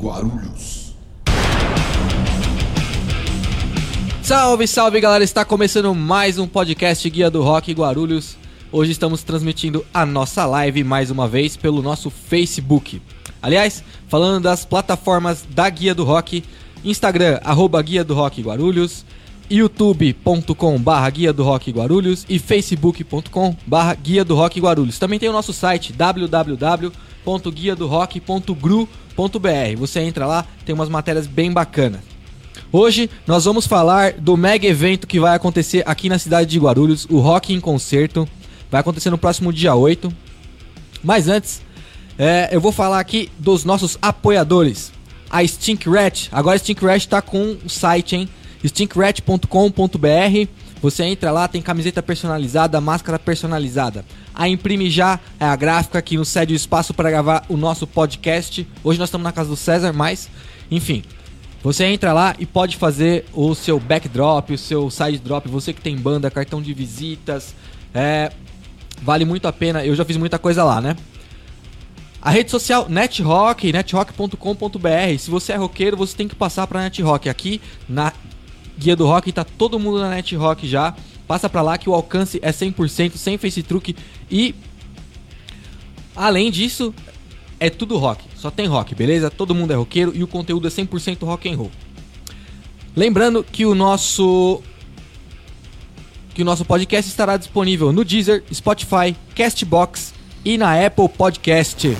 Guarulhos. Salve, salve galera! Está começando mais um podcast Guia do Rock Guarulhos. Hoje estamos transmitindo a nossa live mais uma vez pelo nosso Facebook. Aliás, falando das plataformas da Guia do Rock, Instagram, arroba Guia do Rock Guarulhos, youtube.com barra Guia do Rock Guarulhos e facebook.com barra Guia do Rock Guarulhos. Também tem o nosso site www.guiadorock.gru.br. Você entra lá, tem umas matérias bem bacanas. Hoje nós vamos falar do mega evento que vai acontecer aqui na cidade de Guarulhos, o Rock em Concerto. Vai acontecer no próximo dia 8. Mas antes, é, eu vou falar aqui dos nossos apoiadores. A Stink Rat. Agora a Stink Rat tá com o site, hein? stinkrat.com.br. Você entra lá, tem camiseta personalizada, máscara personalizada. A Imprime Já é a gráfica que nos cede o espaço para gravar o nosso podcast. Hoje nós estamos na casa do César, mas enfim, você entra lá e pode fazer o seu backdrop, o seu side drop, você que tem banda, cartão de visitas. É, vale muito a pena, eu já fiz muita coisa lá, né? A rede social NetRock, netrock.com.br. Se você é roqueiro, você tem que passar para NetRock. Aqui na Guia do Rock tá todo mundo na NetRock já. Passa para lá que o alcance é 100%, sem face truque e além disso, é tudo rock. Só tem rock, beleza? Todo mundo é roqueiro e o conteúdo é 100% rock and roll. Lembrando que o nosso que o nosso podcast estará disponível no Deezer, Spotify, Castbox e na Apple Podcast.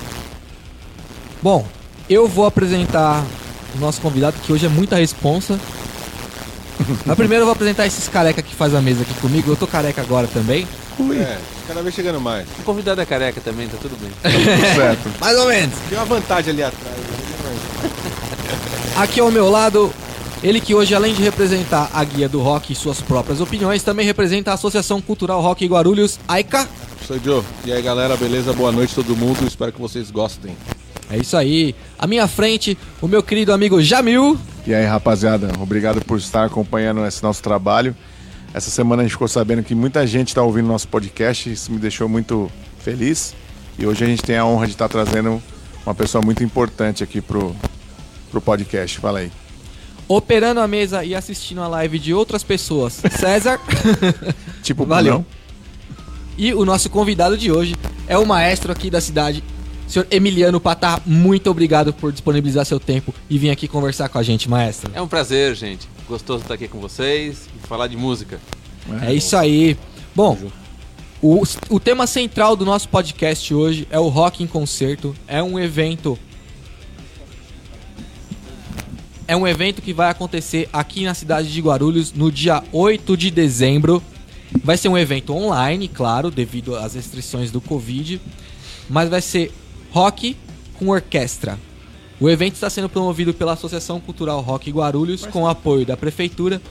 Bom, eu vou apresentar o nosso convidado que hoje é muita responsa. Mas primeiro eu vou apresentar esses careca que faz a mesa aqui comigo. Eu tô careca agora também. É, cada vez chegando mais. O convidado é careca também, tá tudo bem. certo. Mais ou menos. Tem uma vantagem ali atrás. Aqui ao meu lado, ele que hoje, além de representar a guia do rock e suas próprias opiniões, também representa a Associação Cultural Rock Guarulhos, AICA. Sou o Joe. E aí galera, beleza? Boa noite todo mundo. Espero que vocês gostem. É isso aí. À minha frente, o meu querido amigo Jamil. E aí, rapaziada, obrigado por estar acompanhando esse nosso trabalho. Essa semana a gente ficou sabendo que muita gente está ouvindo nosso podcast, isso me deixou muito feliz. E hoje a gente tem a honra de estar trazendo uma pessoa muito importante aqui pro, pro podcast. Fala aí. Operando a mesa e assistindo a live de outras pessoas, César. Tipo, Valeu. não? E o nosso convidado de hoje é o maestro aqui da cidade, senhor Emiliano Patá. Muito obrigado por disponibilizar seu tempo e vir aqui conversar com a gente, maestro. É um prazer, gente. Gostoso estar aqui com vocês e falar de música. É isso aí. Bom, o, o tema central do nosso podcast hoje é o Rock em Concerto. É um evento. É um evento que vai acontecer aqui na cidade de Guarulhos no dia 8 de dezembro. Vai ser um evento online, claro, devido às restrições do Covid. Mas vai ser rock com orquestra. O evento está sendo promovido pela Associação Cultural Rock Guarulhos, com o apoio da Prefeitura.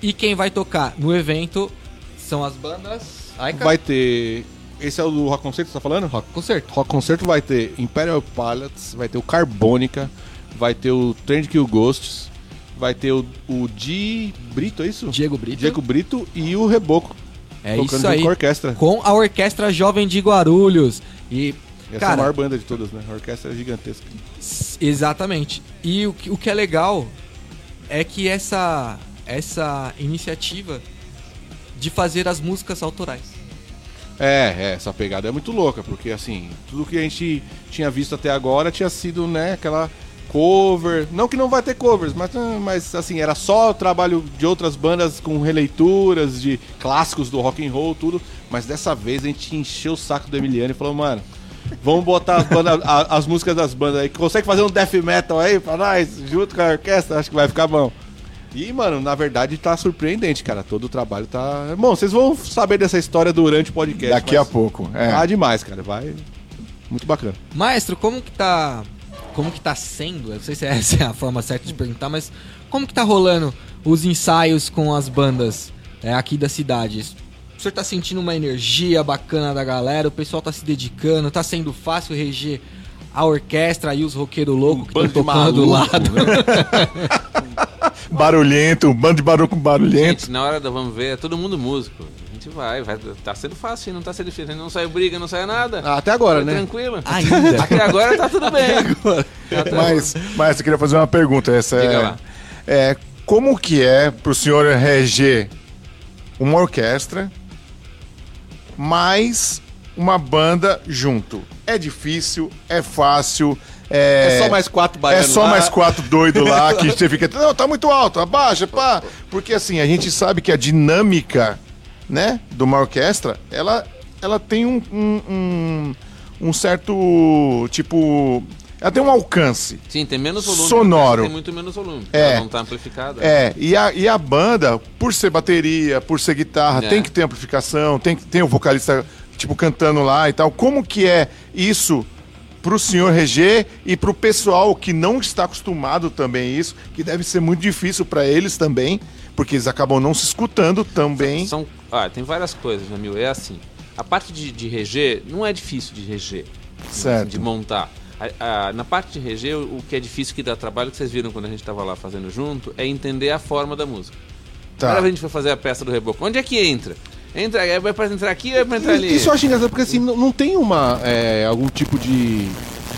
E quem vai tocar no evento são as bandas. Vai ter. Esse é o do Rock Concerto que você tá falando? Rock Concerto. Rock Concerto vai ter Imperial Pilots, vai ter o Carbônica, vai ter o Trend Kill Ghosts, vai ter o, o Di Brito, é isso? Diego Brito. Diego Brito e o Reboco. é isso aí. com a orquestra. Com a Orquestra Jovem de Guarulhos. E, Essa é a cara, maior banda de todas, né? A orquestra é gigantesca. exatamente. E o que, o que é legal é que essa, essa iniciativa de fazer as músicas autorais. É, é, essa pegada é muito louca, porque assim, tudo que a gente tinha visto até agora tinha sido, né, aquela cover. Não que não vai ter covers, mas, ah, mas assim, era só o trabalho de outras bandas com releituras de clássicos do rock and roll, tudo. Mas dessa vez a gente encheu o saco do Emiliano e falou, mano, vamos botar as, bandas, a- as músicas das bandas aí. Consegue fazer um death metal aí pra nós, junto com a orquestra? Acho que vai ficar bom. E, mano, na verdade tá surpreendente, cara. Todo o trabalho tá. Bom, vocês vão saber dessa história durante o podcast. Daqui a pouco. É. Ah, demais, cara. Vai. Muito bacana. Maestro, como que tá. Como que tá sendo? Eu não sei se essa é a forma certa de perguntar, mas como que tá rolando os ensaios com as bandas é, aqui da cidade? O senhor tá sentindo uma energia bacana da galera? O pessoal tá se dedicando? Tá sendo fácil reger a orquestra e os roqueiros loucos que bando estão tocando do maluco, lado? Barulhento, um bando de barulho barulhento. Gente, na hora da vamos ver, é todo mundo músico. A gente vai, vai. Tá sendo fácil, não tá sendo difícil. Não saiu briga, não saiu nada. Ah, até agora, Foi né? Tranquilo. Ainda. Até agora tá tudo bem. Tá tudo Mas, mas eu queria fazer uma pergunta. Essa Diga é, lá. é como que é pro senhor reger uma orquestra mais uma banda junto? É difícil? É fácil? É, É só mais quatro É baianos só lá. mais quatro doidos lá que você fica. Não, tá muito alto, abaixa, pá. Porque assim, a gente sabe que a dinâmica, né, de uma orquestra, ela, ela tem um, um, um, um certo. Tipo. Ela tem um alcance. Sim, tem menos volume. Sonoro. Tem muito menos volume. É. Ela não tá amplificada. É, e a, e a banda, por ser bateria, por ser guitarra, É. tem que ter amplificação, tem que ter o vocalista, tipo, cantando lá e tal. Como que é isso pro senhor reger e pro pessoal que não está acostumado também a isso, que deve ser muito difícil para eles também, porque eles acabam não se escutando também. São, ah, tem várias coisas, Jamil. É assim. A parte de, de reger não é difícil de reger. Certo. De montar. A- a- na parte de reger, o o que é difícil que dá trabalho, que vocês viram quando a gente estava lá fazendo junto, é entender a forma da música. Tá. Agora a gente foi fazer a peça do Reboco. Onde é que entra? Entra, é pra entrar aqui ou é pra entrar ali? Isso eu acho engraçado, porque assim, não, não tem uma, é, algum tipo de,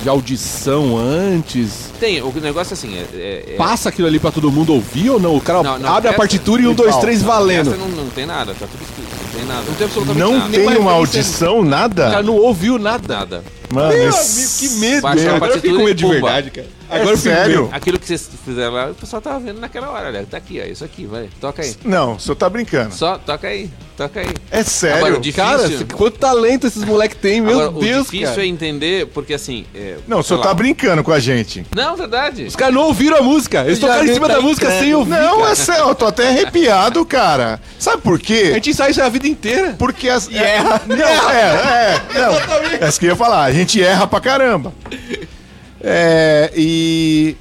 de audição antes. Tem, o negócio é assim, é, é- é- Passa aquilo ali pra todo mundo ouvir ou não? O cara Não, não, abre a partitura e um, dois, três valendo. não, não tem nada, tá tudo escrito, não tem nada. Não tem absolutamente Não nada. tem vai uma audição, O cara nada? não ouviu nada. Nada. Mano, Meu esse- amigo, que medo. Baixa a Agora eu fiquei partitura com medo de verdade, cara. É Agora com sério? Aquilo que vocês fizeram lá, o pessoal tava vendo naquela hora, olha, tá aqui, ó, isso aqui, vai, toca aí. Não, o senhor tá brincando. Só, toca aí, toca aí. É sério? Agora, o difícil- Cara, quanto talento esses moleques têm, meu Agora, Deus, o difícil cara. é entender, porque assim... é, Não, o senhor lá. tá brincando com a gente. Não, verdade. Os caras não ouviram a música. Eles Já tocaram em cima tá da música sem ouvir. Não, cara. é sério, eu tô até arrepiado, cara. Sabe por A quê? gente ensaia isso a vida inteira. Porque as. E erra. Não, é, é. Não, é isso que eu ia falar. A gente erra pra caramba. É, e.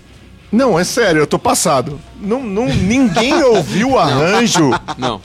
Não, é sério, eu tô passado. Não, não, ninguém ouviu o arranjo. Não.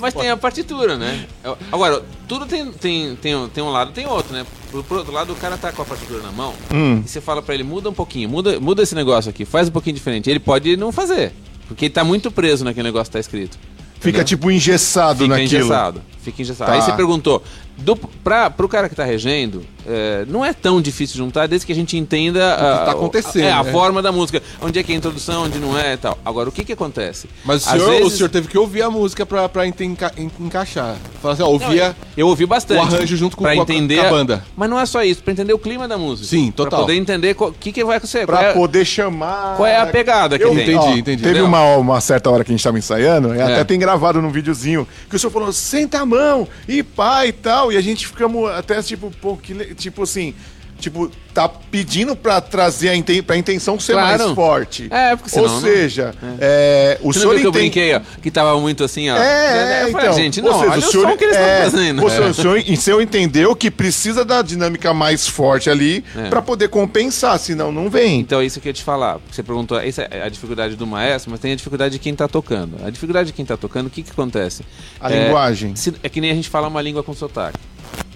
Mas tem a partitura, né? Eu- Agora, tudo tem, tem, tem, um- tem um lado tem outro, né? Por, por outro lado, o cara tá com a partitura na mão Hum. e você fala pra ele, muda um pouquinho, muda, muda esse negócio aqui, faz um pouquinho diferente. Ele pode não fazer, porque ele tá muito preso naquele negócio que tá escrito. Fica tipo engessado Fica naquilo. engessado. Fica engessado. Tá. Aí você perguntou, do, pra, pro cara que tá regendo, é, não é tão difícil juntar desde que a gente entenda a, tá acontecendo, é, a né? forma da música, onde é que é a introdução, onde não é e tal. Agora, o que que acontece? Mas o senhor, o vezes- senhor teve que ouvir a música pra, pra enca- en- encaixar. Falar assim, ó, ouvia. Eu ouvi bastante. o arranjo junto com- pra com a- entender com a banda. Mas não é só isso, pra entender o clima da música. Sim, total. Pra poder entender o que, que vai acontecer. Pra é- poder chamar. qual é a pegada que Eu, tem? Entendi, ó, entendi. Teve uma, uma certa hora que a gente tava ensaiando, e É. até tem gravado num videozinho, que o senhor falou, senta a mão, e pá e tal, e a gente ficamos até tipo, pô, que le- tipo assim, tipo, tá pedindo pra trazer a, inten pra intenção ser Claro. mais forte. É, porque Ou senão não- seja, é, o Você não senhor viu que eu entende... brinquei, ó? Que tava muito assim, ó. É, é, falei, então, gente, ou não, seja, olha o o, senhor, som que eles é, estão fazendo. O senhor, o senhor, o senhor entendeu que precisa da dinâmica mais forte ali É. pra poder compensar, senão não vem. Então, é isso que eu ia te falar. Você perguntou, essa é a dificuldade do maestro, mas tem a dificuldade de quem tá tocando. A dificuldade de quem tá tocando, o que que acontece? A É, linguagem. se- é que nem a gente falar uma língua com sotaque.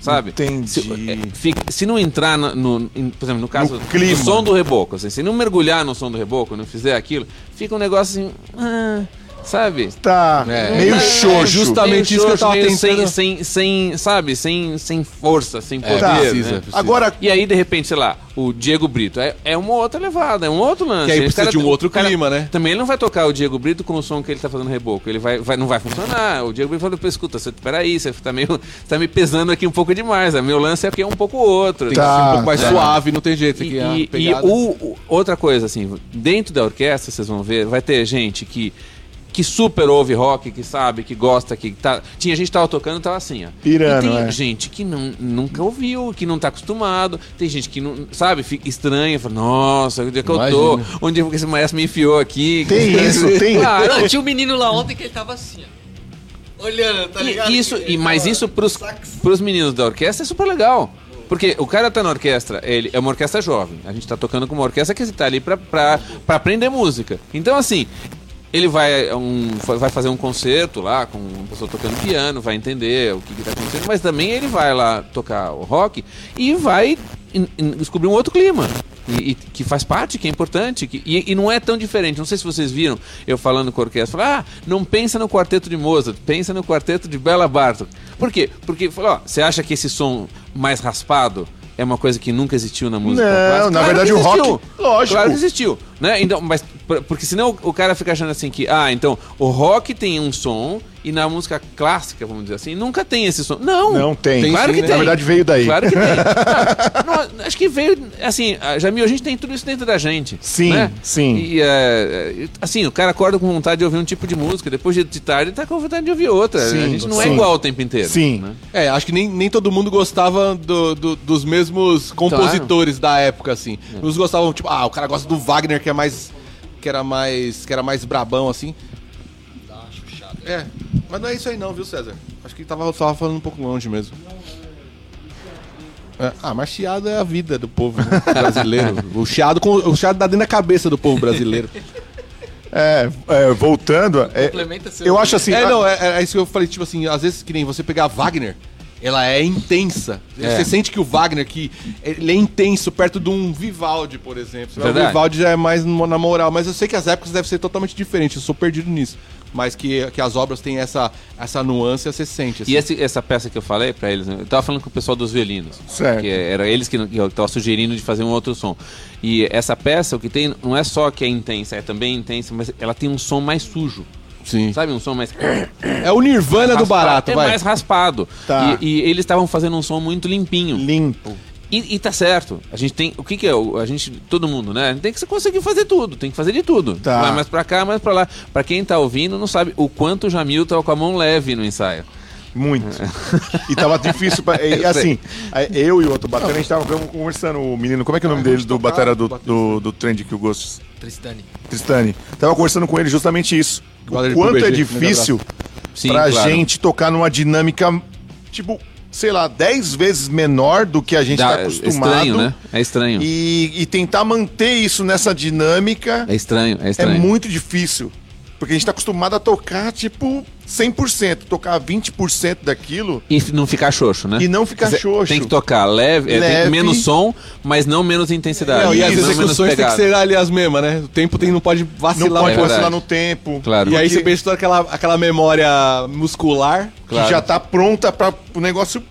Sabe? Entendi. Se, é, se não entrar no, no- por exemplo, no caso do som do reboco, assim, se não mergulhar no som do reboco, não fizer aquilo, fica um negócio assim, ah, sabe? Tá É. meio É, xoxo. justamente meio isso que eu tava tentando- sem, sem, sem, sabe, sem, sem força, sem poder, Tá. precisa, né? precisa. Agora, E aí, de repente, sei lá, o Diego Brito é, é uma outra levada, é um outro lance. Que aí precisa de um outro clima, né? Também ele não vai tocar o Diego Brito com o som que ele tá fazendo reboco. Ele vai, vai, não vai funcionar. O Diego Brito falou, "Pô, escuta, você, peraí, você tá, meio, você tá me pesando aqui um pouco demais. O meu lance aqui é um pouco outro. Tem Tá. que ser um pouco mais É. suave, não tem jeito. Tem que E, e- e o- outra coisa, assim, dentro da orquestra, vocês vão ver, vai ter gente que, que super ouve rock, que sabe, que gosta, que tá. Tinha gente que tava tocando e tava assim, ó. Pirando, e tem é. gente que não, nunca ouviu, que não tá acostumado. Tem gente que não, sabe, fica estranha, fala, nossa, onde é que eu tô? Imagina. Onde é que esse maestro me enfiou aqui? tem isso, tem. Claro. Não, tinha um menino lá ontem que ele tava assim, ó. Olhando, tá ligado? E isso, e, mas tava- isso pros, pros meninos da orquestra é super legal. Porque o cara tá na orquestra, ele é uma orquestra jovem. A gente tá tocando com uma orquestra que tá ali pra, pra, pra aprender música. Então, assim, ele vai, um, vai fazer um concerto lá com uma pessoa tocando piano, vai entender o que, que tá acontecendo, mas também ele vai lá tocar o rock e vai in- in- descobrir um outro clima. E, e que faz parte, que é importante. Que, e, e não é tão diferente. Não sei se vocês viram eu falando com a orquestra. Falar, ah, não pensa no quarteto de Mozart, pensa no quarteto de Bela Bartok. Por quê? Porque, ó, você acha que esse som mais raspado é uma coisa que nunca existiu na música Não, na verdade o rock- lógico. Claro que existiu, né? Então, mas por- porque senão o cara fica achando assim que, ah, então o rock tem um som e na música clássica, vamos dizer assim, nunca tem esse som. Não. Não tem. Tem claro sim, que né? tem. Na verdade veio daí. Claro que tem. Ah, não, acho que veio, assim, ah, Jamil, a gente tem tudo isso dentro da gente. Sim, né? sim. E, é, assim, o cara acorda com vontade de ouvir um tipo de música, depois de de tarde tá com vontade de ouvir outra. Sim, a gente não é sim. igual o tempo inteiro. Sim. né? É, acho que nem, nem todo mundo gostava do- do- dos mesmos compositores da época, assim. Uns gostavam, tipo, ah, o cara gosta do Wagner, que é mais. que era mais. que era mais brabão, assim. É, mas não é isso aí não, viu, César? Acho que tava, tava falando um pouco longe mesmo. É, ah, mas chiado é a vida do povo né, brasileiro. o, chiado com, o chiado dá dentro da cabeça do povo brasileiro. É, é, voltando, é, Complementa seu- eu acho assim. é, a- não, é, é isso que eu falei, tipo assim, às vezes que nem você pegar Wagner, ela é intensa. É. Você sente que o Wagner que ele é intenso perto de um Vivaldi, por exemplo. O Verdade. Vivaldi já é mais na moral, mas eu sei que as épocas devem ser totalmente diferentes, eu sou perdido nisso. Mas que, que as obras têm essa, essa nuance, você sente. assim. E esse- essa peça que eu falei pra eles, né, eu tava falando com o pessoal dos violinos. Certo. Que era eles que, que eu tava sugerindo de fazer um outro som. E essa peça, o que tem, não é só que é intensa, é também intensa, mas ela tem um som mais sujo. Sim. Sabe? Um som mais. É o Nirvana do raspado. barato, É vai. mais raspado. Tá. E, e eles estavam fazendo um som muito limpinho. limpo. E, e tá certo. A gente tem. O que, que é? A gente. Todo mundo, né? A gente tem que conseguir fazer tudo. Tem que fazer de tudo. Tá. Vai mais pra cá, mais pra lá. Pra quem tá ouvindo, não sabe o quanto o Jamil tava com a mão leve no ensaio. Muito. E tava difícil. Pra, e, Eu assim, eu e o outro batera, a gente tava conversando, o menino, como é que é o nome dele, do batera do, do, do trend que eu gosto? Tristani. Tristani. Tava conversando com ele justamente isso. O quanto é difícil Sim, pra claro. gente tocar numa dinâmica, tipo, sei lá, 10 vezes menor do que a gente Dá- tá é acostumado. estranho, né? É estranho. E, e tentar manter isso nessa dinâmica É estranho, é é estranho. muito difícil. Porque a gente tá acostumado a tocar, tipo, 100%. Tocar 20% daquilo E não ficar xoxo, né? e não ficar Você xoxo. Tem que tocar leve, é, Leve. menos som, mas não menos intensidade. Não, e as Não execuções tem que ser ali as mesmas, né? O tempo tem, não pode Não vacilar. pode um pouco. verdade. vacilar no tempo. Claro. E aí você pensa toda aquela, aquela memória muscular. Claro. Que já tá pronta para o negócio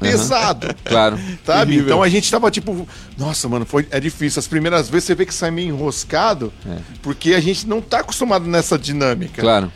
pesado. Claro. Sabe? Terrível. Então a gente tava tipo, nossa, mano, foi, é difícil. As primeiras vezes você vê que sai meio enroscado, porque a gente não tá acostumado nessa dinâmica. Claro.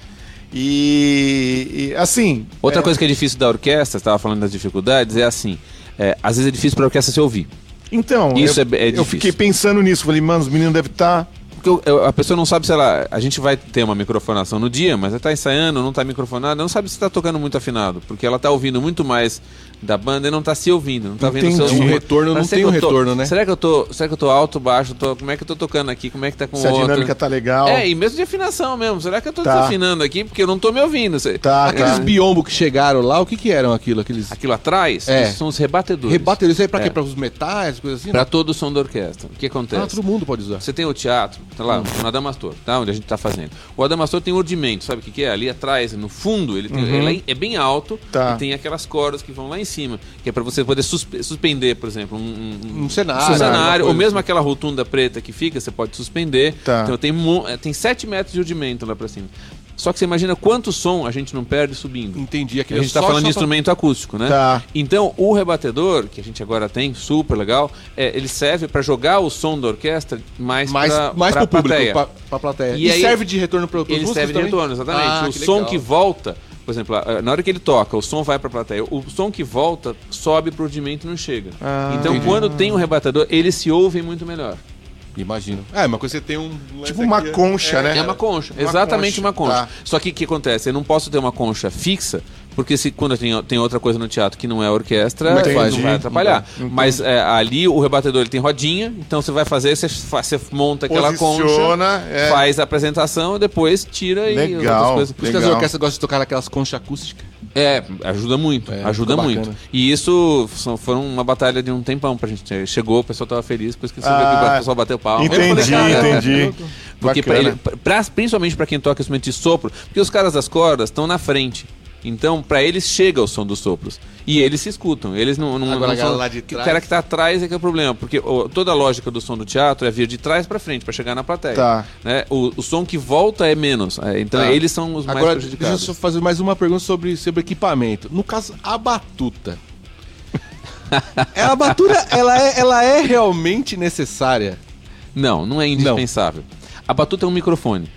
E, e, assim. Outra é, coisa que é difícil da orquestra, você estava falando das dificuldades, é assim. é, às vezes é difícil pra orquestra se ouvir. Então, Isso eu, é- é eu difícil. fiquei pensando nisso. Falei, mano, os meninos devem tá estar. Porque eu- eu- a pessoa não sabe se ela. A gente vai ter uma microfonação no dia, mas ela tá ensaiando, não tá microfonada, não sabe se tá tocando muito afinado. Porque ela tá ouvindo muito mais da banda e não tá se ouvindo, não tá vendo Entendi. seu O retorno Mas não será tem que um eu tô- retorno, né? Será que eu tô. Será que eu tô alto, baixo? Tô, como é que eu tô tocando aqui? Como é que tá com o Se a outro? dinâmica tá legal. É, e mesmo de afinação mesmo. Será que eu tô Tá. desafinando aqui? Porque eu não tô me ouvindo. Cê- Tá, Aqueles tá. biombo que chegaram lá, o que que eram aquilo? Aqueles Aquilo atrás É. são os rebatedores. rebatedores. Isso aí pra É. quê? Pra os metais, coisas assim? Pra todo o som da orquestra. O que acontece? Ah, todo mundo pode usar. Você tem o teatro, tá lá, no Adamastor, tá? Onde a gente tá fazendo. O Adamastor tem urdimento, sabe o que, que é? Ali atrás, no fundo, ele, tem, ele é, é bem alto Tá. e tem aquelas cordas que vão lá em cima, que é pra você poder suspe- suspender, por exemplo, um, um- Um cenário, um cenário, ou mesmo aquela rotunda preta que fica, você pode suspender. Tá. Então tem, é, tem 7 metros de urdimento lá pra cima. Só que você imagina quanto som a gente não perde subindo. Entendi. A Aquele gente tá só- falando de pra- instrumento acústico, né? Tá. Então, o rebatedor, que a gente agora tem, super legal, é, ele serve para jogar o som da orquestra mais, mais, pra, mais pra pro público, plateia. pra, pra plateia. E E, aí- serve de retorno para Ele serve de retorno, exatamente. Ah, o que som legal. que volta, por exemplo, a- na hora que ele toca, o som vai para a plateia. O som que volta sobe pro rudimento e não chega. Ah, então, entendi. quando tem um rebatedor, eles se ouvem muito melhor. Imagino. É, uma coisa você tem um... Tipo uma aqui, concha, né? É uma concha, Uma exatamente concha, uma concha. tá. Só que o que acontece? Eu não posso ter uma concha fixa, porque se quando tem, tem outra coisa no teatro que não é orquestra, Entendi. não vai atrapalhar. Entendi. Mas é, ali o rebatedor ele tem rodinha, então você vai fazer, você, você monta aquela Posiciona, concha, é. faz a apresentação e depois tira e Legal. outras coisas. Por isso que as orquestras gostam de tocar naquelas conchas acústicas. É, ajuda muito, É, ajuda muito. bacana. E isso foram uma batalha de um tempão pra gente. Chegou, o pessoal tava feliz, depois que você Ah, viu que o pessoal bateu palma. Eu falei, Entendi, "Cara, entendi. Porque pra ele, pra- principalmente para quem toca instrumento de sopro, porque os caras das cordas estão na frente. Então, pra eles chega o som dos sopros. E eles se escutam. Eles não. não Agora não a galera lá de O trás- cara que tá atrás é que é o problema. Porque toda a lógica do som do teatro é vir de trás pra frente, pra chegar na plateia. Tá. Né? O, o som que volta é menos. É, então, Tá. eles são os mais Agora, deixa eu prejudicados. só fazer mais uma pergunta sobre, sobre equipamento. No caso, a batuta. É, a batuta, ela é, ela é realmente necessária? Não, não é indispensável. A batuta é um microfone.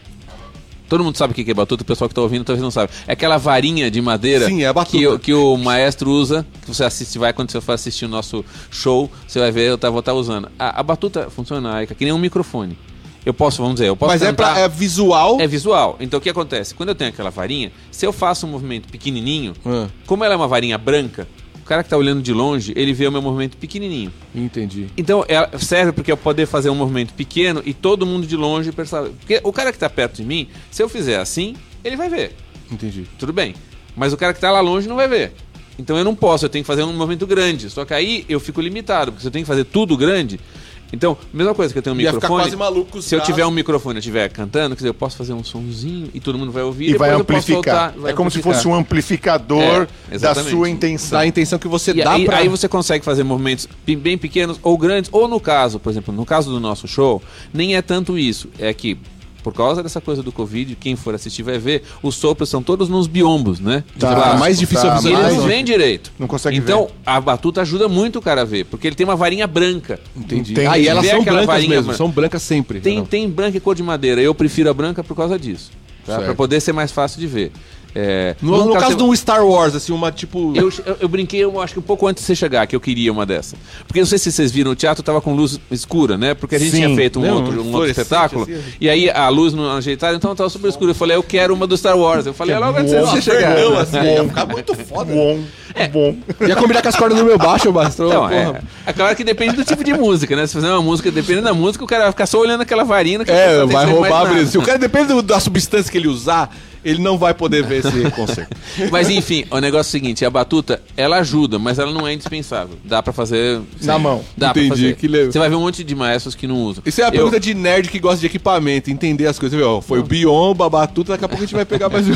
Todo mundo sabe o que é batuta, o pessoal que tá ouvindo talvez não sabe. É aquela varinha de madeira Sim, é. Que, o- que o maestro usa, que você assiste, vai quando você for assistir o nosso show, você vai ver, eu tá, vou estar usando. A, a batuta funciona Aika, que nem um microfone. Eu posso, vamos dizer, eu posso Mas é, tentar- pra, é visual. É visual. Então o que acontece? Quando eu tenho aquela varinha, se eu faço um movimento pequenininho, Ah. como ela é uma varinha branca, cara que tá olhando de longe, ele vê o meu movimento pequenininho. Entendi. Então ela serve porque eu poder fazer um movimento pequeno e todo mundo de longe percebe. Porque o cara que tá perto de mim, se eu fizer assim, ele vai ver. Entendi. Tudo bem. Mas o cara que tá lá longe não vai ver. Então eu não posso, eu tenho que fazer um movimento grande. Só que aí eu fico limitado, porque se eu tenho que fazer tudo grande. Então, mesma coisa que eu tenho um Ia ficar microfone. quase maluco se eu tiver um microfone e eu estiver cantando, quer dizer, eu posso fazer um sonzinho e todo mundo vai ouvir. E vai depois eu posso amplificar. soltar, vai é como se fosse um amplificador É, da sua intenção. Dá a intenção que você E dá aí, pra... aí você consegue fazer movimentos bem- bem pequenos ou grandes, ou no caso, por exemplo, no caso do nosso show, nem é tanto isso. É que, por causa dessa coisa do Covid, quem for assistir vai ver, os sopros são todos nos biombos, né? Tá, De plástico. mais difícil tá, a E não veem direito. Não consegue então, ver. a batuta ajuda muito o cara a ver, porque ele tem uma varinha branca. Entendi. Tem- Ah, e elas são aquela brancas varinha mesmo. São brancas sempre. Tem, Não. tem branca e cor de madeira. Eu prefiro a branca por causa disso. Tá? Pra poder ser mais fácil de ver. É, No, no caso de um Star Wars, assim, uma tipo... eu, eu, eu brinquei, eu acho que um pouco antes de você chegar, que eu queria uma dessa. Porque não sei se vocês viram, o teatro tava com luz escura, né? Porque a gente Sim. tinha feito um Não, outro, um outro espetáculo. assim. E aí a luz não ajeitada, então tava super escuro. Eu falei, eu quero uma do Star Wars. Eu falei, é logo antes de você chegar. Não, assim, ia ficar muito foda. Bom, bom. Ia combinar com as cordas do meu baixo, bastão. Então, porra. é, é claro que depende do tipo de música, né? Se fazer uma música, dependendo da música, o cara vai ficar só olhando aquela varinha. que É, vai roubar a beleza. Se o cara depende do- da substância que ele usar, ele não vai poder ver esse concerto. Mas enfim, o negócio é o seguinte, a batuta, ela ajuda, mas ela não é indispensável. Dá pra fazer... Na mão. Dá Entendi, pra fazer. que legal. Você vai ver um monte de maestros que não usam. Isso é a Eu- pergunta de nerd que gosta de equipamento, entender as coisas. Viu? Foi o Biombo, a batuta, daqui a pouco a gente vai pegar mais um.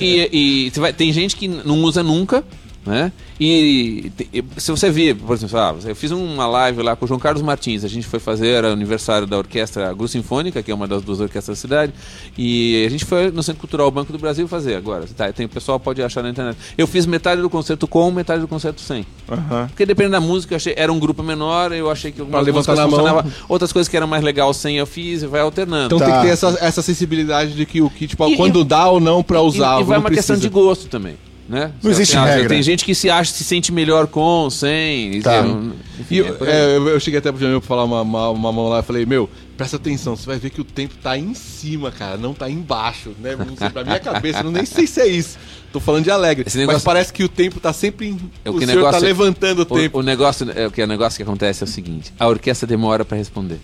E e você vai- tem gente que não usa nunca, né? E, e se você vir, por exemplo, ah, eu fiz uma live lá com o João Carlos Martins, a gente foi fazer era o aniversário da orquestra Gru Sinfônica, que é uma das duas orquestras da cidade, e a gente foi no Centro Cultural Banco do Brasil fazer agora. Tá, tem, o pessoal pode achar na internet. Eu fiz metade do concerto com, metade do concerto sem. Aham. Porque dependendo da música, eu achei, era um grupo menor, eu achei que algumas mão. funcionavam, outras coisas que eram mais legal sem eu fiz, e vai alternando. Então Tá. tem que ter essa, essa sensibilidade de que o que, tipo, E- quando dá ou não pra usar. E, e vai uma questão precisa. de gosto também. Né? Não existe tem, regra. Tem gente que se acha, se sente melhor com, sem. Tá. enfim, E eu, é é, eu- cheguei até pro Jamil pra falar uma, uma, uma mão lá e falei, meu, presta atenção, você vai ver que o tempo tá em cima, cara, não tá embaixo, né? Não sei, pra minha cabeça, eu nem sei se é isso. Tô falando de alegre. Esse negócio- Mas parece que o tempo tá sempre. Em... É, o o que senhor tá negócio é- levantando o tempo. O, o negócio, é, o que é o negócio que acontece é o seguinte: a orquestra demora pra responder.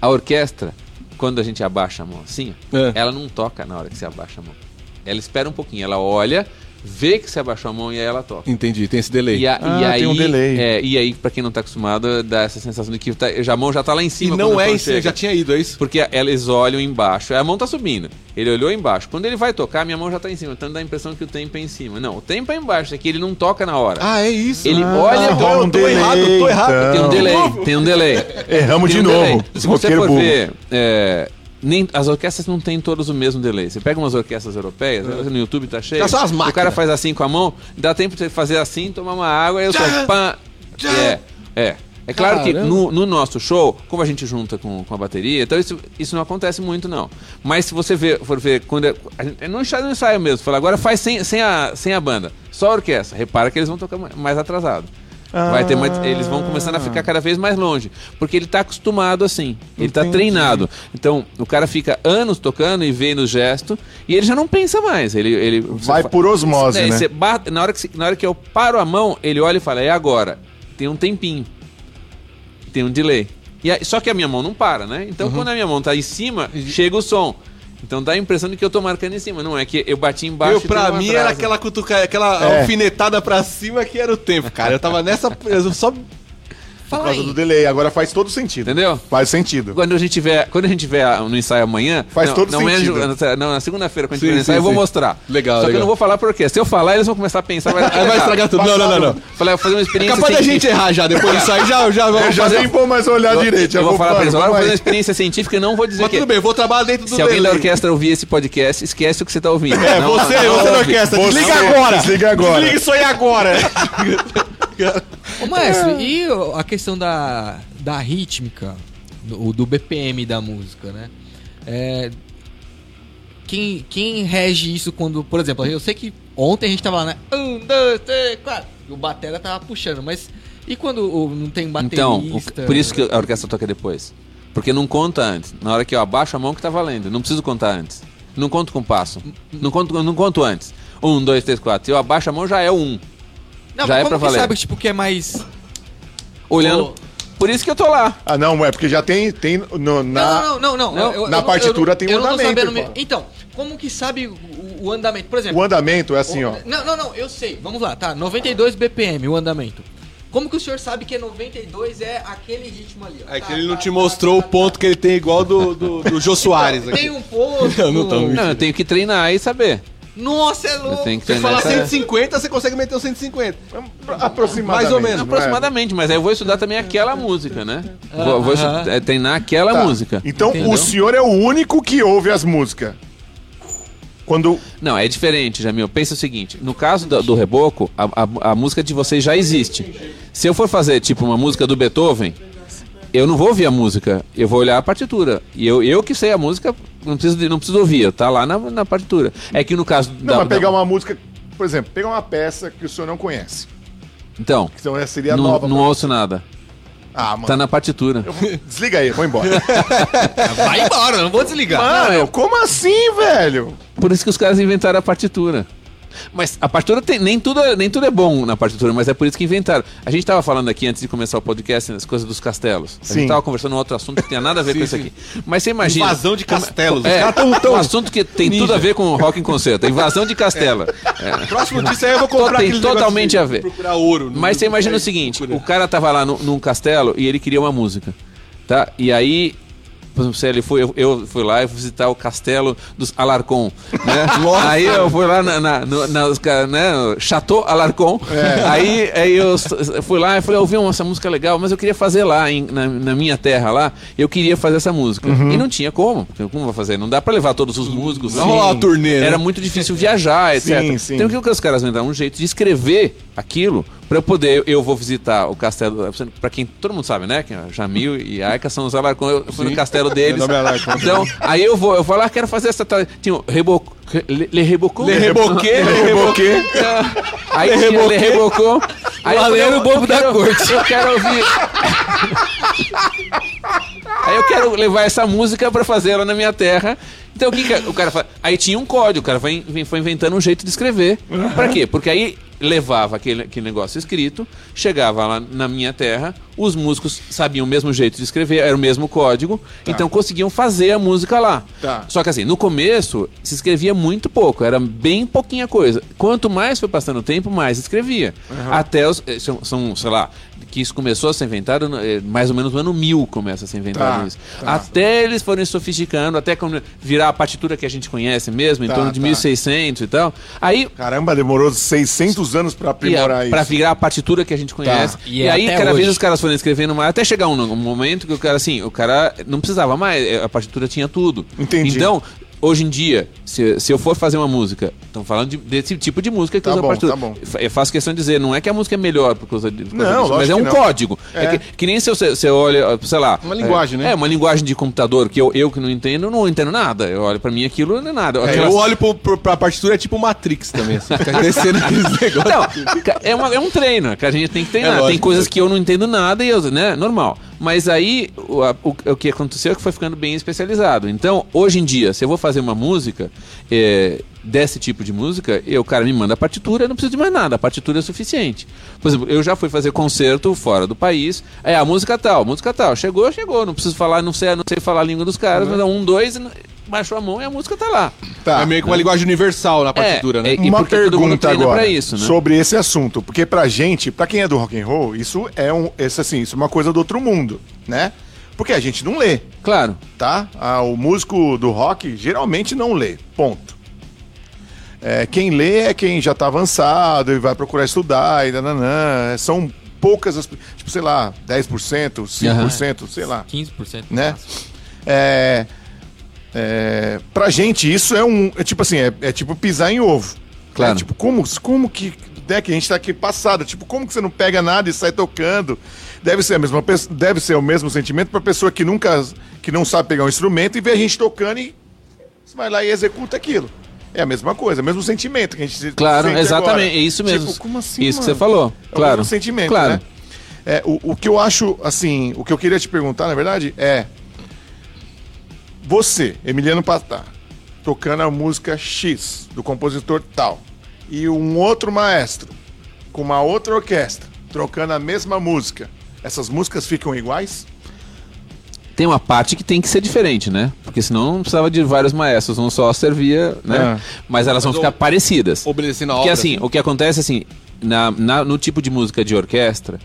A orquestra, quando a gente abaixa a mão assim, É. ela não toca na hora que você abaixa a mão. Ela espera um pouquinho, ela olha, vê que você abaixou a mão e aí ela toca. Entendi, tem esse delay. E, a- Ah, e aí, tem um delay. É, e aí, pra quem não tá acostumado, dá essa sensação de que tá- já a mão já tá lá em E cima. não quando é em cima, já tinha ido, é isso? Porque eles olham embaixo, a mão tá subindo. Ele olhou embaixo. Quando ele vai tocar, minha mão já tá em cima. Então dá a impressão que o tempo é em cima. Não, o tempo é embaixo, é que ele não toca na hora. Ah, é isso. Ele ah, olha, então eu um tô delay, errado, tô errado. então. tem um delay, tem um delay. Erramos Tem de um delay. novo. Se você for burro. ver, é, nem, as orquestras não têm todos o mesmo delay. Você pega umas orquestras europeias, no YouTube tá cheio. Já são as o cara faz assim com a mão, dá tempo de você fazer assim, tomar uma água, aí eu só já. É, é. É claro que Caramba. no, no nosso show, como a gente junta com, com a bateria, então isso, isso não acontece muito, não. Mas se você ver, for ver, quando é, a gente, não ensaio, não ensaio mesmo, fala, agora faz sem, sem, a, sem a banda, só a orquestra. Repara que eles vão tocar ma- mais atrasado. Vai ter mais, eles vão começando a ficar cada vez mais longe. Porque ele está acostumado assim. Ele está treinado. Então, o cara fica anos tocando e vendo o gesto. E ele já não pensa mais. Ele, ele Vai por osmose, é, né? você bate- na, hora que, na hora que eu paro a mão, ele olha e fala: é agora. Tem um tempinho. Tem um delay. E só que a minha mão não para, né? Uhum. Então, quando a minha mão tá em cima, chega o som. Então dá a impressão de que eu tô marcando em cima. Não é que eu bati embaixo. Eu, pra mim, atraso. era aquela cutuca, aquela É. alfinetada pra cima que era o tempo, cara. Eu tava nessa. Eu só por Fala causa aí. do delay. Agora faz todo sentido. Entendeu? Faz sentido. Quando a gente tiver, quando a gente tiver no ensaio amanhã, Faz não, todo não é sentido. ju- não, na segunda-feira, quando a Sim, gente tiver no sim, ensaio, eu vou sim. mostrar. Legal, Só que eu legal. não vou falar por quê. Se eu falar, eles vão começar a pensar, vai, Aí vai estragar tudo. Não, não, não, não. Falei, eu vou fazer uma experiência É capaz da gente errar já, depois disso aí já, já Eu vamos já fazer. nem vou mais olhar Eu- direito. já Eu vou falar pra eles, agora eu vou fazer uma experiência científica e não vou dizer Mas que tudo bem, vou trabalhar dentro do Se alguém da orquestra ouvir esse podcast, esquece o que você tá ouvindo. É, você, você da ouve. orquestra, desliga agora. desliga agora. Desliga isso aí agora. Ô, Maestro, e o- a questão da, da rítmica, do, do BPM da música, né? É, quem, quem rege isso quando, por exemplo, eu sei que ontem a gente tava lá, né? Um, dois, três, quatro. E o batera tava puxando, mas e quando o- não tem Então, baterista? o- por isso que a orquestra toca depois. Porque não conta antes. Na hora que eu abaixo a mão que tá valendo. Não preciso contar antes. Não conto com passo. Não conto, não conto antes. Um, dois, três, quatro. Se eu abaixo a mão já é o um. Não, já mas é como pra que valer. sabe tipo, que é mais... Olhando. Por isso que eu tô lá. Ah, não, é porque já tem, tem no, na... Não, não, não, não. Não, eu- eu na não- partitura eu tem eu um não tô andamento, sabendo me- pô. Então, como que sabe o, o andamento? Por exemplo... O andamento é assim, ó. Não, não, não, eu sei. Vamos lá, tá. 92 BPM, o andamento. Como que o senhor sabe que 92 é aquele ritmo ali? ó? É Tá, que ele não tá, te tá, mostrou o tá, ponto tá. que ele tem igual do, do, do Jô Soares Tem aqui. um ponto. Não, não tamo- Não, eu tenho que treinar e saber. Nossa, é louco. que treinar. falar e saber. 150, você consegue meter o 150. Aproximadamente. Mais ou menos, é? Aproximadamente, mas aí eu vou estudar também aquela música, né? Vou, vou Aham. é, treinar aquela Tá. música. Então Entendeu? o senhor é o único que ouve as músicas. Quando. Não, é diferente, Jamil. Pensa o seguinte: no caso do, do Reboco, a, a- a música de vocês já existe. Se eu for fazer, tipo, uma música do Beethoven, eu não vou ouvir a música, eu vou olhar a partitura. E eu, eu que sei a música, não preciso, não preciso ouvir, tá lá na, na partitura. É que no caso. Não, da- mas pegar da- uma música, por exemplo, pegar uma peça que o senhor não conhece. Então, Que então seria não, nova. não pra- ouço nada. Ah, mano. Tá na partitura. eu vou- Desliga aí, vou embora. Vai embora, eu não vou desligar. Mano, como assim, velho? Por isso que os caras inventaram a partitura. Mas a partitura tem. Nem tudo, é- nem tudo é bom na partitura, mas é por isso que inventaram. A gente tava falando aqui antes de começar o podcast as coisas dos castelos. A Sim. gente tava conversando um outro assunto que não tinha nada a ver com isso aqui. Mas você imagina. Invasão de castelos. É, Os caras tão, tão... um assunto que tem tudo a ver com rock em concerto. Invasão de castelo. É. Próximo disso aí eu vou comprar Tem totalmente a de ver. Procurar ouro. no- Mas você no- imagina o seguinte: procura. o cara tava lá no- num castelo e ele queria uma música. Tá? E aí. Por exemplo, ele foi, eu, eu fui lá e fui visitar o castelo dos Alarcon, né? aí eu fui lá na, na, no, nas ca- né? Chateau Alarcon. Aí, aí eu fui lá e falei, eu ouvi uma, essa música legal, mas eu queria fazer lá em- na, na minha terra lá, eu queria fazer essa música. E não tinha como, como vai fazer? Não dá pra levar todos os músicos. Não rolar uma turnê, né? Era muito difícil viajar, etc. Sim, sim. Então o que os caras vão dar? Um jeito de escrever aquilo pra eu poder. Eu vou visitar o castelo. Pra quem todo mundo sabe, né? Que é Jamil e Aika são os Alarcon. Eu fui no castelo deles. Meu nome é Alarcon. Então, aí eu vou, eu vou lá, quero fazer essa. tal- Tinha o Rebo, Le, Le Rebocon. Le Reboquet, Le Reboquet. Aí tinha Le Rebocon. Aí o bobo da quero- corte. Eu quero ouvir. Aí eu quero levar essa música pra fazer ela na minha terra. Então o que, que o cara faz? Aí tinha um código, o cara foi, foi inventando um jeito de escrever. Pra quê? Porque aí levava aquele, aquele negócio escrito, chegava lá na minha terra, os músicos sabiam o mesmo jeito de escrever, era o mesmo código, então conseguiam fazer a música lá. Tá. Só que assim, no começo se escrevia muito pouco, era bem pouquinha coisa. Quanto mais foi passando o tempo, mais escrevia. Até os. eh, São, são, sei lá, que isso começou a ser inventado eh, mais ou menos no ano 1000 começa a ser inventado Tá, isso. tá. Até eles forem sofisticando, até virar a partitura que a gente conhece mesmo, em Tá, torno de tá. 1600 e tal. Aí Caramba, demorou 600 anos pra aprimorar Pra isso. virar a partitura que a gente conhece. E E, é aí, até cada vez hoje. os caras foram escrevendo mais, até chegar um, um momento que o cara, assim, o cara não precisava mais, a partitura tinha tudo. Entendi. Então, hoje em dia, se, se eu for fazer uma música, estão falando de- desse tipo de música que Tá usa bom, partitura. tá bom. Eu faço questão de dizer, não é que a música é melhor por causa, de, por causa Não, disso, mas é um código. É. É. que, que nem se você, você olha, sei lá. Uma linguagem, é, né? É, uma linguagem de computador que eu, eu que não entendo, não entendo nada. Eu olho pra mim aquilo não é nada. É, Aquelas- eu olho pro, pro, pra partitura, é tipo Matrix também, assim. Fica descendo aqueles negócios. Não, é, uma- é um treino, que a gente tem que treinar. É lógico, tem coisas que eu não entendo nada e eu, né, normal. Mas aí o, a- o- o que aconteceu é que foi ficando bem especializado. Então, hoje em dia, se eu vou fazer uma música é, desse tipo de música, eu, o cara me manda a partitura, eu não preciso de mais nada, a partitura é suficiente. Por exemplo, eu já fui fazer concerto fora do país, é a música tal, música tal, chegou, chegou, não preciso falar, não sei, não sei falar a língua dos caras, mas é um, dois, baixou a mão e a música tá lá. Tá. É meio que uma linguagem universal na partitura, né? é- E Uma pergunta agora isso, né? sobre esse assunto, porque pra gente, pra quem é do rock and roll, isso é um, esse, assim, isso é uma coisa do outro mundo, né? Porque a gente não lê, Claro. tá? Ah, o músico do rock geralmente não lê, ponto. É, quem lê é quem já tá avançado e vai procurar estudar e nananã. São poucas, as, tipo, sei lá, 10%, 5%, sei lá. 15%. né? É, é, pra gente, isso é um. É tipo assim, é, é tipo pisar em ovo. Claro. É, tipo, como, como que. Né, que a gente tá aqui passado. Tipo, como que você não pega nada e sai tocando? Deve ser, a mesma, deve ser o mesmo sentimento pra pessoa que nunca. que não sabe pegar um instrumento e vê a gente tocando e você vai lá e executa aquilo. É a mesma coisa, é o mesmo sentimento que a gente Claro, sente exatamente. agora. É isso mesmo. Tipo, como assim, Isso que mano? você falou. É o claro. mesmo sentimento, claro. né? É, o, o que eu acho, assim, o que eu queria te perguntar, na verdade, é. Você, Emiliano Patá, tocando a música X do compositor tal, e um outro maestro com uma outra orquestra trocando a mesma música, essas músicas ficam iguais? Tem uma parte que tem que ser diferente, né? Porque senão não precisava de vários maestros, um só servia, né? É. Mas elas vão Mas ficar o- parecidas. Obedecendo a Porque obra. assim, o que acontece assim, na, na- no tipo de música de orquestra,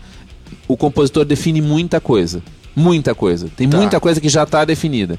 o compositor define muita coisa. Muita coisa. Tem Tá. muita coisa que já está definida.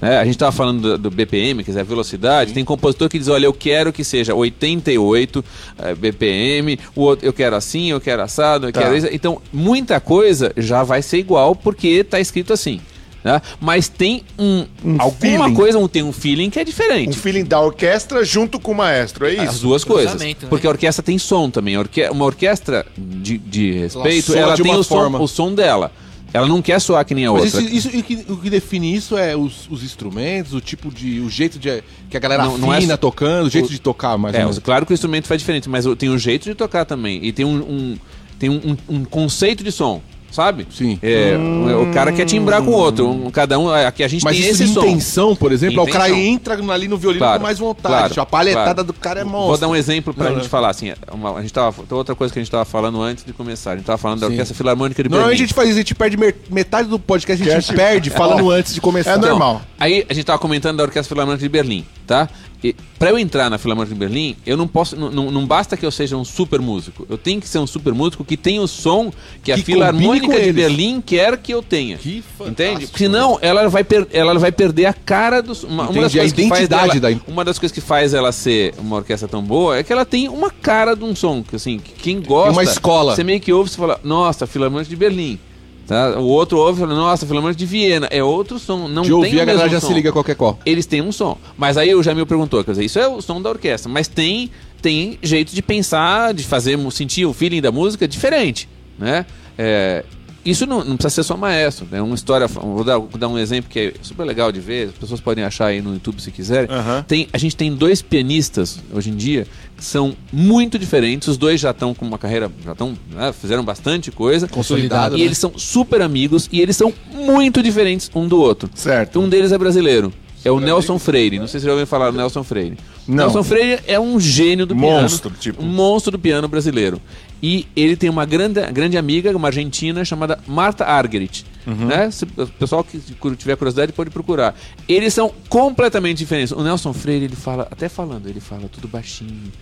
Né? a gente estava falando do, do BPM, quer dizer, a velocidade. Tem compositor que diz: olha, eu quero que seja 88 eh, BPM, o outro, eu quero assim, eu quero assado, eu Tá. quero isso. Então, muita coisa já vai ser igual porque está escrito assim. né? Mas tem um, Um alguma feeling. coisa, um- tem um feeling que é diferente. Um feeling da orquestra junto com o maestro, é As isso? duas coisas. Né? Porque a orquestra tem som também. Uma orquestra de, de respeito, ela, de tem o som, o som dela. Ela não quer soar que nem a Mas outra. isso, isso- o, que, o que define isso é os, os instrumentos, o tipo de. o jeito de. que a galera Não- não é afina tocando, o jeito o- de tocar mais É, ou menos. claro que o instrumento faz diferente, mas tem um jeito de tocar também. E tem um, um- tem um, um- um conceito de som, sabe? Sim. É, o cara quer timbrar com o outro. Um- cada um. Aqui a gente Mas tem isso esse de som. intenção, por exemplo, é o cara Intenção. entra ali no violino Claro, com mais vontade. claro, tipo, a palhetada claro. do cara é Vou monstro. dar um exemplo pra Não, gente não. falar assim. uma- a gente tava, tem outra coisa que a gente tava falando antes de começar. A gente tava falando da Sim. Orquestra Filarmônica de Normalmente a gente faz isso, a gente perde metade do podcast, a gente perde falando antes de começar. É Então, normal. Aí a gente tava comentando da Orquestra Filarmônica de Berlim, tá? Pra eu entrar na Filarmônica de Berlim, eu não posso. Não, não, basta que eu seja um super músico. Eu tenho que ser um super músico que tenha o som que, a Que Filarmônica combine com de. Berlim quer que eu tenha. Que. Entende? Senão ela vai, ela vai perder a cara do som. Uma, uma das a coisas que faz identidade dela- da- Uma das coisas que faz ela ser uma orquestra tão boa é que ela tem uma cara de um som. Que assim, que quem gosta. uma escola. Você meio que ouve e fala, nossa, Filarmônica de Berlim. Tá? O outro ouve e fala, nossa, Filarmônica de Viena. É outro som. Não De tem ouvir o a galera já som se liga a qualquer qual. eles têm um som. Mas aí o Jamil perguntou, quer dizer, isso é o som da orquestra, mas tem tem jeito de pensar, de fazer sentir o feeling da música diferente, né? É, isso não, não precisa ser só maestro, né? Uma história, vou dar, vou dar um exemplo que é super legal de ver, as pessoas podem achar aí no YouTube se quiserem. Aham. Tem, a gente tem dois pianistas hoje em dia são muito diferentes, os dois já estão com uma carreira, já estão, né, fizeram bastante coisa. Consolidado, E né? eles são super amigos e eles são muito diferentes um do outro. Certo. Um deles é brasileiro. É o Nelson Freire. Não sei se você já ouviu falar do Nelson Freire. Não. Nelson Freire é um gênio do piano. Monstro, tipo. Um monstro do piano brasileiro. E ele tem uma grande, grande amiga, uma argentina, chamada Marta Argerich. Uhum. Né? Se o pessoal que tiver curiosidade pode procurar. Eles são completamente diferentes. O Nelson Freire, ele fala, até falando, ele fala tudo baixinho.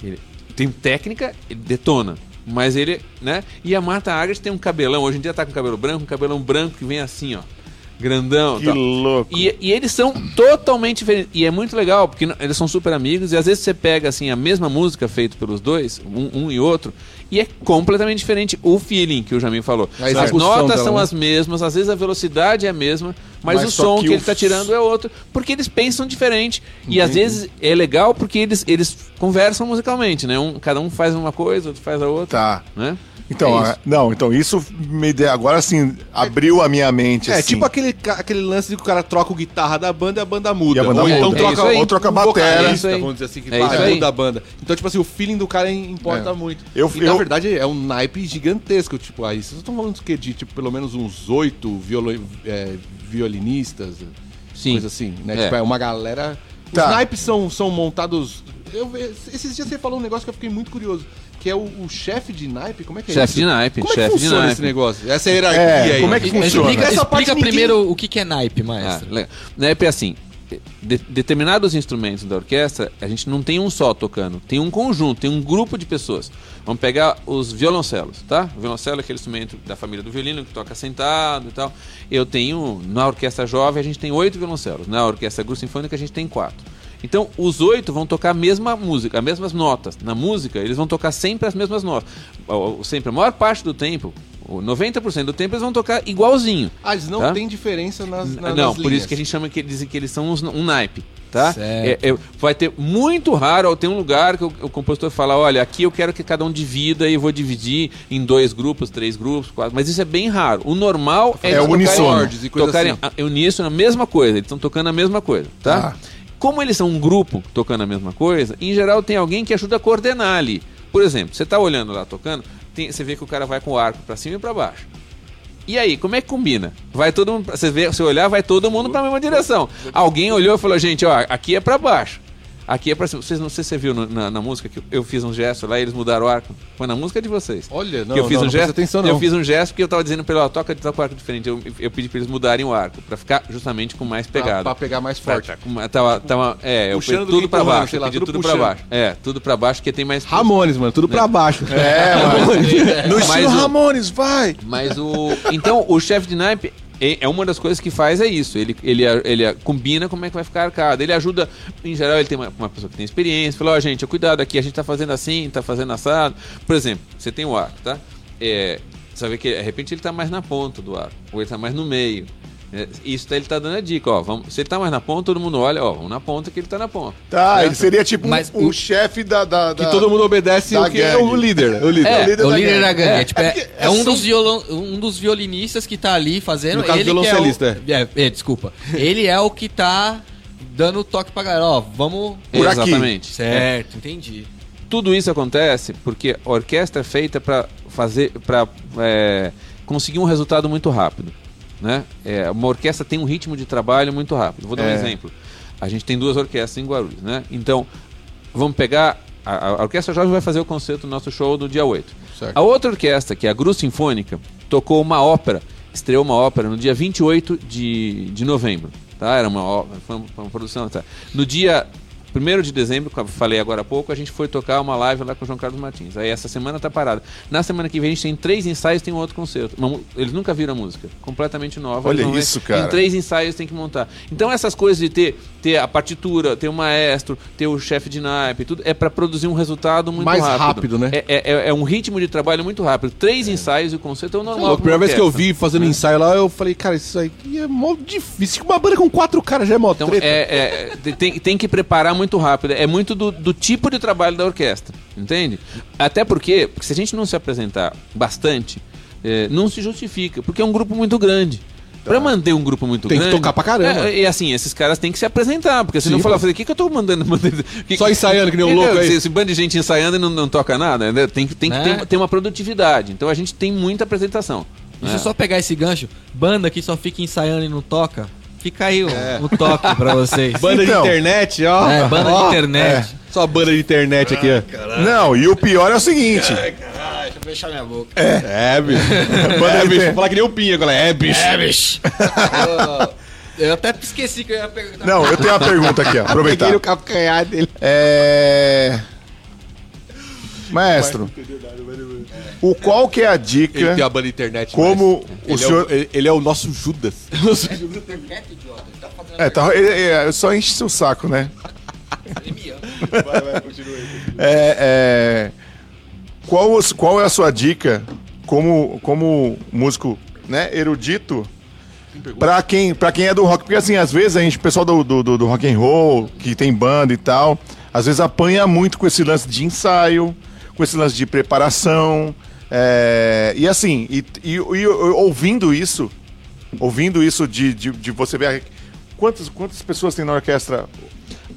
Ele tem técnica, ele detona. Mas ele, né? E a Marta Argerich tem um cabelão, hoje em dia tá com cabelo branco, um cabelão branco que vem assim, ó. Grandão. Que tal. louco. E, e eles são totalmente diferentes. E é muito legal, porque eles são super amigos. E às vezes você pega assim a mesma música feita pelos dois, um, um e outro, e é completamente diferente o feeling que o Jamil falou. A As execução notas são as mesmas, às vezes a velocidade é a mesma, mas, Mas o som que que, ele está tirando é outro. Porque eles pensam diferente. E às Entendi. vezes é legal porque eles, eles conversam musicalmente, né? Um, cada um faz uma coisa, outro faz a outra. Tá. Né? Então, É isso. não, então isso me deu, agora assim, abriu a minha mente É, assim. tipo aquele, aquele lance de que o cara troca o guitarra da banda e a banda muda. E a banda ou então muda. É troca, ou troca um batera. É vamos dizer assim, que É muda a banda. Então, tipo assim, o feeling do cara importa É. muito. Eu- e, na verdade, é um naipe gigantesco. Tipo, aí vocês estão falando do quê? De, tipo, pelo menos uns oito violo- é, violinistas, Sim. coisa assim, né? É. Tipo, é uma galera... Os Tá. naipes são, são montados... Eu, esses dias você falou um negócio que eu fiquei muito curioso, que é o, o chefe de naipe, como é que é Chefe isso? de naipe, Como é que chefe de funciona naipe. esse negócio? Essa hierarquia É, aí. como é que funciona? Explica, Essa parte explica ninguém- primeiro o que, que é naipe, Ah, maestro. legal. Naipe é assim. De- determinados instrumentos da orquestra, a gente não tem um só tocando, tem um conjunto, tem um grupo de pessoas. Vamos pegar os violoncelos, tá? O violoncelo é aquele instrumento da família do violino que toca sentado e tal. Eu tenho, na orquestra jovem, a gente tem oito violoncelos. Na orquestra grupo sinfônica, a gente tem quatro. Então, os oito vão tocar a mesma música, as mesmas notas. Na música, eles vão tocar sempre as mesmas notas. Sempre, a maior parte do tempo, 90% do tempo, eles vão tocar igualzinho. Ah, eles não Tá? têm diferença nas, na, não, nas por isso que a gente chama que dizem que eles são uns- um naipe, tá? Certo. É- é- vai ter muito raro, ou tem um lugar que o, o compositor fala, olha, aqui eu quero que cada um divida e eu vou dividir em dois grupos, três grupos, quatro, mas isso é bem raro. O normal é, É eles tocarem- uníssono. E tocarem assim. é uníssono, a mesma coisa, eles estão tocando a mesma coisa, tá? Tá. Como eles são um grupo tocando a mesma coisa, em geral tem alguém que ajuda a coordenar ali. Por exemplo, você tá olhando lá tocando, tem- você vê que o cara vai com o arco pra cima e pra baixo. E aí, como é que combina? Vai todo mundo, você vê, você olhar, vai todo mundo pra mesma direção. Alguém olhou e falou: "Gente, ó, aqui é pra baixo. Aqui é pra cima". Vocês não sei se você viu no- na, na música que eu- fiz um gesto lá e eles mudaram o arco. Foi na música de vocês. Olha, não, que eu fiz não, um não gesto. atenção, não. Eu fiz um gesto porque eu tava dizendo pra ele, ó, toca, toca o arco diferente. Eu, eu pedi pra eles mudarem o arco pra ficar justamente com mais Pra, pegada. pra pegar mais Tá, forte. tá, com- tava, tava, é, eu Puxando pedi do tudo que pra baixo, sei eu lá, pedi tudo tudo pra baixo. É, tudo pra baixo, porque tem mais... Ramones, mano, tudo pra baixo. É, mano. No estilo o- Ramones, vai! Mas o. Então, o chefe de naipe é uma das coisas que faz é isso. Ele, ele, ele combina como é que vai ficar a. Ele ajuda, em geral, ele tem uma, uma pessoa que tem experiência, fala, ó, gente, cuidado aqui, a gente tá fazendo assim, tá fazendo assado. Por exemplo, você tem o arco, tá? É, você que de repente ele tá mais na ponta do arco, ou ele tá mais no meio. É, isso daí ele tá dando a dica, ó. Vamos, se ele tá mais na ponta, todo mundo olha, ó, vamos na ponta que ele tá na ponta. Tá, Certo? ele seria tipo Mas um, o- chefe da, da, Que da- todo mundo obedece o que é o gangue. líder. O líder. É, líder o da líder gangue. da gangue. É, É, tipo, é, é um, dos violon, um dos violinistas que tá ali fazendo. No caso, ele que é o- violoncelista, é, é, desculpa. Ele é o que tá dando o toque pra galera. Ó, vamos. Por aqui. Exatamente. Certo, entendi. tudo isso acontece porque a orquestra é feita para fazer para conseguir um resultado muito rápido né É, uma orquestra tem um ritmo de trabalho muito rápido vou dar um É. exemplo a gente tem duas orquestras em Guarulhos né então vamos pegar a, a orquestra jovem vai fazer o concerto do nosso show do dia 8 Certo. a outra orquestra que é a Gru Sinfônica tocou uma ópera estreou uma ópera no dia 28 de, de novembro tá era uma ópera foi uma, uma produção tá? no dia 1 de dezembro, como eu falei agora há pouco, a gente foi tocar uma live lá com o João Carlos Martins. Aí essa semana tá parada. Na semana que vem a gente tem três ensaios tem um outro concerto. Eles nunca viram a música. Completamente nova. Olha vão ver. isso, cara. Em três ensaios tem que montar. Então essas coisas de ter, ter a partitura, ter o maestro, ter o chefe de naipe, tudo, é para produzir um resultado muito Mais rápido. rápido, né? É, é- é um ritmo de trabalho muito rápido. Três ensaios e o concerto é o normal. a primeira vez que eu vi fazendo ensaio lá, eu falei, cara, isso aqui é mó difícil. Uma banda com quatro caras já é mó Então, treta. é, é, tem, tem que preparar muito rápido. É muito do, do tipo de trabalho da orquestra, entende? Até porque, porque se a gente não se apresentar bastante, é, não se justifica, porque é um grupo muito grande. Pra manter um grupo muito Tá. Tem que grande. tocar pra caramba. É, e assim, esses caras têm que se apresentar, porque se não falar, o que, que eu tô mandando? mandando que- Só ensaiando que nem um É, louco aí. Se esse bando de gente ensaiando e não, não toca nada, né? tem que, tem que Né? ter, ter uma produtividade. Então a gente tem muita apresentação. Deixa né? eu só pegar esse gancho. Banda que só fica ensaiando e não toca. Fica aí o, o toque pra vocês. Banda Então. de internet, ó. É, banda Ó, de internet. Só banda de internet aqui, ó. Não, e o pior é o seguinte. Deixa eu fechar minha boca. É, bicho. Banda é, de bicho. Vou falar que nem o Pinha agora. É, bicho. É, bicho. eu, até esqueci que eu ia perguntar. Não, eu tenho uma pergunta aqui, ó. Aproveitar. Peguei no calcanhar dele. É. Maestro, o qual que é a Ele dica? tem a banda internet. Como mas o ele, senhor- é o, ele, ele é o nosso Judas. É, tá, ele- ele- só enche seu saco, né? É, é, qual, os- qual é a sua dica como, como músico né, erudito pra quem, pra quem é do rock? Porque assim, às vezes a gente, o pessoal do, do, do- do rock and roll, que tem banda e tal, às vezes apanha muito com esse lance de ensaio, com esse lance de preparação. É, e assim, e, e- e ouvindo isso, ouvindo isso de, de, de você ver. Quantas, quantas pessoas tem na orquestra?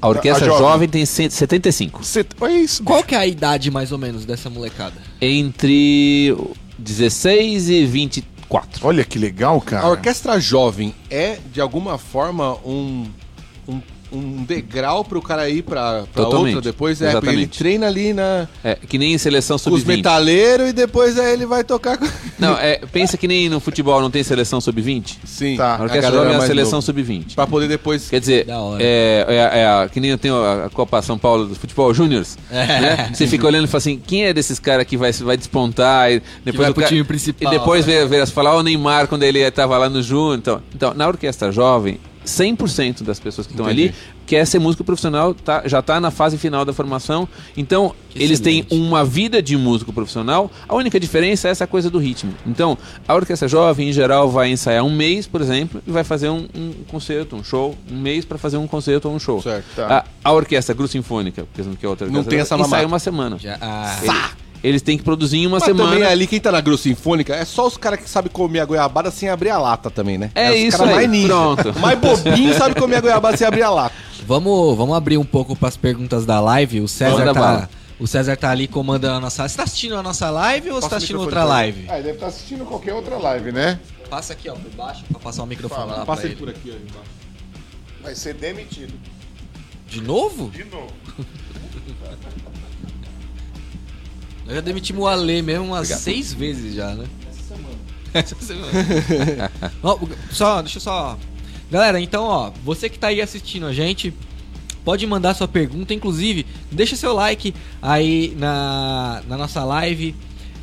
A orquestra A jovem. jovem tem 175. Cê, olha isso. Qual que é a idade mais ou menos dessa molecada? Entre 16 e 24. Olha que legal, cara. A orquestra jovem é, de alguma forma, um, um degrau pro cara ir pra, pra Totalmente. outra depois. É, ele treina ali na, É, que nem em seleção com os sub-20. metaleiros e depois aí ele vai tocar com... Não, é, pensa que nem no futebol não tem seleção sub-20? Sim, Tá. A orquestra jovem é a seleção sub-20. Pra poder depois... Quer dizer, é, é, é a- que nem eu tenho a, Copa São Paulo do Futebol Júniors. Né? Você fica olhando e fala assim: quem é desses caras que vai, vai despontar? E depois vai o pro cara- time principal. E depois vê, vê, falar o Neymar quando ele estava lá no Júnior. Então, então, na orquestra jovem, 100% das pessoas que estão ali quer ser músico profissional, tá, já está na fase final da formação. Então, Que eles têm excelente. uma vida de músico profissional. A única diferença é essa coisa do ritmo. Então, a orquestra jovem, em geral, vai ensaiar um mês, por exemplo, e vai fazer um, um concerto, um show. Um mês para fazer um concerto ou um show. Certo. Tá. A, a orquestra Grupo Sinfônica, por exemplo, que é outra Não tem essa ensaia mamata. uma semana. Já, ah, Ele- eles têm que produzir em uma Mas semana. também ali, quem tá na Grosso Sinfônica, é só os caras que sabem comer a goiabada sem abrir a lata também, né? É os isso cara aí, mais ninja. pronto. Mais bobinho sabe comer a goiabada sem abrir a lata. Vamos, vamos abrir um pouco pras perguntas da live. O César Manda tá, bala. o César tá ali comandando a nossa. Você tá assistindo a nossa live ou você Passa tá o assistindo outra pra live? Ah, ele deve estar assistindo qualquer outra live, né? Passa aqui, ó, por baixo, pra passar o microfone lá pra Passa ele. por aqui, ó, embaixo. Vai ser demitido. De novo? De novo. Nós já demitimos o Ale mesmo umas seis vezes já, né? Essa semana. Ó, só, deixa eu só. Galera, então, ó, você que tá aí assistindo a gente, pode mandar sua pergunta. Inclusive, deixa seu like aí na, na nossa live.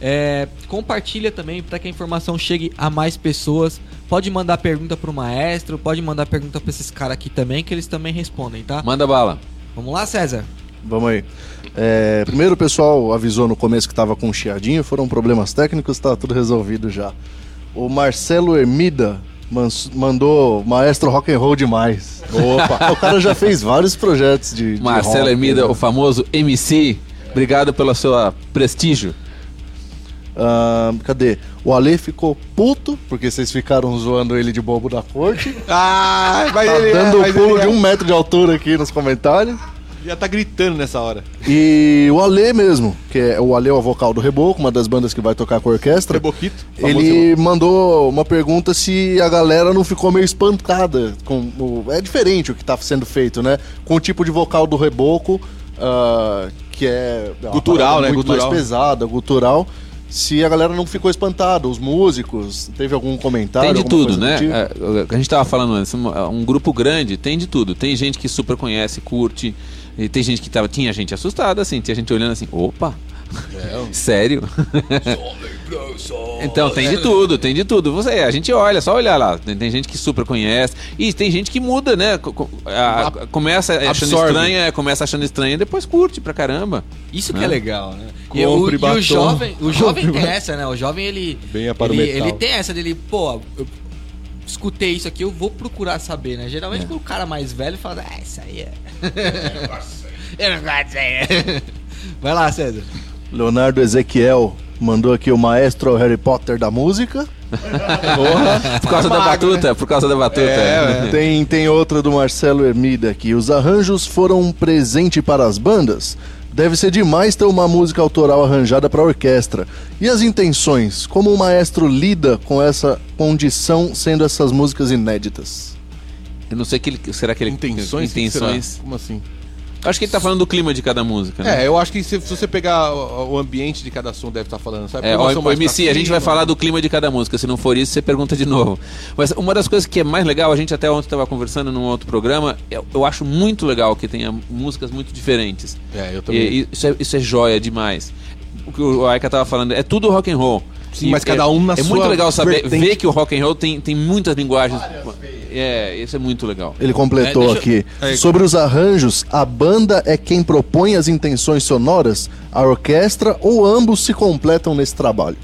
É, compartilha também para que a informação chegue a mais pessoas. Pode mandar pergunta pro maestro, pode mandar pergunta pra esses caras aqui também, que eles também respondem, tá? Manda bala. Vamos lá, César? Vamos aí. É, primeiro o pessoal avisou no começo que estava com um chiadinho, foram problemas técnicos, tá tudo resolvido já. O Marcelo Hermida mans- mandou maestro rock and roll demais. Opa! o cara já fez vários projetos de, de Marcelo rock, Hermida, né? o famoso MC. Obrigado pelo seu ah, prestígio. Ah, cadê? O Ale ficou puto porque vocês ficaram zoando ele de bobo da corte. Ah, mas Tá ele, dando mas o pulo ele de um metro de altura aqui nos comentários. Já tá gritando nessa hora. E o Ale mesmo, que é o Ale é o vocal do Reboco, uma das bandas que vai tocar com a orquestra. Reboquito. Ele mandou uma pergunta se a galera não ficou meio espantada com o... É diferente o que tá sendo feito, né? Com o tipo de vocal do Reboco, ah, que é... Gutural, parada né? Muito Gutural. mais pesada, gutural. Se a galera não ficou espantada, os músicos, teve algum comentário? Tem de tudo, né? tipo? É, a gente tava falando antes, um, um grupo grande tem de tudo. Tem gente que super conhece, curte. E tem gente que tava. Tinha gente assustada, assim, tinha gente olhando assim, opa! Sério? então tem de tudo, tem de tudo. Você, a gente olha, só olhar lá. Tem, tem gente que super conhece. E tem gente que muda, né? A- a- começa achando Absorve. estranha, começa achando estranha e depois curte pra caramba. Isso que Né? é legal, né? Compre E o, e o jovem, o jovem tem essa, né? O jovem ele o ele, metal. ele tem essa dele, pô, eu escutei isso aqui, eu vou procurar saber, né? Geralmente quando o cara mais velho fala, ah, isso aí é. Eu não gosto aí. Vai lá, César. Leonardo Ezequiel mandou aqui o maestro Harry Potter da música. Por causa da magro, batuta, por causa da batuta. É, Tem, tem outra do Marcelo Hermida aqui. Os arranjos foram um presente para as bandas? Deve ser demais ter uma música autoral arranjada para orquestra. E as intenções? Como o maestro lida com essa condição sendo essas músicas inéditas? Eu não sei que ele, será que ele Intenções? intenções. Como assim? Acho que ele tá falando do clima de cada música, né? É, eu acho que se, se você pegar o, o ambiente de cada som, deve estar falando, sabe? É, o mais MC, a gente vai falar do clima de cada música. Se não for isso, você pergunta de novo. Mas uma das coisas que é mais legal, a gente até ontem estava conversando num outro programa, eu, eu acho muito legal que tenha músicas muito diferentes. É, eu também. E isso, é, isso é joia demais. O que o Aika tava falando, é tudo rock and roll. Sim, mas cada é, um na É sua muito legal saber, vertente. ver que o rock and roll tem, tem muitas linguagens. É, isso é muito legal. Ele completou É, deixa- aqui. Aí. Sobre os arranjos, a banda é quem propõe as intenções sonoras, a orquestra ou ambos se completam nesse trabalho?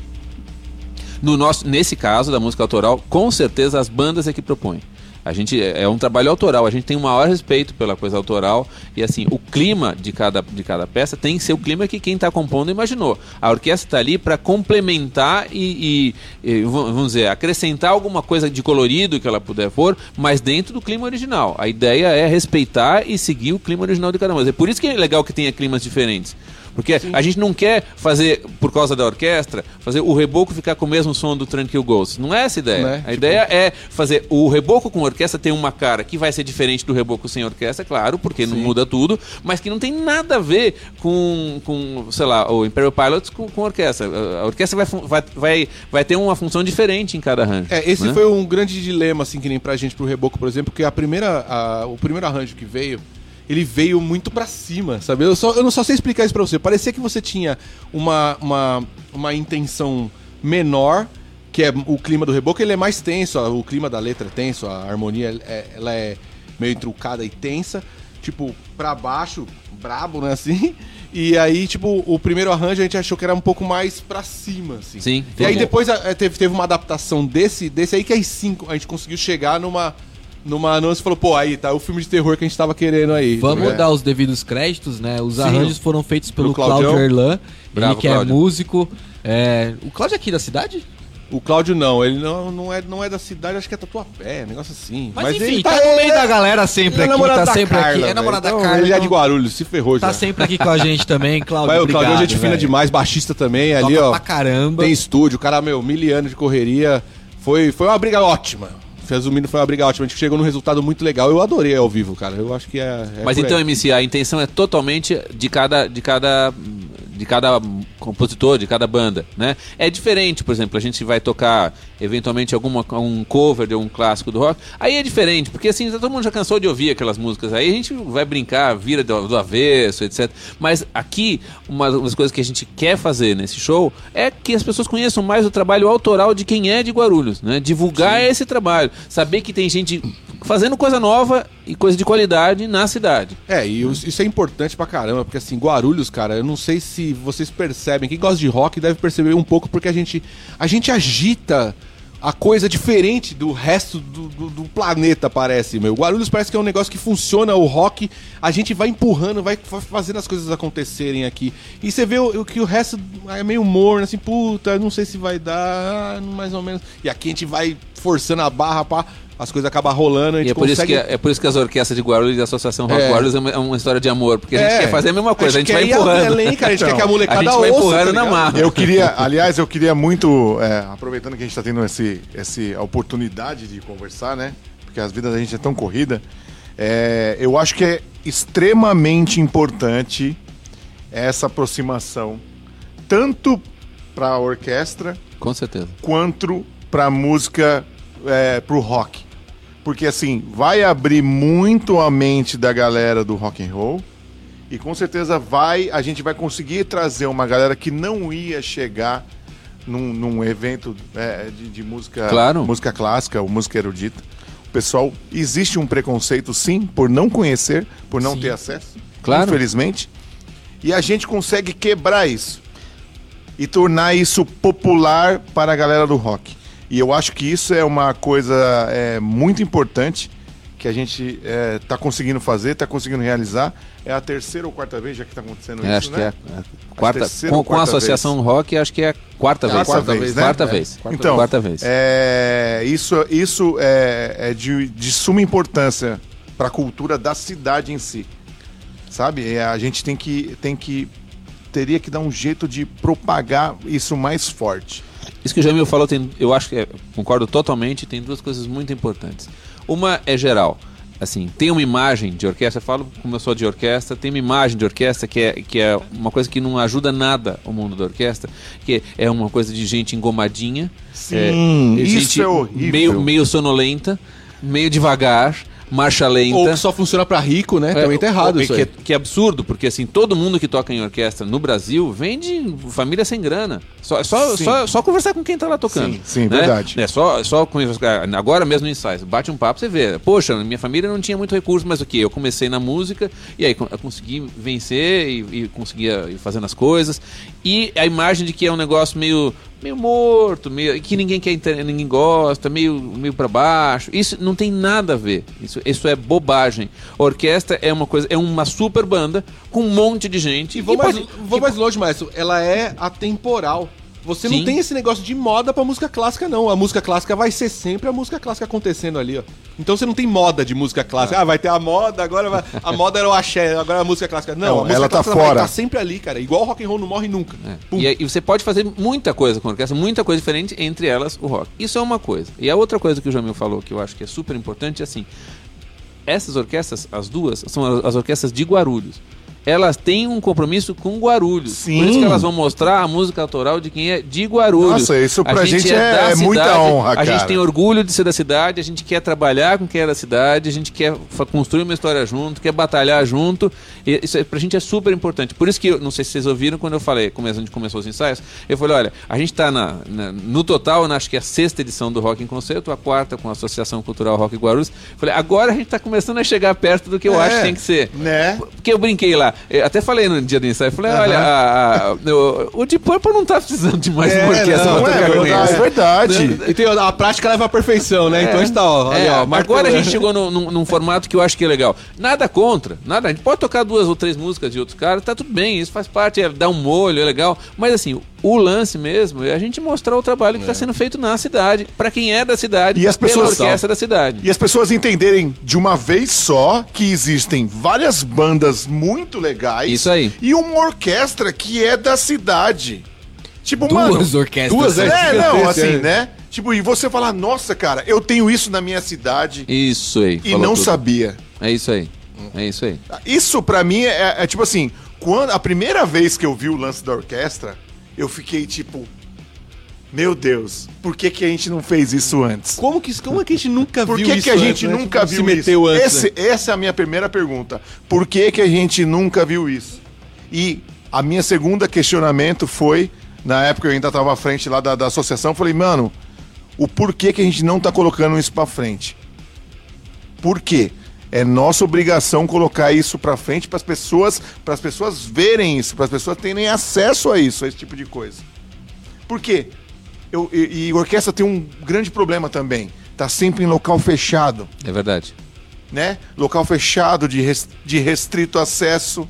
No nosso, nesse caso da música autoral, com certeza as bandas é que propõem. A gente é é um trabalho autoral, a gente tem o maior respeito pela coisa autoral e assim, o clima de cada, de cada peça tem que ser o clima que quem está compondo imaginou. A orquestra está ali para complementar e, e- e, vamos dizer, acrescentar alguma coisa de colorido que ela puder for, mas dentro do clima original. A ideia é respeitar e seguir o clima original de cada uma. É por isso que é legal que tenha climas diferentes. Porque a gente não quer fazer, por causa da orquestra, fazer o reboco ficar com o mesmo som do Tranquil Ghost. Não é essa a ideia. Né? A Tipo- ideia é fazer o reboco com orquestra tem uma cara que vai ser diferente do reboco sem orquestra, claro, porque não muda tudo, mas que não tem nada a ver com, com sei lá, o Imperial Pilots com, com orquestra. A orquestra vai, vai, vai, vai ter uma função diferente em cada arranjo. É, esse né? foi um grande dilema, assim, que nem pra gente, pro Reboco, por exemplo, porque a primeira, a- o primeiro arranjo que veio, ele veio muito pra cima, sabe? Eu, só, eu não só sei explicar isso pra você. Parecia que você tinha uma, uma, uma intenção menor, que é o clima do Reboco, ele é mais tenso, ó, o clima da letra é tenso, a harmonia é, ela é meio trucada e tensa, tipo, pra baixo, brabo, né, assim... E aí, tipo, o primeiro arranjo a gente achou que era um pouco mais pra cima, assim. Sim, E aí depois a- teve, teve uma adaptação desse, desse aí que aí sim a gente conseguiu chegar numa. Numa anúncio falou, pô, aí tá o filme de terror que a gente tava querendo aí. Vamos É. dar os devidos créditos, né? Os Sim. arranjos foram feitos pelo. Cláudio Erlan, Bravo, ele que é Cláudio. músico. É... O Cláudio é aqui da cidade? O Cláudio não, ele não, não, é, não é da cidade, acho que é Tatuapé, negócio assim. Mas, enfim, ele tá, no meio da galera ele sempre é aqui, tá sempre Carla, aqui. É velho. namorado da Então, Carla. Ele é de então Guarulhos, se ferrou já. Tá sempre aqui com a gente também, Cláudio. Vai, o obrigado, Claudio é gente fina demais, baixista também, ali, Toca ó. pra caramba. Tem estúdio, o cara, meu, mil anos de correria. Foi, foi uma briga ótima. Resumindo, foi uma briga ótima. A gente chegou num resultado muito legal. Eu adorei ao vivo, cara. Eu acho que é. é Mas então, aí. MC, a intenção é totalmente de cada, de cada, de cada compositor, de cada banda, né? É diferente, por exemplo, a gente vai tocar eventualmente alguma um cover de um clássico do rock. Aí é diferente, porque assim, todo mundo já cansou de ouvir aquelas músicas. Aí a gente vai brincar, vira do, do avesso, etc. Mas aqui, uma das coisas que a gente quer fazer nesse show é que as pessoas conheçam mais o trabalho autoral de quem é de Guarulhos, né? Divulgar esse trabalho, saber que tem gente fazendo coisa nova e coisa de qualidade na cidade. É, e isso é importante pra caramba, porque assim, Guarulhos, cara, eu não sei se vocês percebem, quem gosta de rock deve perceber um pouco, porque a gente, a gente agita a coisa diferente do resto do, do- do planeta, parece, meu. Guarulhos parece que é um negócio que funciona, o rock, a gente vai empurrando, vai fa- fazendo as coisas acontecerem aqui. E você vê o, que o resto é meio morno, assim, puta, não sei se vai dar, ah, mais ou menos. E aqui a gente vai forçando a barra, pá, as coisas acabam rolando, a E gente é por, isso consegue... que, é por isso que as orquestras de Guarulhos e a Associação Rock É. Guarulhos é uma, é uma história de amor, porque a gente É. quer fazer a mesma coisa, a gente, quer vai ir empurrando. cara, a gente quer que a a molecada gente vai ouça, empurrando tá na marra. Eu queria, aliás, eu queria muito, é, aproveitando que a gente está tendo esse, esse oportunidade de conversar, né? Porque as vidas da gente é tão corrida. é, eu acho que é extremamente importante essa aproximação, tanto para a orquestra Com certeza. quanto para música, é, pro rock. Porque assim, vai abrir muito a mente da galera do rock and roll e com certeza vai, a gente vai conseguir trazer uma galera que não ia chegar num, num evento é, de, de música, Claro. música clássica ou música erudita. O pessoal, existe um preconceito sim por não conhecer, por não ter acesso, Claro. infelizmente. E a gente consegue quebrar isso e tornar isso popular para a galera do rock. E eu acho que isso é uma coisa é, muito importante que a gente está conseguindo fazer, está conseguindo realizar. É a terceira ou quarta vez já que está acontecendo É, isso, acho né? que é a quarta, com, com a quarta Associação Rock, acho que é a quarta, É vez. quarta vez, né? Quarta É. vez. Então, quarta vez. É, isso, isso é, é de, de suma importância para a cultura da cidade em si. Sabe? É, a gente tem que, tem que. Teria que dar um jeito de propagar isso mais forte. Isso que o Jamil falou, tem, eu acho que é, concordo totalmente, tem duas coisas muito importantes. Uma é geral. Assim, tem uma imagem de orquestra, eu falo como eu sou de orquestra, tem uma imagem de orquestra que é, que é uma coisa que não ajuda nada o mundo da orquestra, que é uma coisa de gente engomadinha. Sim, é, isso é horrível. Meio, meio sonolenta, meio devagar, marcha lenta. Ou que só funciona pra rico, né? Também tá errado É, isso que, aí. é- que é absurdo, porque assim, todo mundo que toca em orquestra no Brasil vem de família sem grana. Só, é só, só, só conversar com quem tá lá tocando. Sim, sim, né? verdade. É só, só conversar. Agora mesmo no ensaio, bate um papo, você vê. Poxa, minha família não tinha muito recurso, mas o que? Eu comecei na música e aí eu consegui vencer e, e conseguia ir fazendo as coisas. E a imagem de que é um negócio meio meio morto, meio que ninguém quer, ninguém gosta, meio meio para baixo. Isso não tem nada a ver. Isso, isso é bobagem. Orquestra é uma coisa, é uma super banda com um monte de gente. E vou, e mais, pode- vou mais longe, Maestro. Ela é atemporal. Você Sim. não tem esse negócio de moda pra música clássica, não. A música clássica vai ser sempre a música clássica acontecendo ali, ó. Então você não tem moda de música clássica. Ah, vai ter a moda, agora vai... A moda era o axé, agora é a música clássica. Não, Não, a música ela tá fora. estar sempre ali, cara. Igual o rock and roll não morre nunca. Pum. E, aí você pode fazer muita coisa com a orquestra, muita coisa diferente, entre elas o rock. Isso é uma coisa. E a outra coisa que o Jamil falou, que eu acho que é super importante, é assim: essas orquestras, as duas, são as orquestras de Guarulhos. Elas têm um compromisso com Guarulhos. Sim. Por isso que elas vão mostrar a música autoral de quem é de Guarulhos. Nossa, isso pra A gente é- da é muita honra, A gente cara. tem orgulho de ser da cidade, a gente quer trabalhar com quem é da cidade, a gente quer construir uma história junto, quer batalhar junto. E isso é, pra gente é super importante. Por isso que, eu, não sei se vocês ouviram, quando eu falei, quando a gente começou os ensaios, eu falei, olha, a gente tá na, na- no total, na, acho que é a sexta edição do Rock em Concerto, a quarta com a Associação Cultural Rock Guarulhos. Falei, agora a gente tá começando a chegar perto do que eu É, acho que tem que ser. né? Porque eu brinquei lá, eu até falei no dia do ensaio, falei, olha, a- a- o, o Deep Purple não tá precisando de mais É, uma orquestra não, pra é tocar eles. é verdade. E tem, a prática leva à perfeição, né? Então a gente tá, ó, ali, É, ó, agora a gente chegou num, num- num formato que eu acho que é legal. Nada contra, nada. A gente pode tocar duas ou três músicas de outros caras, tá tudo bem, isso faz parte, é, dá um molho, é legal. Mas assim, o lance mesmo é a gente mostrar o trabalho que está sendo feito na cidade, pra quem é da cidade, E as pela pessoas- orquestra da cidade. E as pessoas entenderem de uma vez só que existem várias bandas muito legais. Isso aí. E uma orquestra que é da cidade. Tipo, mano. Duas orquestras. duas, É, é, não, assim, é. né? Tipo, e você falar, nossa, cara, eu tenho isso na minha cidade Isso aí. e não tudo. sabia. É isso aí. É isso aí. Isso pra mim é, é tipo assim, quando a primeira vez que eu vi o lance da orquestra, eu fiquei tipo, meu Deus, por que que a gente não fez isso antes? Como que, como é que a gente nunca Por viu que, isso que a gente antes, né? nunca Tipo, viu se isso? antes, Esse- né? Essa é a minha primeira pergunta. Por que, que a gente nunca viu isso? E a minha segunda questionamento foi, na época eu ainda estava à frente lá da, da associação, falei, mano, o porquê que a gente não tá colocando isso pra frente? Por quê? É nossa obrigação colocar isso pra frente para as pessoas, para as pessoas verem isso, para as pessoas terem acesso a isso, a esse tipo de coisa. Por quê? Eu, e, e orquestra tem um grande problema também. Tá sempre em local fechado, É verdade. né? Local fechado, de, res- de restrito acesso,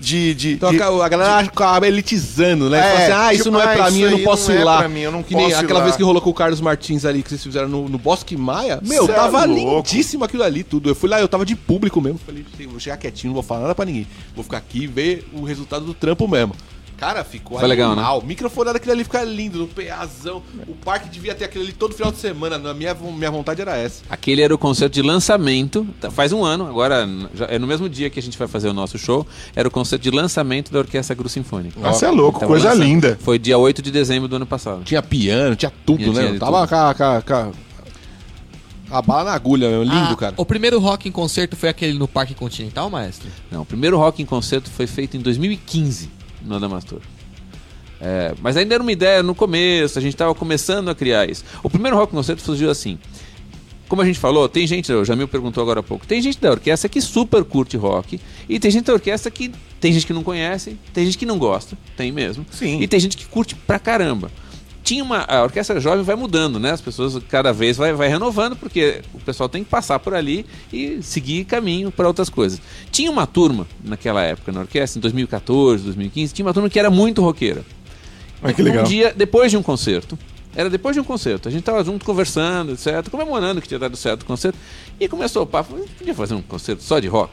de. de, Então de- a galera acaba elitizando, né? É, assim, ah, isso tipo, não é ah, pra isso mim, eu não posso não ir é lá. pra mim, eu não que nem aquela lá. vez que rolou com o Carlos Martins ali, que vocês fizeram no, no Bosque Maia. Meu, Cê é tava louco. lindíssimo aquilo ali, tudo. Eu fui lá, eu tava de público mesmo. Falei, "Sim, vou chegar quietinho, não vou falar nada pra ninguém. Vou ficar aqui e ver o resultado do trampo mesmo. Cara, ficou Foi legal, né? animal. Microfonado aquele ali fica lindo, no peazão. O parque devia ter aquele ali todo final de semana. Na minha, minha vontade era essa. Aquele era o concerto de lançamento, tá, faz um ano, agora já é no mesmo dia que a gente vai fazer o nosso show, era o concerto de lançamento da Orquestra Gru Sinfônica. Nossa, é louco, Tava coisa linda. Foi dia 8 de dezembro do ano passado. Tinha piano, tinha tudo, Tinha- né? tinha tava com a, com a- com a- a bala na agulha, meu. Lindo, Ah, cara. O primeiro rock em concerto foi aquele no Parque Continental, maestro? Não, o primeiro rock em concerto foi feito em 2015 no Adamastor. É, mas ainda era uma ideia no começo, a gente estava começando a criar isso. O primeiro rock em concerto surgiu assim. Como a gente falou, tem gente, o Jamil perguntou agora há pouco, tem gente da orquestra que super curte rock, e tem gente da orquestra que tem gente que não conhece, tem gente que não gosta, tem mesmo. Sim. E tem gente que curte pra caramba. Tinha uma, a orquestra jovem vai mudando, né? As pessoas cada vez vai, vai renovando, porque o pessoal tem que passar por ali e seguir caminho para outras coisas. Tinha uma turma naquela época na orquestra, em 2014, 2015, tinha uma turma que era muito roqueira. Olha que Um legal. dia, depois de um concerto, era depois de um concerto, a gente tava junto conversando, etc, comemorando que tinha dado certo o concerto, e começou o papo, "A gente podia fazer um concerto só de rock?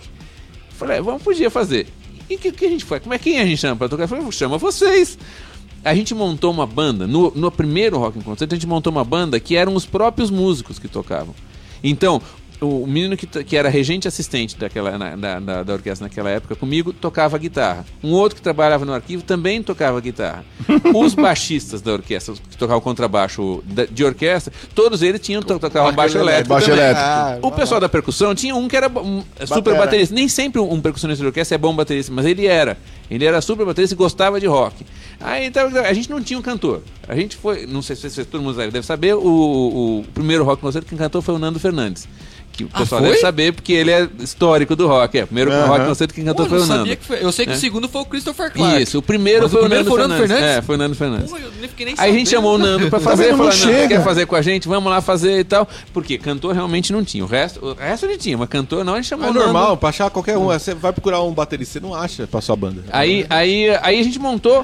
Falei, "É, vamos, podia fazer. E o que, que a gente faz? Como é quem a gente chama pra tocar? Eu falei, chama vocês. A gente montou uma banda, no, no primeiro Rock em Concerto, a gente montou uma banda que eram os próprios músicos que tocavam. Então, o menino que, que era regente assistente daquela, na- da, da, da orquestra naquela época comigo tocava guitarra. Um outro que trabalhava no arquivo também tocava guitarra. Os baixistas da orquestra, que tocavam contrabaixo da- de orquestra, todos eles tinham to tocavam baixo elétrico. Baixo elétrico. O pessoal da percussão tinha um que era um, super Batera. baterista. Nem sempre um, um percussionista de orquestra é bom baterista, mas ele era. Ele era super baterista e gostava de rock. Aí então, a gente não tinha um cantor. A gente foi, não sei se se todo mundo deve saber, o, o, o primeiro rock concerto quem cantou foi o Nando Fernandes. Que o Ah, pessoal foi? deve saber porque ele é histórico do rock. É, o primeiro Aham. rock concerto quem cantou Pô, foi o Nando. sabia que foi. Eu sei que É. o segundo foi o Christopher Clark. Isso, o primeiro foi o primeiro Nando foi o Nando Fernandes. Fernandes? É, foi o Nando Fernandes. Pô, eu nem fiquei nem Aí a gente sabendo. chamou o Nando pra fazer, vendo? falou, Não Nando, chega." quer fazer com a gente? Vamos lá fazer e tal. Porque cantor realmente não tinha. O resto, o resto ele tinha, mas cantor não, a gente chamou É o Nando. normal, pra achar qualquer um. Você vai procurar um baterista, você não acha pra sua banda. Aí, aí, aí a gente montou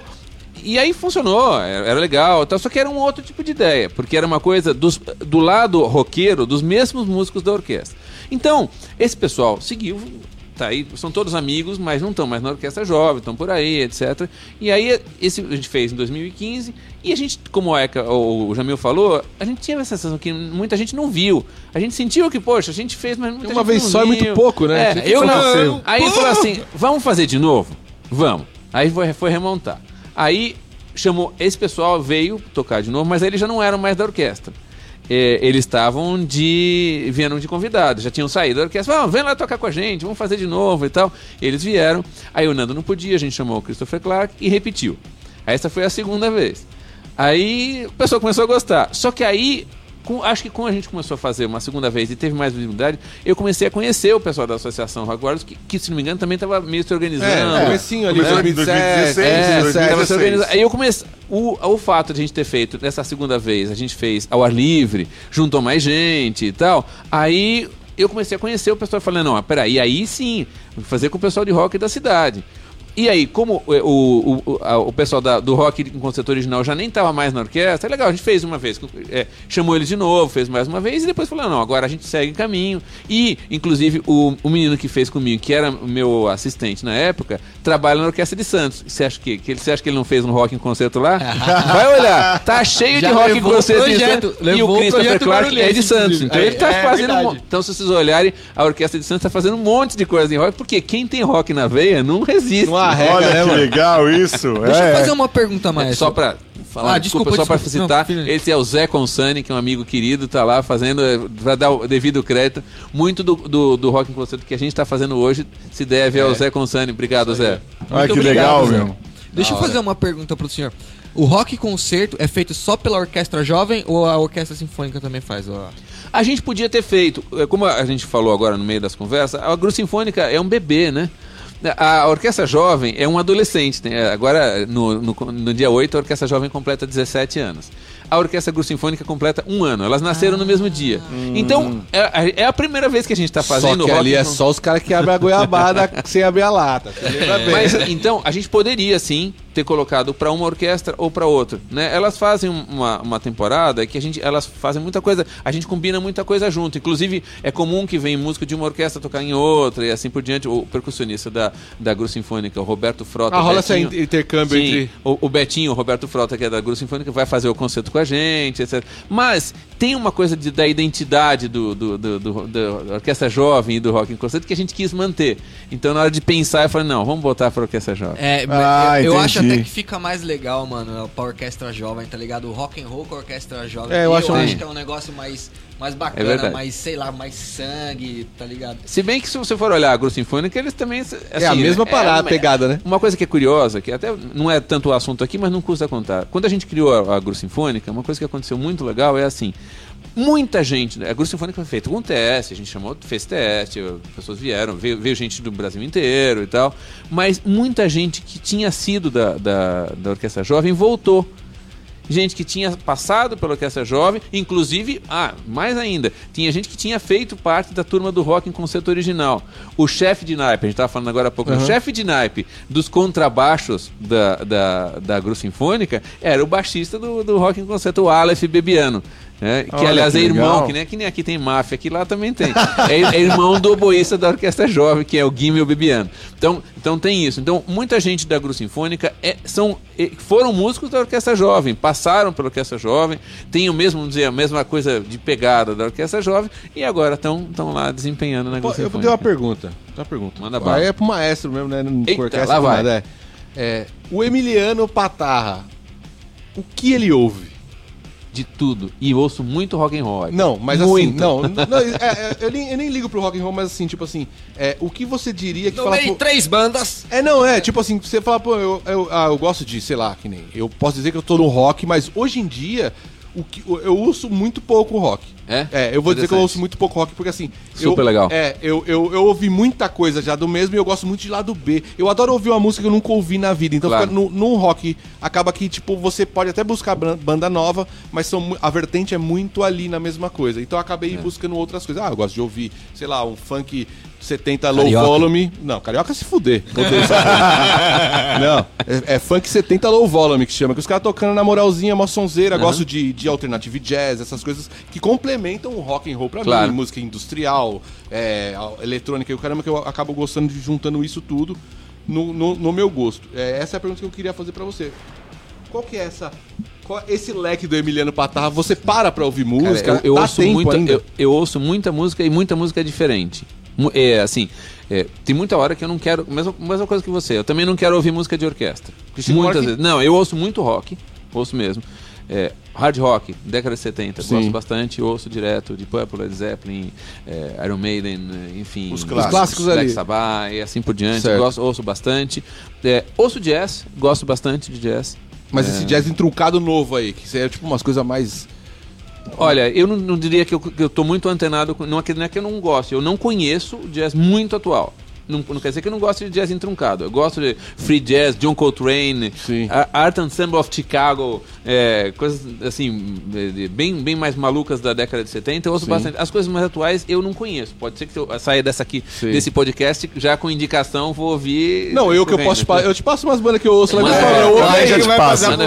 e aí funcionou, era, era legal, tal, só que era um outro tipo de ideia, porque era uma coisa dos, do lado roqueiro dos mesmos músicos da orquestra. Então, esse pessoal seguiu, tá aí, são todos amigos, mas não estão mais na orquestra jovem, estão por aí, etc. E aí esse a gente fez em 2015 e a gente, como a Eka, o, o Jamil falou, a gente tinha essa sensação que muita gente não viu. A gente sentiu que, poxa, a gente fez, mas muita Uma vez só é muito viu. pouco, né? É, eu não. Aí falou assim: vamos fazer de novo? Vamos. Aí foi, foi remontar. Aí chamou, esse pessoal veio tocar de novo, mas aí eles já não eram mais da orquestra. É, eles estavam de. vieram de convidados, já tinham saído da orquestra, vamos, vem lá tocar com a gente, vamos fazer de novo e tal. Eles vieram, aí o Nando não podia, a gente chamou o Christopher Clark e repetiu. Essa foi a segunda vez. Aí o pessoal começou a gostar. Só que aí, com- acho que quando a gente começou a fazer uma segunda vez e teve mais visibilidade, eu comecei a conhecer o pessoal da Associação Rock Guardians, que, que, se não me engano também estava meio se organizando. É, comecinho ali, Começou em 2017, 2016, É, 2016. tava se organizando. Aí eu comecei. O, o fato de a gente ter feito dessa segunda vez, a gente fez ao ar livre, juntou mais gente e tal. Aí eu comecei a conhecer o pessoal falando, não, peraí, aí sim, fazer com o pessoal de rock da cidade. E aí, como o, o, o, a- o pessoal da- do rock com conceito original já nem estava mais na orquestra, é legal, a gente fez uma vez, é, chamou eles de novo, fez mais uma vez, e depois falou, não, agora a gente segue caminho. E, inclusive, o, o menino que fez comigo, que era o meu assistente na época, trabalha na Orquestra de Santos. Você acha que, que ele, você acha que ele não fez um rock em concerto lá? Vai olhar, tá cheio Já de rock em o concerto em projeto, Santos. E o o Christopher Clark é de Santos. Então ele tá É, é fazendo. um então, se vocês olharem, a Orquestra de Santos tá fazendo um monte de coisa em rock, porque quem tem rock na veia não resiste. Não arrega, Olha né, que mano? legal isso. Deixa é. eu fazer uma pergunta mais. Só pra falar, Ah, desculpa, desculpa, só pra desculpa. citar, Não, esse é o Zé Consani, que é um amigo querido, tá lá fazendo, pra dar o devido crédito, muito do, do, do Rock em Concerto que a gente tá fazendo hoje se deve ao Zé Consani. Obrigado, Zé. Olha que obrigado, legal, Zé. meu. Deixa eu fazer uma pergunta pro senhor. O rock concerto é feito só pela orquestra jovem ou a orquestra sinfônica também faz? Ó, A gente podia ter feito, eh, como a gente falou agora no meio das conversas, a Gru Sinfônica é um bebê, né? A Orquestra Jovem é um adolescente. né? Agora, no, no, no dia 8, a Orquestra Jovem completa 17 anos. A Orquestra Gru Sinfônica completa um ano. Elas nasceram no mesmo dia. Então, é, é a primeira vez que a gente está fazendo Só que ali é com- só os caras que abrem a goiabada sem abrir a lata. Bem. Mas então, a gente poderia sim ter colocado para uma orquestra ou para outra, né? Elas fazem um- uma, uma temporada que a gente elas fazem muita coisa, a gente combina muita coisa junto. Inclusive, é comum que vem músico de uma orquestra tocar em outra e assim por diante. O percussionista da da Gru Sinfônica, o Roberto Frota, Ah, rola esse intercâmbio Sim, entre. o, o Betinho, o Roberto Frota, que é da Gru Sinfônica, vai fazer o concerto com a gente, etc. Mas tem uma coisa de- da identidade do, do, do- do- da Orquestra Jovem e do Rock em Concerto que a gente quis manter. Então, na hora de pensar, eu falei, não, vamos botar pra Orquestra Jovem. É, Ah, eu, eu acho até que fica mais legal, mano, pra orquestra jovem, tá ligado? O rock and roll com a orquestra jovem. É, eu acho um- que é um negócio mais, mais É bacana, verdade. mais, sei lá, mais sangue, tá ligado? Se bem que se você for olhar a Gru Sinfônica, eles também. Assim, É a mesma né, parada, uma- pegada, né? Uma coisa que é curiosa, que até não é tanto o assunto aqui, mas não custa contar. Quando a gente criou a, a Gru Sinfônica, uma coisa que aconteceu muito legal é assim. Muita gente, a Gru Sinfônica foi feita com teste, a gente chamou, fez teste, pessoas vieram, veio, veio gente do Brasil inteiro e tal, mas muita gente que tinha sido da, da, da Orquestra Jovem voltou gente que tinha passado pela Orquestra Jovem, inclusive, ah, mais ainda, tinha gente que tinha feito parte da turma do rock em concerto original. O chefe de naipe, a gente estava falando agora há pouco, o chefe de naipe dos contrabaixos da, da, da Gru Sinfônica era o baixista do, do rock em concerto, o Aleph Bebiano. Né? que Olha, aliás que é irmão, legal. que nem, que nem aqui tem máfia, aqui lá também tem. É, é irmão do oboísta da Orquestra Jovem, que é o Guimel Bebiano. Então, então tem isso. Então, muita gente da Gru Sinfônica é, são, foram músicos da Orquestra Jovem, passaram pela Orquestra Jovem, têm o mesmo, vamos dizer, a mesma coisa de pegada da Orquestra Jovem e agora estão lá desempenhando na Gru Pô, eu vou Sinfônica. ter uma pergunta. Uma pergunta. Manda bala. Aí é pro maestro mesmo, né? Não Eita, orquestra, lá vai. nada, é. É, o Emiliano Patarra, o que ele ouve? De tudo. E ouço muito rock and roll. Não, mas Muito. assim, não, não, é, é, eu, nem, eu nem ligo pro rock and roll, mas assim, tipo assim, é, o que você diria que fala, Tomei pô, três bandas. É, não, é, tipo assim, você fala, pô, eu, eu, ah, eu gosto de, sei lá, que nem. Eu posso dizer que eu tô no rock, mas hoje em dia, o que, eu ouço muito pouco rock. É? É, eu vou dizer que eu ouço muito pouco rock, porque assim. Super eu- legal. É, eu, eu, eu ouvi muita coisa já do mesmo e eu gosto muito de lado B. Eu adoro ouvir uma música que eu nunca ouvi na vida. Então, Claro. no, no rock, acaba que, tipo, você pode até buscar ban- banda nova, mas são, a vertente é muito ali na mesma coisa. Então, eu acabei É. buscando outras coisas. Ah, eu gosto de ouvir, sei lá, um funk 70 low Carioca. volume. Não, carioca se fuder. Não, é, é funk 70 low volume que chama, que os caras tocando na moralzinha, mó sonzeira, gosto de, de alternative jazz, essas coisas que complementam o rock and roll pra Claro. mim, música industrial, é, eletrônica e o caramba, que eu acabo gostando de juntando isso tudo no, no, no meu gosto. É, essa é a pergunta que eu queria fazer pra você. Qual que é essa. Esse leque do Emiliano Patarra, você para pra ouvir Cara, música? eu, eu Dá ouço muita, eu, eu ouço muita música e muita música é diferente. É, assim, é, tem muita hora que eu não quero. Mesma, mesma coisa que você, eu também não quero ouvir música de orquestra. Muitas vezes. Não, eu ouço muito rock, ouço mesmo. É, hard rock, década de 70, Sim. gosto bastante, ouço direto de Purple, Led Zeppelin, é, Iron Maiden, é, enfim. Os clássicos. clássicos Black ali. Sabbath e assim por diante. Gosto, ouço bastante. É, ouço jazz, gosto bastante de jazz. Mas É. esse jazz entruncado novo aí, que é tipo umas coisas mais. Olha, eu não, não diria que eu, que eu tô muito antenado, com, não, é que, não é que eu não gosto, eu não conheço o jazz muito atual. Não, não quer dizer que eu não gosto de jazz entruncado. Eu gosto de free jazz, John Coltrane, Art Ensemble of Chicago, é, coisas assim, bem, bem mais malucas da década de 70. Eu ouço Sim. bastante. As coisas mais atuais eu não conheço. Pode ser que eu saia dessa aqui, Sim. desse podcast, já com indicação, vou ouvir. Não, eu que eu posso Eu te passo umas bandas que eu ouço lá. Eu ouço. também já te vai passo. Eu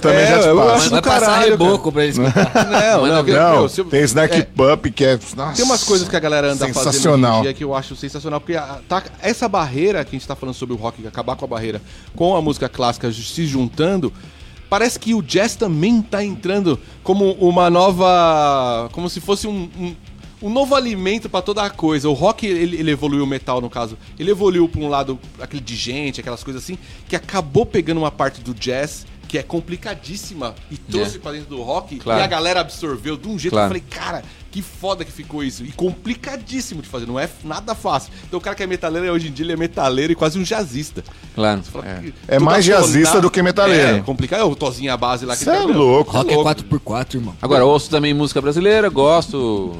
também já te passo. Vai passar reboco pra eles. Não, não. Não, tem Snack é, Pup que é. Nossa, Tem umas coisas que a galera anda fazendo hoje em dia que eu acho sensacional, porque a- tá, essa barreira que a gente tá falando sobre o rock, acabar com a barreira com a música clássica se juntando, parece que o jazz também tá entrando como uma nova. como se fosse um. um um novo alimento pra toda a coisa. O rock, ele, ele evoluiu, o metal no caso, ele evoluiu pra um lado, aquele de gente, aquelas coisas assim, que acabou pegando uma parte do jazz que é complicadíssima e trouxe pra dentro do rock Claro. e a galera absorveu de um jeito Claro. que eu falei, cara, que foda que ficou isso. E complicadíssimo de fazer, não é nada fácil. Então o cara que é metaleiro, hoje em dia ele é metaleiro e quase um jazzista. Claro. Você que É tudo mais afonar- jazzista do que metaleiro. É, complicado. É o Tozinho a base lá que Cê é louco. Rock é 4x4, irmão. Agora, eu ouço também música brasileira, gosto.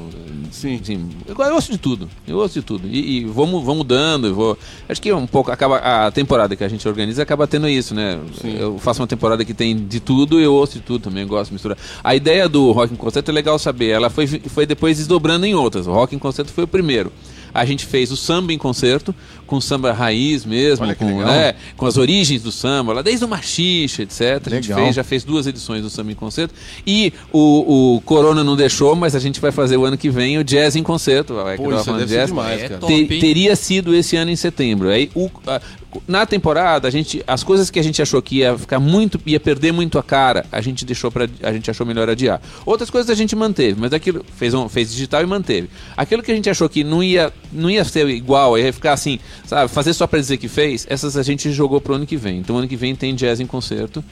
Sim. Sim, eu, eu ouço de tudo. Eu ouço de tudo. E, e vou mudando. eu Vou, acho que um pouco acaba a temporada que a gente organiza acaba tendo isso, né? Sim. Eu faço uma temporada que tem de tudo, eu ouço de tudo também, gosto de misturar. A ideia do Rock em Concerto é legal saber. Ela foi, foi depois desdobrando em outras. O Rock em Concerto foi o primeiro. A gente fez o samba em concerto, com samba raiz mesmo, Olha com, legal. né, com as origens do samba, lá desde o machixe, etc. A gente Legal. fez, já fez duas edições do samba em concerto. E o, o Corona não deixou, mas a gente vai fazer o ano que vem o Jazz em concerto. Pô, isso deve jazz. demais, cara. teria sido esse ano em setembro. Aí, o- a- na temporada, a gente, as coisas que a gente achou que ia ficar muito, ia perder muito a cara, a gente deixou para, a gente achou melhor adiar. Outras coisas a gente manteve, mas aquilo fez, um, fez digital e manteve. Aquilo que a gente achou que não ia, não ia ser igual, ia ficar assim, sabe, fazer só para dizer que fez, essas a gente jogou pro ano que vem. Então, ano que vem tem jazz em concerto.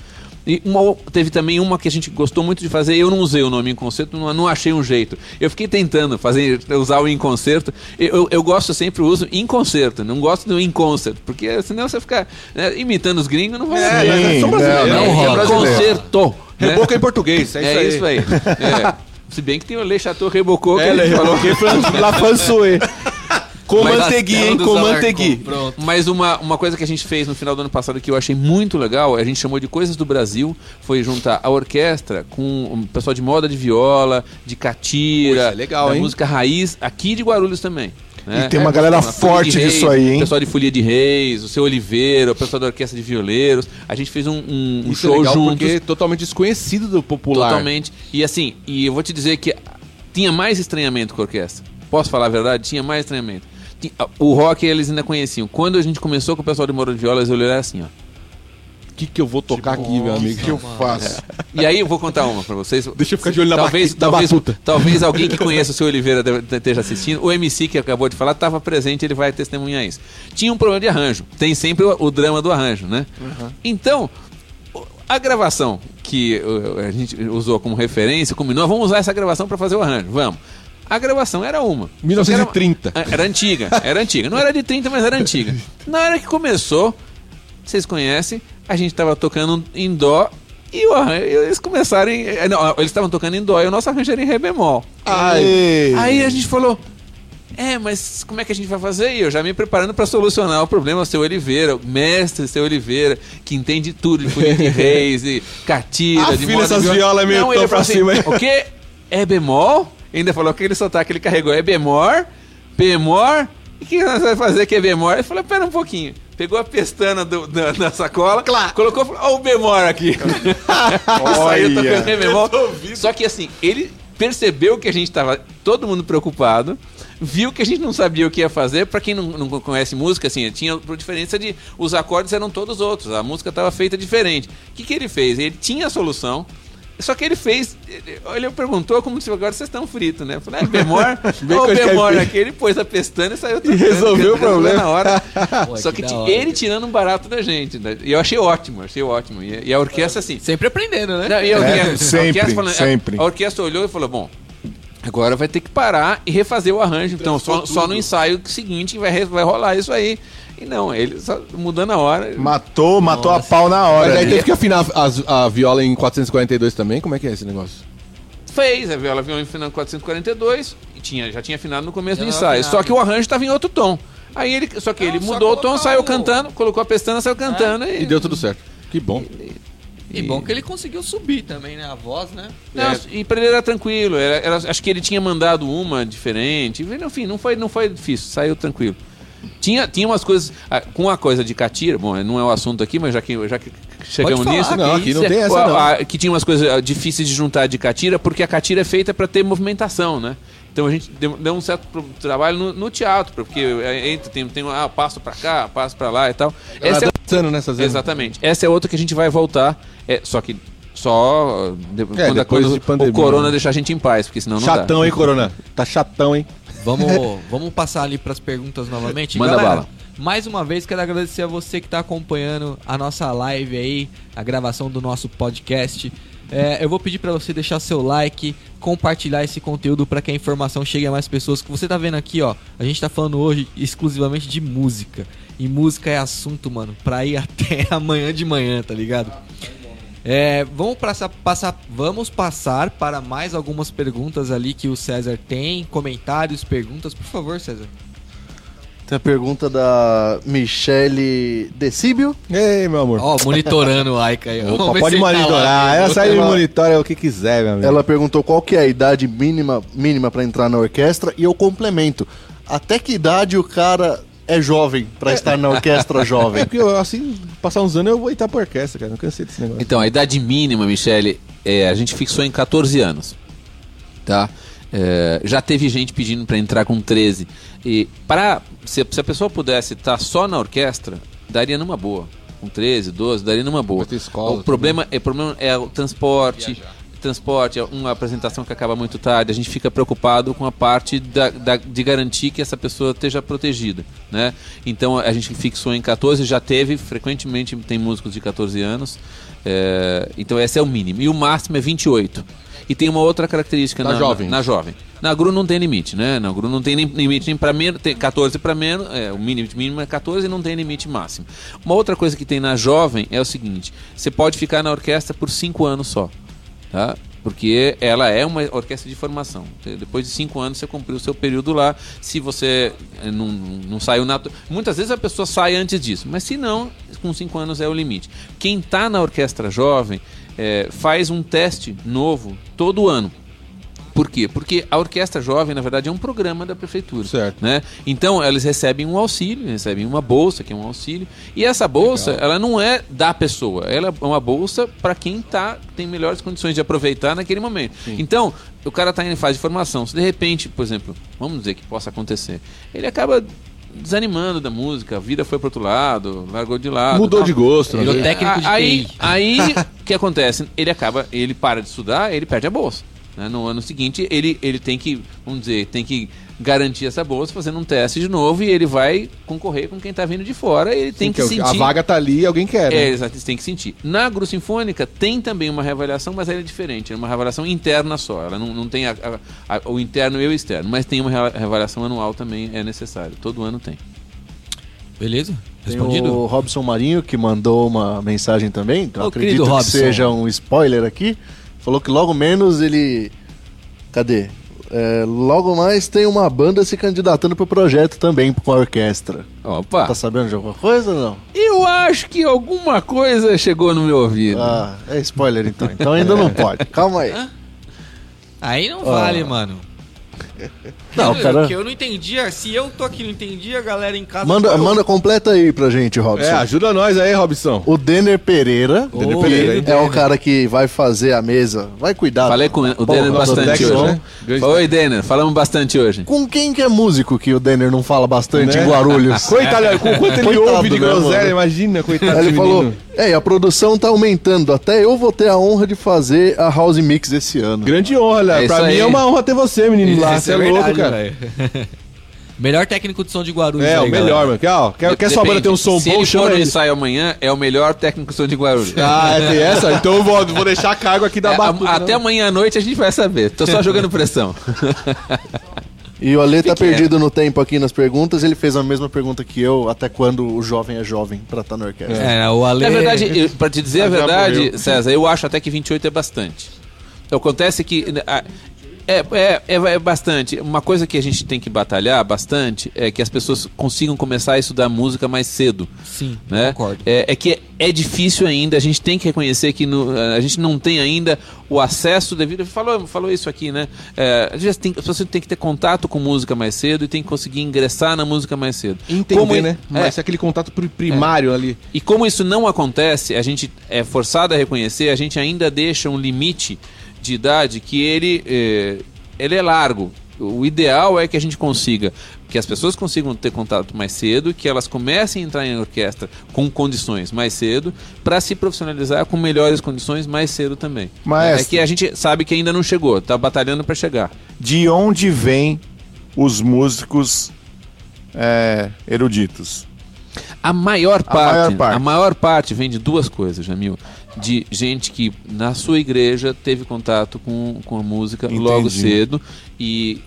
E uma teve também uma que a gente gostou muito de fazer, eu não usei o nome em concerto, não, não achei um jeito. Eu fiquei tentando fazer, usar o em concerto. Eu, eu, eu gosto sempre, uso em concerto, não gosto do em concert, porque senão você fica né, imitando os gringos, não vai É, dar. mas Sim, são brasileiros. não, É, não é rola. em brasileiro. concerto. né? Em português, é, É isso aí. É. Se bem que tem o Le Chateau Rebocou, que É, ele Le falou. La Fansoué. Com Mas- mantegui, hein? Com Pronto. Mas uma, uma coisa que a gente fez no final do ano passado que eu achei muito legal, a gente chamou de Coisas do Brasil, foi juntar a orquestra com o pessoal de moda de viola, de catira, é legal, da hein? música raiz, aqui de Guarulhos também. né? E tem uma galera Folia forte Reis, disso aí, hein? O pessoal de Folia de Reis, o seu Oliveira, o pessoal da Orquestra de Violeiros. A gente fez um, um, um é show legal juntos. porque é totalmente desconhecido do popular. Totalmente. E assim, e eu vou te dizer que tinha mais estranhamento com a orquestra. Posso falar a verdade? Tinha mais estranhamento. Ti- O rock eles ainda conheciam. Quando a gente começou com o pessoal de Moura de Violas, eu olhei assim, ó. O que, que eu vou tocar aqui, meu O amigo? que, que eu faço? E aí eu vou contar uma pra vocês. Deixa eu ficar de olho na talvez, na talvez, batuta. talvez alguém que conheça o seu Oliveira esteja assistindo. O MC que acabou de falar estava presente, ele vai testemunhar isso. Tinha um problema de arranjo. Tem sempre o, o drama do arranjo, né? Então, o- a gravação que uh, a gente usou como referência, combinou, vamos usar essa gravação para fazer o arranjo. Vamos. A gravação era uma. 1930. Era, era antiga, era antiga. Não era de 30, mas era antiga. Na hora que começou, vocês conhecem, a gente estava tocando em dó e arranjo, eles começaram em, eh, não, eles estavam tocando em dó e o nosso arranjo era em ré bemol. Ai. Aí a gente falou, é, mas como é que a gente vai fazer? E eu já me preparando para solucionar o problema, seu Oliveira, o mestre seu Oliveira, que entende tudo de de reis, de catira, de moda essas de violas meio Não, tom pra cima aí. O quê? É bemol? Ainda falou que ele sotaque ele carregou é bemol, bemol, o que nós vamos fazer que é bemol? Ele falou, pera um pouquinho. Pegou a pestana do- da, da sacola, colocou, falou, ó o bemol aqui. e saiu tocando bemol. Só que assim, ele percebeu que a gente tava todo mundo preocupado, viu que a gente não sabia o que ia fazer. Pra quem não, não conhece música, assim, tinha a diferença de os acordes eram todos outros, a música tava feita diferente. O que, que ele fez? Ele tinha a solução. Só que ele fez. Ele, perguntou como se agora vocês estão fritos, né? Eu falei, é bemol? Ó, o caipira. aqui. Ele pôs a pestana e saiu tocando, resolveu o problema. Na hora. Pô, Só que que, hora, ele cara. tirando um barato da gente. né? E eu achei ótimo, achei ótimo. E, e a orquestra, assim. Sempre aprendendo, né? Não, e a orquestra, a sempre, orquestra falando- sempre. A, a orquestra olhou e falou: bom, agora vai ter que parar e refazer o arranjo. Então, só, só no ensaio seguinte que vai, vai rolar isso aí. E não, ele só mudando a hora. Matou, matou a pau na hora. Mas aí teve que afinar as- a, viola em 442 também? Como é que é esse negócio? Fez, a viola veio afinando 442 e tinha, já tinha afinado no começo Já do ensaio. Só que o arranjo estava em outro tom. Aí ele, só que ele só mudou o tom, saiu o- cantando, colocou a pestana, saiu cantando e, E deu tudo certo. Que bom. E bom que ele conseguiu subir também, né? A voz, né? Não, e pra ele era tranquilo. Era, era- acho que ele tinha mandado uma diferente. Enfim, não foi, não foi difícil, saiu tranquilo. Tinha, tinha umas coisas. ah, Com a coisa de catira, bom, não é o assunto aqui, mas já que, já que chegamos falar, nisso. não, aqui não cê- tem essa, ah, não. ah, que tinha umas coisas ah, difíceis de juntar de catira, porque a catira é feita para ter movimentação, né? Então a gente deu, deu um certo trabalho no, no teatro, porque é, entra, tem, tem ah, passo para cá, passo para lá e tal. Essa é, dançando nessas. Exatamente. Essa é outra que a gente vai voltar. É, só que só de- quando, a- de pandemia, o corona né? deixar a gente em paz, porque senão não Chatão, dá. hein, Corona? Tá chatão, hein? Vamos, vamos passar ali para as perguntas novamente. Manda bala. Mais uma vez, quero agradecer a você que está acompanhando a nossa live aí, a gravação do nosso podcast. É, eu vou pedir para você deixar seu like, compartilhar esse conteúdo para que a informação chegue a mais pessoas. Que você tá vendo aqui, ó, a gente tá falando hoje exclusivamente de música. E música é assunto, mano, pra ir até amanhã de manhã, tá ligado? É, vamos, passar, passar, vamos passar para mais algumas perguntas ali que o César tem. Comentários, perguntas, por favor, César. Tem a pergunta da Michele Decíbio. Ei, meu amor. Ó, monitorando o Aika aí. Opa, pode tá lá monitorar. mesmo. Essa aí Ela- monitora o que quiser, meu amigo. Ela perguntou qual que é a idade mínima mínima para entrar na orquestra e eu complemento. Até que idade o cara é jovem para estar na orquestra É jovem? porque eu, assim, passar uns anos eu vou entrar pra orquestra, cara. Não cansei desse negócio. Então, a idade mínima, Michele, é, a gente fixou em 14 anos. Tá? É, já teve gente pedindo para entrar com 13. E para se, se a pessoa pudesse estar só na orquestra, daria numa boa. Com 13, 12, daria numa boa. Escola, o problema é, o problema é o transporte. Transporte é uma apresentação que acaba muito tarde. A gente fica preocupado com a parte da, da- de garantir que essa pessoa esteja protegida, né? Então a gente fixou em 14, já teve frequentemente tem músicos de 14 anos. é, então esse é o mínimo e o máximo é 28. E tem uma outra característica Na na, jovem. Na, na jovem. Na GRU não tem limite, né? Na GRU não tem nem limite nem para menos, tem 14 para menos, é, o mínimo, mínimo é 14 e não tem limite máximo. Uma outra coisa que tem na jovem é o seguinte: você pode ficar na orquestra por 5 anos só, tá? Porque ela é uma orquestra de formação. Depois de cinco anos você cumpriu o seu período lá. Se você eh, não, não saiu na. Muitas vezes a pessoa sai antes disso, mas se não, com cinco anos é o limite. Quem está na orquestra jovem eh, faz um teste novo todo ano. Por quê? Porque a Orquestra Jovem, na verdade, é um programa da prefeitura. Certo. Né? Então, eles recebem um auxílio, recebem uma bolsa, que é um auxílio. E essa bolsa, ela não é da pessoa, ela é uma bolsa para quem tá, tem melhores condições de aproveitar naquele momento. Então, o cara está em fase de formação. Se de repente, por exemplo, vamos dizer que possa acontecer, ele acaba desanimando da música, a vida foi para outro lado, largou de lado. Mudou tal. de gosto, né? Virou técnico de aí, TI. aí o que acontece? Ele acaba, ele para de estudar, ele perde a bolsa. Né? No ano seguinte, ele, ele tem que, vamos dizer, tem que garantir essa bolsa fazendo um teste de novo e ele vai concorrer com quem está vindo de fora. Ele tem Sim, que é o- sentir. A vaga tá ali e alguém quer, É, né? exato, você tem que sentir. Na Gru Sinfônica tem também uma reavaliação, mas ela é diferente. É uma reavaliação interna só. Ela não, não tem a- a- a- o interno e o externo. Mas tem uma rea- reavaliação anual também, é necessário. Todo ano tem. Beleza? Tem Respondido? o Robson Marinho que mandou uma mensagem também. que eu Ô, acredito que Robson. seja um spoiler aqui. Falou que logo menos ele. Cadê? É, logo mais tem uma banda se candidatando pro projeto também com a orquestra. Opa! Tá sabendo de alguma coisa ou não? Eu acho que alguma coisa chegou no meu ouvido. Ah, é spoiler então. Então ainda não pode. Calma aí. Aí não vale, mano. Não, eu, cara- que eu não entendia. Se eu tô aqui não entendi, a galera em casa. Manda, manda completa aí pra gente, Robson. É, ajuda nós aí, Robson. O Denner Pereira, Denner Pereira, hein? é o cara que vai fazer a mesa, vai cuidar. Falei com o Denner bastante hoje. né? Grande Oi, Denner, falamos bastante hoje. Com quem que é músico que o Denner não fala bastante Né? em Guarulhos? Coitado, com quanto ele Coitado, ouve de né, groselha, imagina, coitado Aí ele falou. É, a produção tá aumentando. Até eu vou ter a honra de fazer a House Mix esse ano. Grande honra. É pra mim aí. é uma honra ter você, menino, lá. Você é, louco, verdade, cara. Melhor técnico de som de Guarulhos. É, aí, o melhor, galera. mano. Quer, ó, quer, quer sua banda ter um som Se bom, ele chama ele. ensaio amanhã, é o melhor técnico som de Guarulhos. Ah, é, tem essa? Então eu vou, vou deixar a cargo aqui da É, batuta. a- até né? amanhã à noite a gente vai saber. Tô só jogando pressão. E o Ale tá perdido no tempo aqui nas perguntas. Ele fez a mesma pergunta que eu: até quando o jovem é jovem pra estar na orquestra? É, o Ale. Na verdade, eu- pra te dizer a Ah, verdade, morreu. César, eu acho até que 28 é bastante. Acontece que. É, é, é, é bastante. Uma coisa que a gente tem que batalhar bastante é que as pessoas consigam começar a estudar música mais cedo. Sim, né? concordo. É, é que é, é difícil ainda, a gente tem que reconhecer que no- a gente não tem ainda o acesso devido. Falou, falou isso aqui, né? É, às vezes tem, as pessoas têm que ter contato com música mais cedo e tem que conseguir ingressar na música mais cedo. Entender, Como- né? é, Mas é aquele contato pri- primário ali. e como isso não acontece, a gente é forçado a reconhecer, a gente ainda deixa um limite de idade que ele, eh, ele é largo. O ideal é que a gente consiga, que as pessoas consigam ter contato mais cedo, que elas comecem a entrar em orquestra com condições mais cedo, para se profissionalizar com melhores condições mais cedo também. Maestro. É que a gente sabe que ainda não chegou, tá batalhando para chegar. De onde vêm os músicos é, eruditos? A maior parte, maior parte. a maior parte vem de duas coisas, Jamil. De gente que na sua igreja teve contato com, com a música logo Entendi. cedo e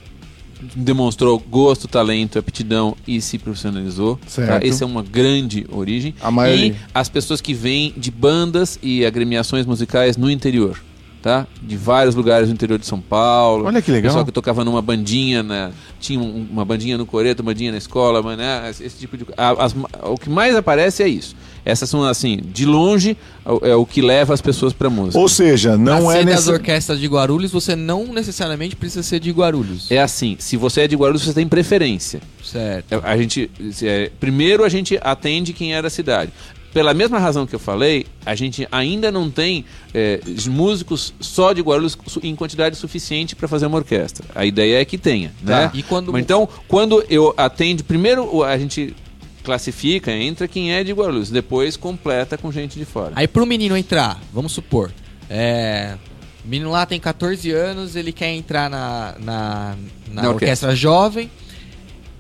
demonstrou gosto, talento, aptidão e se profissionalizou. tá? Essa é uma grande origem. A maioria. E as pessoas que vêm de bandas e agremiações musicais no interior. Tá? De vários lugares do interior de São Paulo. Olha que legal. Pessoal que tocava numa bandinha, né? tinha um- uma bandinha no coreto, uma bandinha na escola, mas, né? esse esse tipo de a- as- O que mais aparece é isso. Essas são, assim, de longe, é o que leva as pessoas pra música. Ou seja, não Pra é das nesse... orquestras de Guarulhos, você não necessariamente precisa ser de Guarulhos. É assim, se você é de Guarulhos, você tem preferência. Certo. É, A gente, é, primeiro a gente atende quem é da cidade. Pela mesma razão que eu falei, a gente ainda não tem é, músicos só de Guarulhos em quantidade suficiente para fazer uma orquestra. A ideia é que tenha, né? E quando- Então, quando eu atendo, primeiro o- a gente classifica, entra quem é de Guarulhos, depois completa com gente de fora. Aí pro menino entrar, vamos supor, é, o menino lá tem 14 anos, ele quer entrar na, na, na Na orquestra. orquestra. jovem,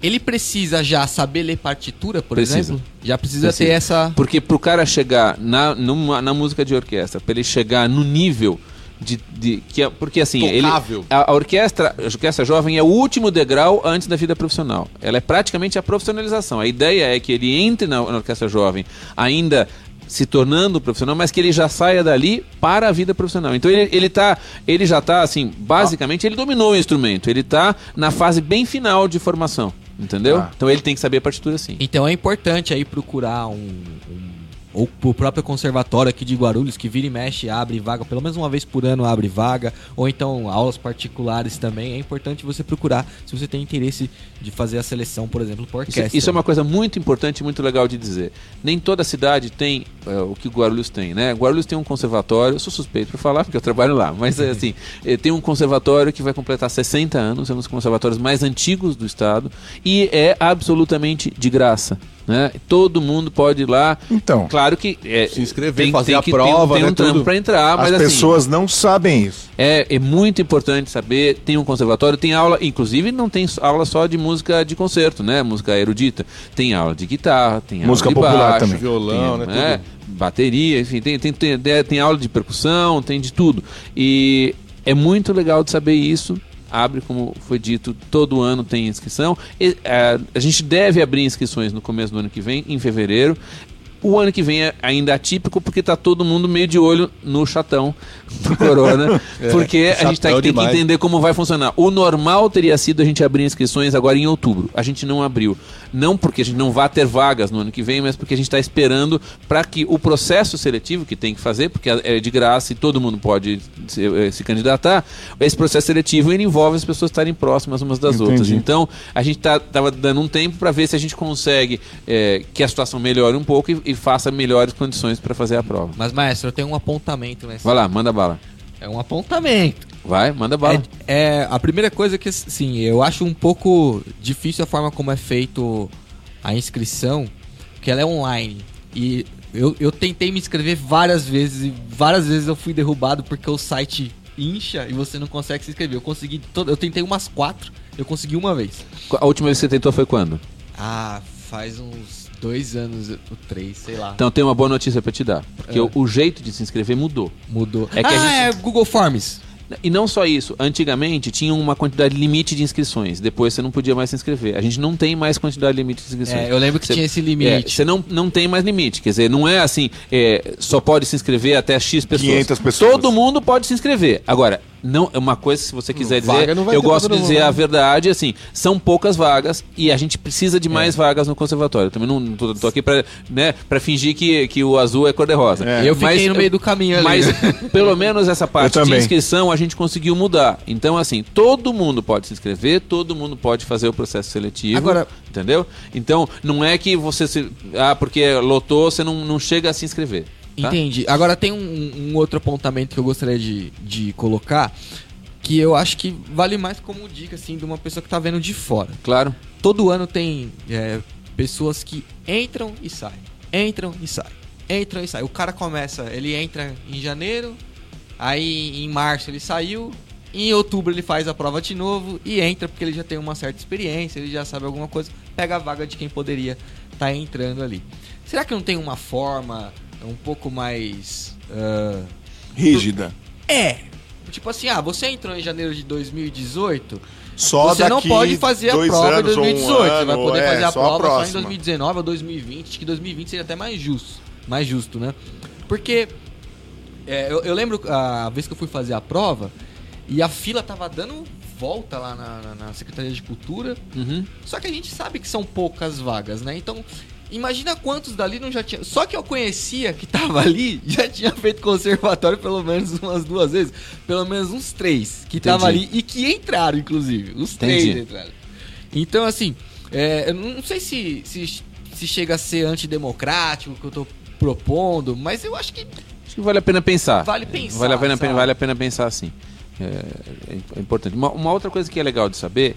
ele precisa já saber ler partitura, por Precisa. exemplo? Já precisa, Precisa. ter essa... Porque pro cara chegar na, numa- na música de orquestra, para ele chegar no nível de. de- que é- porque assim, ele, Tocável. a, a orquestra, a orquestra jovem é o último degrau antes da vida profissional. Ela é praticamente a profissionalização. A ideia é que ele entre na, na orquestra jovem ainda se tornando profissional, mas que ele já saia dali para a vida profissional. Então ele, ele tá, ele já tá assim, basicamente ele dominou o instrumento, ele tá na fase bem final de formação, entendeu? Ah. Então ele tem que saber a partitura sim. Então é importante aí procurar um, um- ou o próprio conservatório aqui de Guarulhos que vira e mexe, abre vaga, pelo menos uma vez por ano abre vaga, ou então aulas particulares também. É importante você procurar se você tem interesse de fazer a seleção, por exemplo, por Isso, orquestra. isso é uma coisa muito importante e muito legal de dizer. Nem toda cidade tem é, o que Guarulhos tem, né? Guarulhos tem um conservatório, eu sou suspeito para falar porque eu trabalho lá, mas é assim, eh, tem um conservatório que vai completar 60 anos, é um dos conservatórios mais antigos do estado e é absolutamente de graça. Né? Todo mundo pode ir lá. Então. claro que é, Se inscrever, fazer a prova, tem um, né, tem um trampo para entrar, mas As assim, pessoas não sabem isso. é, é muito importante saber. Tem um conservatório, tem aula, inclusive não tem aula só de música de concerto, né? Música erudita. Tem aula de guitarra, tem Música aula de popular baixo, também. Violão, tem, né, Bateria, enfim, tem, tem, tem, tem aula de percussão, tem de tudo. E é muito legal de saber isso. Abre, como foi dito, todo ano tem inscrição. E, eh, a gente deve abrir inscrições no começo do ano que vem, em fevereiro. O ano que vem é ainda atípico porque tá todo mundo meio de olho no chatão do Corona. porque a gente tá, tem que demais. entender como vai funcionar. O normal teria sido a gente abrir inscrições agora em outubro. A gente não abriu. Não porque a gente não vá ter vagas no ano que vem, mas porque a gente está esperando para que o processo seletivo que tem que fazer, porque é de graça e todo mundo pode se, eh, se candidatar, esse processo seletivo ele envolve as pessoas estarem próximas umas das Entendi. outras. Então, a gente tá, tava dando um tempo para ver se a gente consegue eh, que a situação melhore um pouco e, e faça melhores condições para fazer a prova. Mas, maestro, eu tenho um apontamento nesse. Vai lá, manda bala. É um apontamento. Vai, manda bala. É, é, a primeira coisa que, sim, eu acho um pouco difícil a forma como é feito a inscrição, que ela é online. E eu, eu tentei me inscrever várias vezes e várias vezes eu fui derrubado porque o site incha e você não consegue se inscrever. Eu consegui, todo, eu tentei umas quatro, eu consegui uma vez. A última vez que você tentou foi quando? Ah, faz uns dois anos, ou três, sei lá. Então tem uma boa notícia para te dar. Porque É. o, o jeito de se inscrever mudou. Mudou. É que a ah, gente- é Google Forms. E não só isso, antigamente tinha uma quantidade limite de inscrições, depois você não podia mais se inscrever. A gente não tem mais quantidade limite de inscrições. É, eu lembro que Você- tinha esse É, limite. você não, não tem mais limite, quer dizer, não é assim, é, só pode se inscrever até X pessoas. 500 pessoas. Todo mundo pode se inscrever. Agora, não é uma coisa, se você quiser dizer, não vai eu gosto de dizer mundo, a né? verdade, assim, são poucas vagas e a gente precisa de mais vagas no conservatório. Também não, não tô, tô aqui pra, né, pra fingir que, que o azul é cor-de-rosa. É. Eu fiquei Mas- no meio do caminho ali. Mas pelo menos essa parte Eu de inscrição a gente conseguiu mudar. Então, assim, todo mundo pode se inscrever, todo mundo pode fazer o processo seletivo. Agora- entendeu? Então, não é que você se. Ah, porque lotou, você não, não chega a se inscrever. Tá? Entendi. Agora tem um, um outro apontamento que eu gostaria de, de colocar, que eu acho que vale mais como dica, assim, de uma pessoa que tá vendo de fora. Claro. Todo ano tem é, pessoas que entram e saem, entram e saem, entram e saem. O cara começa, ele entra em janeiro, aí em março ele saiu, em outubro ele faz a prova de novo e entra porque ele já tem uma certa experiência, ele já sabe alguma coisa, pega a vaga de quem poderia estar entrando ali. Será que não tem uma forma um pouco mais. ah, Rígida. É! Tipo assim, ah, você entrou em janeiro de 2018, Só você não pode fazer a prova em anos ou um 2018. você vai ano, poder é, fazer a prova só em próxima. 2019 ou 2020. Acho que 2020 seria até mais justo. Mais justo, né? Porque é, eu, eu lembro a vez que eu fui fazer a prova e a fila tava dando volta lá na, na- na Secretaria de Cultura. Uhum. Só que a gente sabe que são poucas vagas, né? Então, imagina quantos dali não já tinha. Só que eu conhecia que tava ali, já tinha feito conservatório pelo menos umas duas vezes. Pelo menos uns três que tava ali e que entraram, inclusive. Os Entendi. três entraram. Então, assim, é, eu não sei se, se, se chega a ser antidemocrático o que eu tô propondo, mas eu acho que Acho que vale a pena pensar. Vale pensar, Vale a pena, sabe? vale a pena pensar assim. É, é é importante. Uma, uma outra coisa que é legal de saber,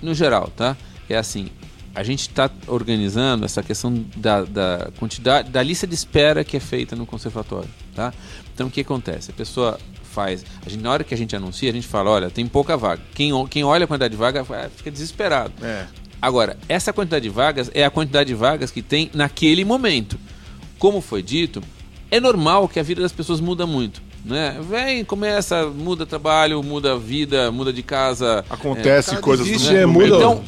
no geral, tá? É assim, a gente está organizando essa questão da, da quantidade, da lista de espera que é feita no conservatório, tá? Então o que acontece? A pessoa faz, a gente, na hora que a gente anuncia, a gente fala, olha, tem pouca vaga. Quem, quem olha a quantidade de vaga vai- fica desesperado. É. Agora, essa quantidade de vagas é a quantidade de vagas que tem naquele momento. Como foi dito, é normal que a vida das pessoas muda muito. Né? Vem, começa, muda trabalho, muda vida, muda de casa. Acontece coisas desiste, no é, momento. muda. Então,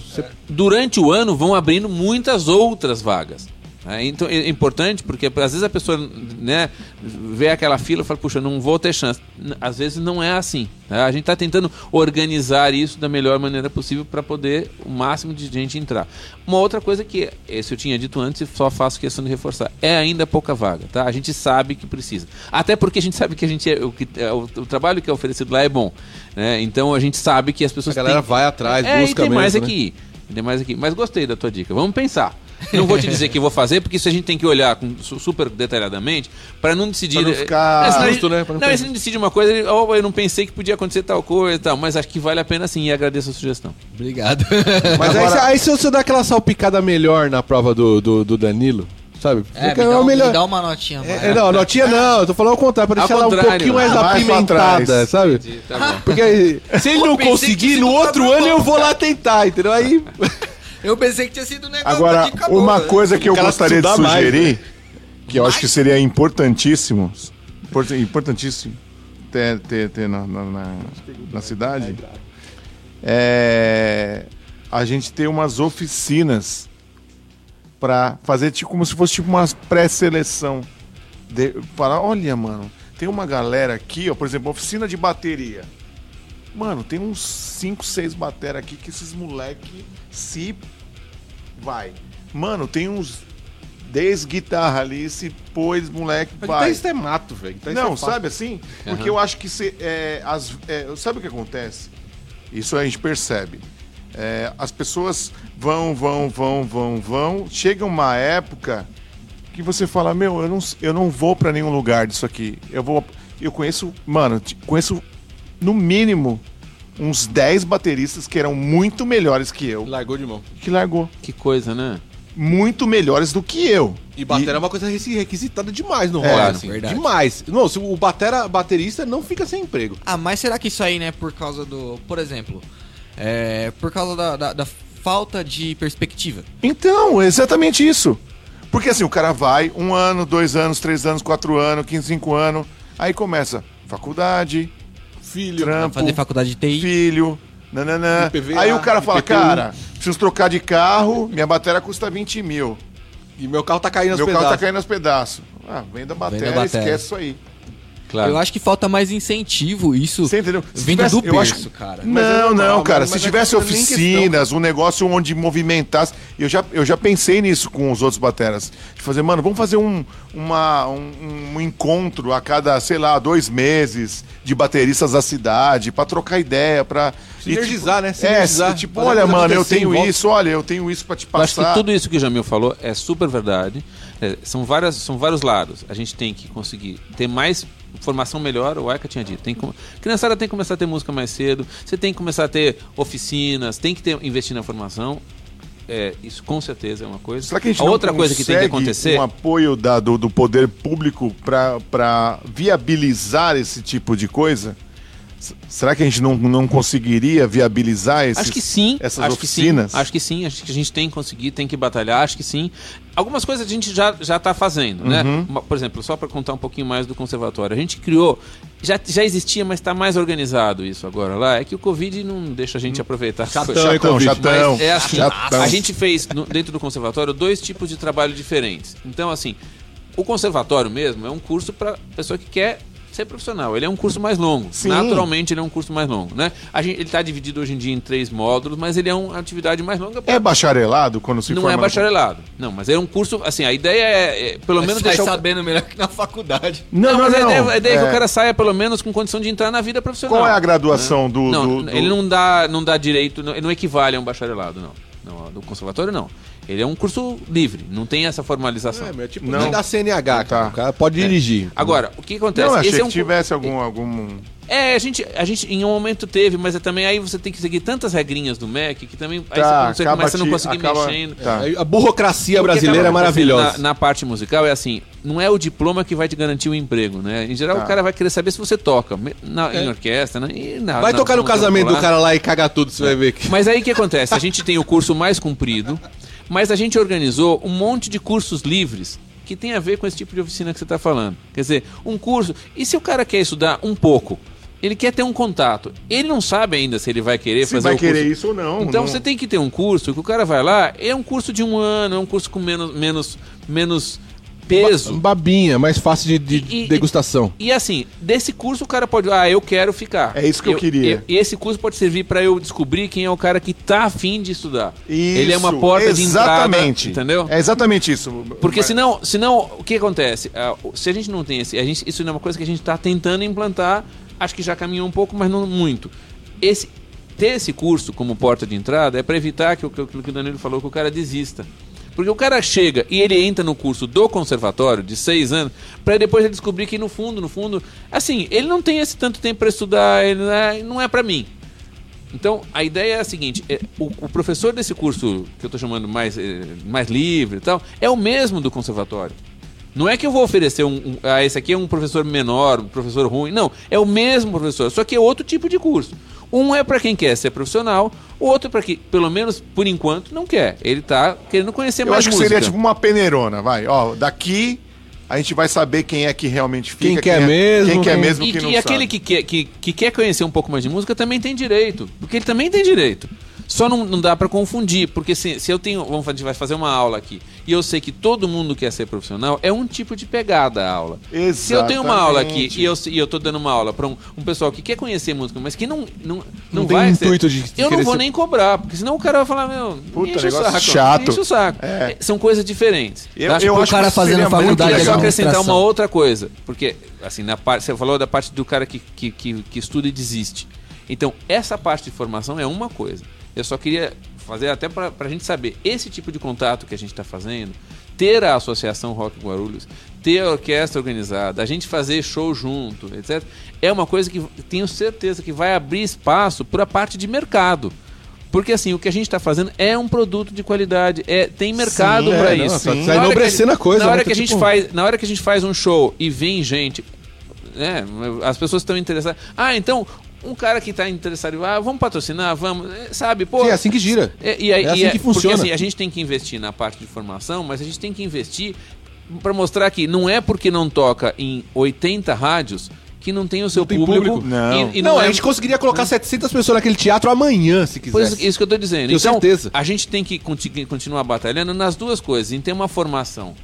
durante o ano vão abrindo muitas outras vagas. Né? Então é importante porque às vezes a pessoa né, vê aquela fila e fala, puxa, não vou ter chance. Às vezes não é assim. né? A gente está tentando organizar isso da melhor maneira possível para poder o máximo de gente entrar. Uma outra coisa que, esse eu tinha dito antes e só faço questão de reforçar, é ainda pouca vaga. Tá? A gente sabe que precisa. Até porque a gente sabe que a gente é, o, que, é, o, o trabalho que é oferecido lá é bom. né? Então a gente sabe que as A pessoas galera têm- vai atrás, é, busca e tem mesmo, mais né? aqui. Tem mais aqui. Mas gostei da tua dica. Vamos pensar. Não vou te dizer que vou fazer, porque isso a gente tem que olhar com, su- super detalhadamente para não decidir. Pra não ficar É, senão justo, né? Pra não Não, se a gente decide uma coisa, ele, oh, eu não pensei que podia acontecer tal coisa e tal, mas acho que vale a pena sim e agradeço a sugestão. Obrigado. Mas aí, Agora- se- aí se você dá aquela salpicada melhor na prova do, do, do Danilo, sabe? É, me Fica dá, o um- melhor. me dá uma notinha. É, não, notinha não, eu tô falando ao contrário, pra deixar ela um pouquinho mais pra apimentada, sabe? Tá bom. Porque aí, se ele não conseguir, no outro ano eu vou lá tentar, entendeu? Aí. Eu pensei que tinha sido um negócio Agora, acabou, uma né? coisa que eu gostaria de estudar mais, sugerir, que eu acho que seria importantíssimo, import- importantíssimo ter, ter, ter na, na, na- na cidade, é a gente ter umas oficinas pra fazer tipo, como se fosse tipo uma pré-seleção. De- Falar, olha, mano, tem uma galera aqui, ó, por exemplo, oficina de bateria. Mano, tem uns 5, 6 bateras aqui que esses moleque se vai. Mano, tem uns 10 guitarras ali, se pôs, moleque, Mas vai. guitarrista é mato, velho. Não, é sabe assim? Porque eu acho que se, é, as, é, sabe o que acontece? Isso a gente percebe. É, as pessoas vão, vão, vão, vão, vão. Chega uma época que você fala, meu, eu não, eu não vou pra nenhum lugar disso aqui. Eu vou. Eu conheço, mano, conheço no mínimo uns 10 bateristas que eram muito melhores que eu, Largou de mão. que largou. Que coisa, né? Muito melhores do que eu. E batera é uma coisa requi- requisitada demais no É, rock, assim. verdade. Demais. Não, se o batera, baterista não fica sem emprego. Ah, mas será que isso aí, né, por causa do. Por exemplo, é, por causa da, da- da falta de perspectiva. Então, é exatamente isso. Porque assim, o cara vai um ano, dois anos, três anos, quatro anos, quinze, cinco anos, aí começa faculdade, Filho. trampo, Fazer faculdade de TI. filho, nananã. IPVA, aí o cara fala, IPTU. cara, preciso trocar de carro, minha bateria custa 20 mil. E meu carro tá caindo aos Meu carro pedaços. tá caindo aos pedaços. Ah, venda a bateria. esquece isso aí. Claro. Eu acho que falta mais incentivo, isso Você entendeu? Se vindo tivesse- do eu acho- berço, cara. Não, Mas é normal, não, mas- cara. mas se é tivesse não é nem oficinas, um negócio onde movimentasse. Eu já, eu já pensei nisso com os outros bateras. De fazer, mano, vamos fazer um, uma, um, um encontro a cada, sei lá, dois meses de bateristas da cidade, pra trocar ideia, pra. Sinergizar, né? É, Sinergizar. tipo, Fazer a olha, coisa mano, eu tenho volta. isso, olha, eu tenho isso pra te Eu acho que passar. tudo isso que o Jamil falou é super verdade. É, são, várias, são vários lados. A gente tem que conseguir ter mais formação melhor, o Aika tinha dito. Tem que, criançada tem que começar a ter música mais cedo, você tem que começar a ter oficinas, tem que ter, investir na formação. É, isso com certeza é uma coisa. Será que a gente a outra coisa que tem que acontecer. um apoio da- do, do poder público para viabilizar esse tipo de coisa? Será que a gente não, não conseguiria viabilizar esses, Acho que sim. essas acho oficinas? Que sim, acho que sim. Acho que a gente tem que conseguir, tem que batalhar. Acho que sim. Algumas coisas a gente já já está fazendo, né? Uhum. Uma- Por exemplo, só para contar um pouquinho mais do conservatório, a gente criou, já, já existia, mas está mais organizado isso agora lá. É que o Covid não deixa a gente aproveitar. as Chatão, hein, Chatão, Covid? chatão. Mas é assim, Chatão. a gente fez no- dentro do conservatório dois tipos de trabalho diferentes. Então, assim, o conservatório mesmo é um curso para pessoa que quer ser profissional. Ele é um curso mais longo. Sim. Naturalmente, ele é um curso mais longo, né? A gente, ele está dividido hoje em dia em três módulos, mas ele é uma atividade mais longa. É bacharelado quando se não forma é no- bacharelado. Não, mas é um curso, assim, a ideia é, é, pelo menos Sai deixar o- sabendo melhor que na faculdade. Não, não, mas não. a ideia, a ideia é que É. o cara saia pelo menos com condição de entrar na vida profissional. Qual é a graduação do, Não, do- do- ele não dá, não dá direito, não, ele não equivale a um bacharelado, não. não. Do conservatório, não. Ele é um curso livre, não tem essa formalização. É, mas é tipo Não. nem da CNH, cara. Tá. O cara pode dirigir. Agora, o que acontece? Não, achei Esse é um que tivesse algum, algum... É, a gente, a gente em um momento teve, mas é também aí você tem que seguir tantas regrinhas do MEC que também aí Tá, você, você começa a não conseguir acaba- mexendo. Tá. Aí A burocracia brasileira é maravilhosa. Na, na parte musical é assim, não é o diploma que vai te garantir o emprego, né? Em geral Tá. o cara vai querer saber se você toca na- É. em orquestra, né? E na- Vai na- tocar no casamento do cara lá e cagar tudo, você vai ver que. Mas aí o que acontece? A gente tem o curso mais comprido, mas a gente organizou um monte de cursos livres que tem a ver com esse tipo de oficina que você está falando. Quer dizer, um curso. E se o cara quer estudar um pouco? Ele quer ter um contato. Ele não sabe ainda se ele vai querer Se fazer vai o curso. querer isso ou não. Então não- você tem que ter um curso que o cara vai lá, é um curso de um ano, é um curso com menos, menos, menos peso. Babinha, mais fácil de, de E- e- degustação. E assim, desse curso o cara pode, ah, eu quero ficar. É isso que eu queria. E esse curso pode servir para eu descobrir quem é o cara que tá afim de estudar. Ele é uma Isso, porta de entrada, Exatamente. entendeu? É exatamente isso. Porque Mas- senão, senão, o que acontece? Ah, Se a gente não tem esse, a gente, isso é uma coisa que a gente está tentando implantar, acho que já caminhou um pouco, mas não muito. Esse, ter esse curso como porta de entrada é para evitar que o que o Danilo falou, que o cara desista. Porque o cara chega e ele entra no curso do conservatório de seis anos, para depois descobrir que no fundo, no fundo, assim, ele não tem esse tanto tempo para estudar, ele não é, é para mim. Então, a ideia é a seguinte: é, o, o professor desse curso, que eu estou chamando mais, eh, mais livre e tal, é o mesmo do conservatório. Não é que eu vou oferecer um, um- ah, esse aqui é um professor menor, um professor ruim. Não, é o mesmo professor, só que é outro tipo de curso. Um é para quem quer ser profissional, o outro é para quem, pelo menos por enquanto, não quer. Ele tá querendo conhecer Eu mais acho que música. seria tipo uma peneirona, vai. Ó, daqui a gente vai saber quem é que realmente fica. Quem quer é, mesmo, Quem quer quem- mesmo, E, quem não e aquele que quer, que, que quer conhecer um pouco mais de música também tem direito. Porque ele também tem direito. Só não, não dá pra confundir. Porque se, se eu tenho. Vamos, a gente vai fazer uma aula aqui. E eu sei que todo mundo quer ser profissional, é um tipo de pegada a aula. Se eu tenho uma aula aqui Exatamente. e eu, e eu tô dando uma aula para um, um pessoal que quer conhecer música, mas que não não, não, Não tem vai ser- intuito de- de Eu não vou ser- nem cobrar, porque senão o cara vai falar, meu, Puta, enche o saco. chato. Enche o saco. É. É, São coisas diferentes. Eu, Tá? eu o acho cara que fazendo seria muito faculdade Eu de queria só acrescentar uma outra coisa, porque assim, na parte, você falou da parte do cara que, que, que, que estuda e desiste. Então, essa parte de formação é uma coisa. Eu só queria fazer até para a gente saber esse tipo de contato que a gente está fazendo, ter a associação Rock Guarulhos, ter a orquestra organizada, a gente fazer show junto, etc. É uma coisa que tenho certeza que vai abrir espaço para a parte de mercado. Porque assim, o que a gente está fazendo é um produto de qualidade, é tem mercado é, para não, isso. tá- tá Na hora que a enobrecendo gente- a coisa, Na hora né? que a Tá gente tipo- faz, na hora que a gente faz um show e vem gente, né, as pessoas estão interessadas. Ah, então um cara que está interessado, ah, vamos patrocinar, vamos, é, sabe? Pô, Sim, é assim que gira. é, e aí- É assim é- que funciona. Porque assim, a gente tem que investir na parte de formação, mas a gente tem que investir para mostrar que não é porque não toca em 80 rádios que não tem o seu tem público. público. Não. E, e não, é- a gente conseguiria colocar 700 pessoas naquele teatro amanhã, se Pois quisesse. isso que eu tô dizendo. Tenho então, certeza. a gente tem que conti- continuar batalhando nas duas coisas, em ter uma formação.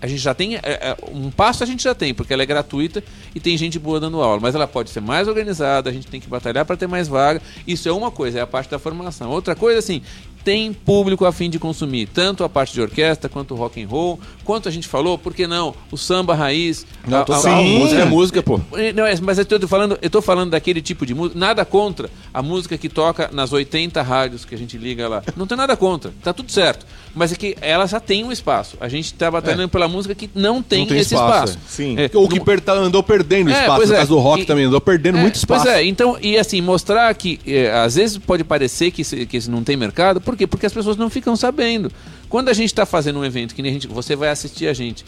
A gente já tem. é, é, um passo a gente já tem, porque ela é gratuita e tem gente boa dando aula. Mas ela pode ser mais organizada, a gente tem que batalhar para ter mais vaga. Isso é uma coisa, é a parte da formação. Outra coisa, assim, tem público a fim de consumir, tanto a parte de orquestra, quanto o rock and roll, quanto a gente falou, por que não? O samba raiz. Não, a- a- música é música, pô. não, é, mas eu tô falando, eu tô falando daquele tipo de música, nada contra a música que toca nas 80 rádios que a gente liga lá. Não tem nada contra, tá tudo certo. Mas é que ela já tem um espaço. A gente tá batalhando pela música que não tem, Não tem esse espaço, espaço. Sim. É, Ou que não- per- tá- andou perdendo É, espaço, no é. caso do rock E- também, andou perdendo é, muito espaço. Pois é, então, e assim, mostrar que é, às vezes pode parecer que, se- que não tem mercado, por quê? Porque as pessoas não ficam sabendo. Quando a gente está fazendo um evento, que nem a gente. Você vai assistir a gente.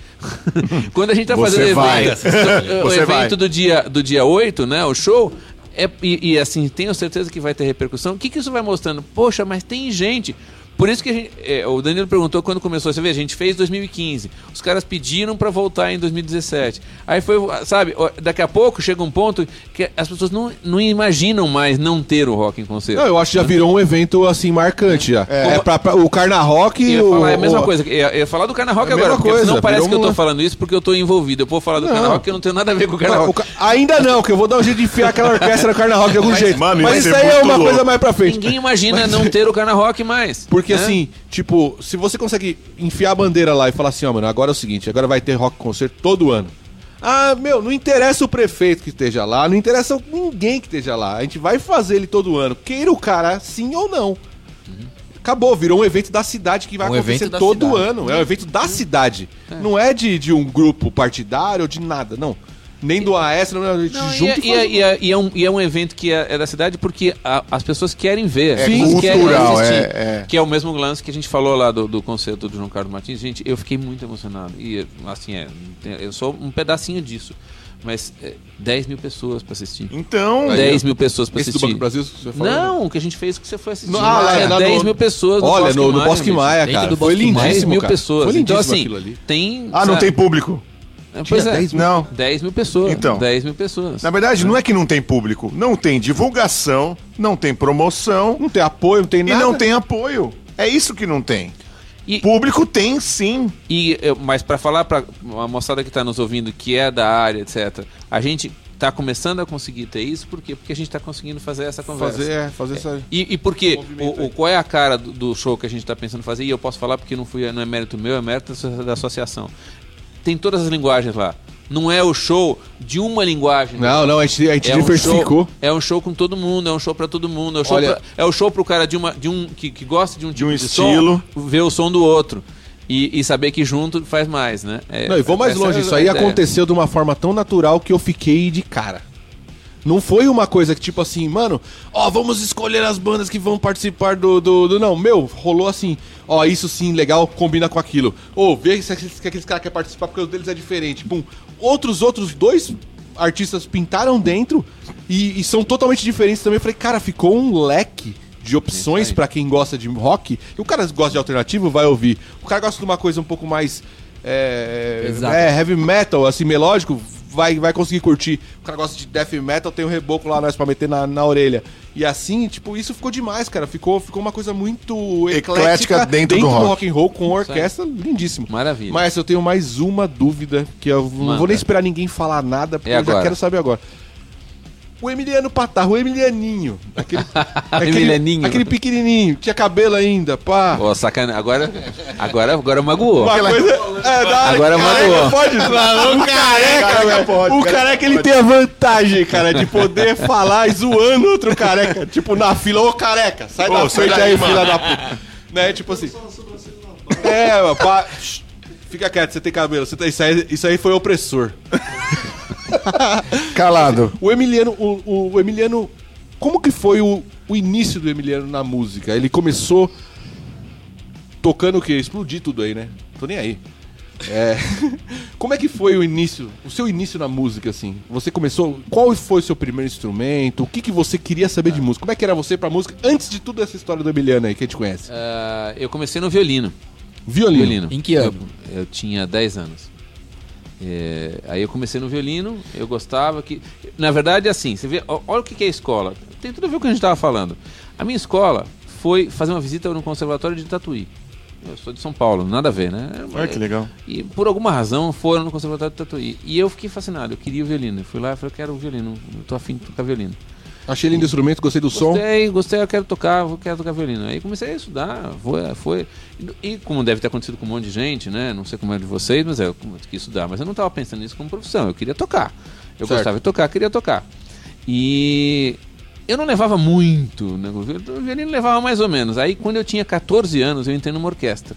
Quando a gente está fazendo evento, o evento vai. do dia, do dia 8, né? O show. É, e, e, assim, tenho certeza que vai ter repercussão. O que, que isso vai mostrando? Poxa, mas tem gente. Por isso que a gente, é, o Danilo perguntou quando começou. Você vê, a gente fez 2015. Os caras pediram para voltar em 2017. Aí foi, sabe, daqui a pouco chega um ponto que as pessoas não, não imaginam mais não ter o rock em concerto. Não, eu acho que já virou um evento assim marcante já. É, pra, pra- o Carna Rock Eu e o. é a mesma o- coisa. Eu ia, ia falar do Carna Rock É agora, coisa, não parece que eu tô uma- falando isso porque eu tô envolvido. Eu vou falar do Não. Carna Rock que eu não tenho nada a ver com o Carna Não, Rock. Ainda não, que eu vou dar um jeito de enfiar aquela orquestra no Carna Rock de algum Mas, jeito. Mas isso aí é uma louco. coisa mais pra frente. Ninguém imagina não ter o Carna Rock mais. Porque né? assim, tipo, se você consegue enfiar a bandeira lá e falar assim, ó, mano, agora é o seguinte, agora vai ter rock concerto todo ano. Ah, meu, não interessa o prefeito que esteja lá, não interessa ninguém que esteja lá. A gente vai fazer ele todo ano, queira o cara sim ou não. Acabou, virou um evento da cidade que vai Um acontecer todo cidade. ano. É um evento da cidade. Não é de, de um grupo partidário ou de nada, não. Nem do AS, não, a gente Não, e, junta é, e e, é, e, é, e é um, e é um evento que é, é da cidade porque a- as pessoas querem ver. É pessoas querem cultural, assistir. é- é. Que é o mesmo lance que a gente falou lá do, do concerto do João Carlos Martins. Gente, eu fiquei muito emocionado. E assim, é, eu sou um pedacinho disso. Mas é, 10 mil pessoas pra assistir. Então, 10 mil pessoas pra Esse do assistir. Banco do Brasil, você falou? Não, o que a gente fez que você foi assistir. No- ah, é lá 10 no- mil pessoas Olha, Bosque no, no Maia, Bosque bicho. Maia, cara. do Foi Bosque Maia. 10 lindíssimo, mil cara. pessoas. Foi então, lindíssimo assim, aquilo ali. tem. ah, não sabe, tem público. É, Pois é, 10 Não. 10 mil pessoas. Então. 10 mil pessoas. Na verdade, não é que não tem público. Não tem divulgação, não tem promoção Não tem apoio, não tem e nada. não tem apoio. É isso que não tem. E- Público tem sim. E, mas para falar para a moçada que está nos ouvindo, que é da área, etc., a gente está começando a conseguir ter isso, por quê? Porque a gente está conseguindo fazer essa conversa. Fazer, é, fazer essa... E, e por quê? O, o- qual é a cara do, do show que a gente está pensando fazer? E eu posso falar porque não, fui, não é mérito meu, é mérito da associação. Tem todas as linguagens lá. Não é o show de uma linguagem. Não, não, a gente, a gente É um, diversificou. show, é um show com todo mundo, é um show pra todo mundo. É o show, Olha- pra, é o show pro cara de, uma, de um que, que gosta de um tipo um de estilo. som, ver o som do outro. E, e saber que junto faz mais, né? É, Não, e vou mais essa longe, é isso aí ideia. aconteceu de uma forma tão natural que eu fiquei de cara. Não foi uma coisa que, tipo assim, mano, ó, vamos escolher as bandas que vão participar do. do, do- não, meu, rolou assim, ó, isso sim, legal, combina com aquilo. Ô, vê se aqueles, que aqueles caras querem participar porque o deles é diferente. Pum. Outros, outros dois artistas pintaram dentro e, e são totalmente diferentes também. Eu falei, cara, ficou um leque de opções pra quem gosta de rock. E o cara gosta de alternativo, vai ouvir. O cara gosta de uma coisa um pouco mais. É, é, heavy metal, assim, melódico, vai, vai conseguir curtir. O cara gosta de death metal, tem um reboco lá nós pra meter na, na orelha. E assim, tipo, isso ficou demais, cara. Ficou, ficou uma coisa muito Eclética eclética dentro do rock. rock and roll com orquestra lindíssimo. Maravilha. Mas eu tenho mais uma dúvida que eu não Manda. vou nem esperar ninguém falar nada, porque É eu agora. já quero saber agora. O Emiliano Patar, o Emilianinho. Aquele, aquele, Emilianinho. aquele pequenininho, tinha cabelo ainda, pá. Ó, sacana. Agora, agora, agora magoou. Uma coisa. É, da, Agora careca magoou. Pode, o careca, Careca pode, o careca ele tem a vantagem, cara, de poder falar zoando outro careca. Tipo, na fila, ô careca, sai Ô, da frente aí, mano. filha da puta. Né, tipo assim. É, pá. Fica quieto, você tem cabelo. Você tem, isso, aí, isso aí foi opressor. Calado. O Emiliano, o, o- Emiliano, como que foi o, o início do Emiliano na música? Ele começou tocando o quê? Explodir tudo aí, né? Tô nem aí. É, como é que foi o início, o seu início na música, assim? Você começou, qual foi o seu primeiro instrumento? O que, que você queria saber de música? Como é que era você pra música antes de tudo essa história do Emiliano aí que a gente conhece? Ah, eu comecei no violino. Violino. Violino. Em que ano? Eu, eu tinha 10 anos. É, aí eu comecei no violino, eu gostava que. Na verdade, assim, você vê, olha o que que é escola. Tem tudo a ver com o que a gente estava falando. A minha escola foi fazer uma visita no Conservatório de Tatuí. Eu sou de São Paulo, nada a ver, né? Olha que legal. E por alguma razão foram no Conservatório de Tatuí. E eu fiquei fascinado, eu queria o violino. Eu fui lá e falei, eu quero o violino, eu tô afim de tocar violino. Achei lindo o instrumento, gostei do som. Gostei, gostei, eu quero tocar, eu quero tocar violino. Aí comecei a estudar, foi, foi. E como deve ter acontecido com um monte de gente, né? Não sei como é de vocês, mas é, eu quis estudar. Mas eu não estava pensando nisso como profissão, eu queria tocar. Eu Certo. gostava de tocar, queria tocar. E eu não levava muito, né? O viol- o violino levava mais ou menos. Aí quando eu tinha 14 anos, eu entrei numa orquestra.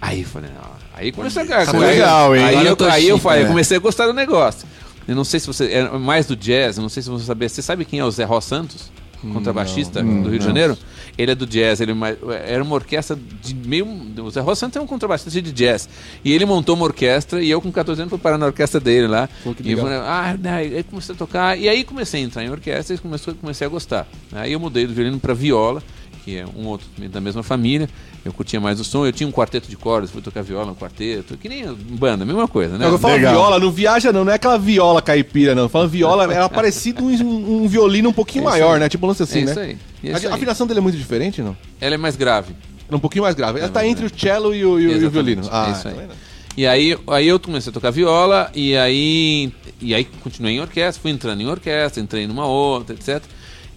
Aí eu falei, não, aí começou a é legal, hein? Aí, eu, aí eu, falei, né? eu comecei a gostar do negócio. Eu não sei se você. É mais do jazz, eu não sei se você sabe. Você sabe quem é o Zé Ró Santos? Contrabaixista do Rio de Janeiro? Ele é do jazz, ele é era uma orquestra de meio. O Zé Ró Santos é um contrabaixista de jazz. E ele montou uma orquestra e eu com 14 anos fui parar na orquestra dele lá. Pô, e eu ah, daí, aí comecei a tocar. E aí comecei a entrar em orquestra e comecei, comecei a gostar. Aí eu mudei do violino para viola, que é um outro da mesma família. Eu curtia mais o som. Eu tinha um quarteto de cordas, fui tocar viola no quarteto. Que nem banda, mesma coisa, né? Eu falo Legal. viola, não viaja não, não é aquela viola caipira não. Fala viola, ela é parecida um, um violino um pouquinho É maior, aí. né? Tipo um lance assim, é né? isso aí. é A, isso a afinação dele é muito diferente, não? Ela é mais grave. Um pouquinho mais grave. Ela É tá mais entre o cello e o, e o- violino. Ah, é isso aí. E aí, aí eu comecei a tocar viola e aí, e aí continuei em orquestra, fui entrando em orquestra, entrei numa outra, etc.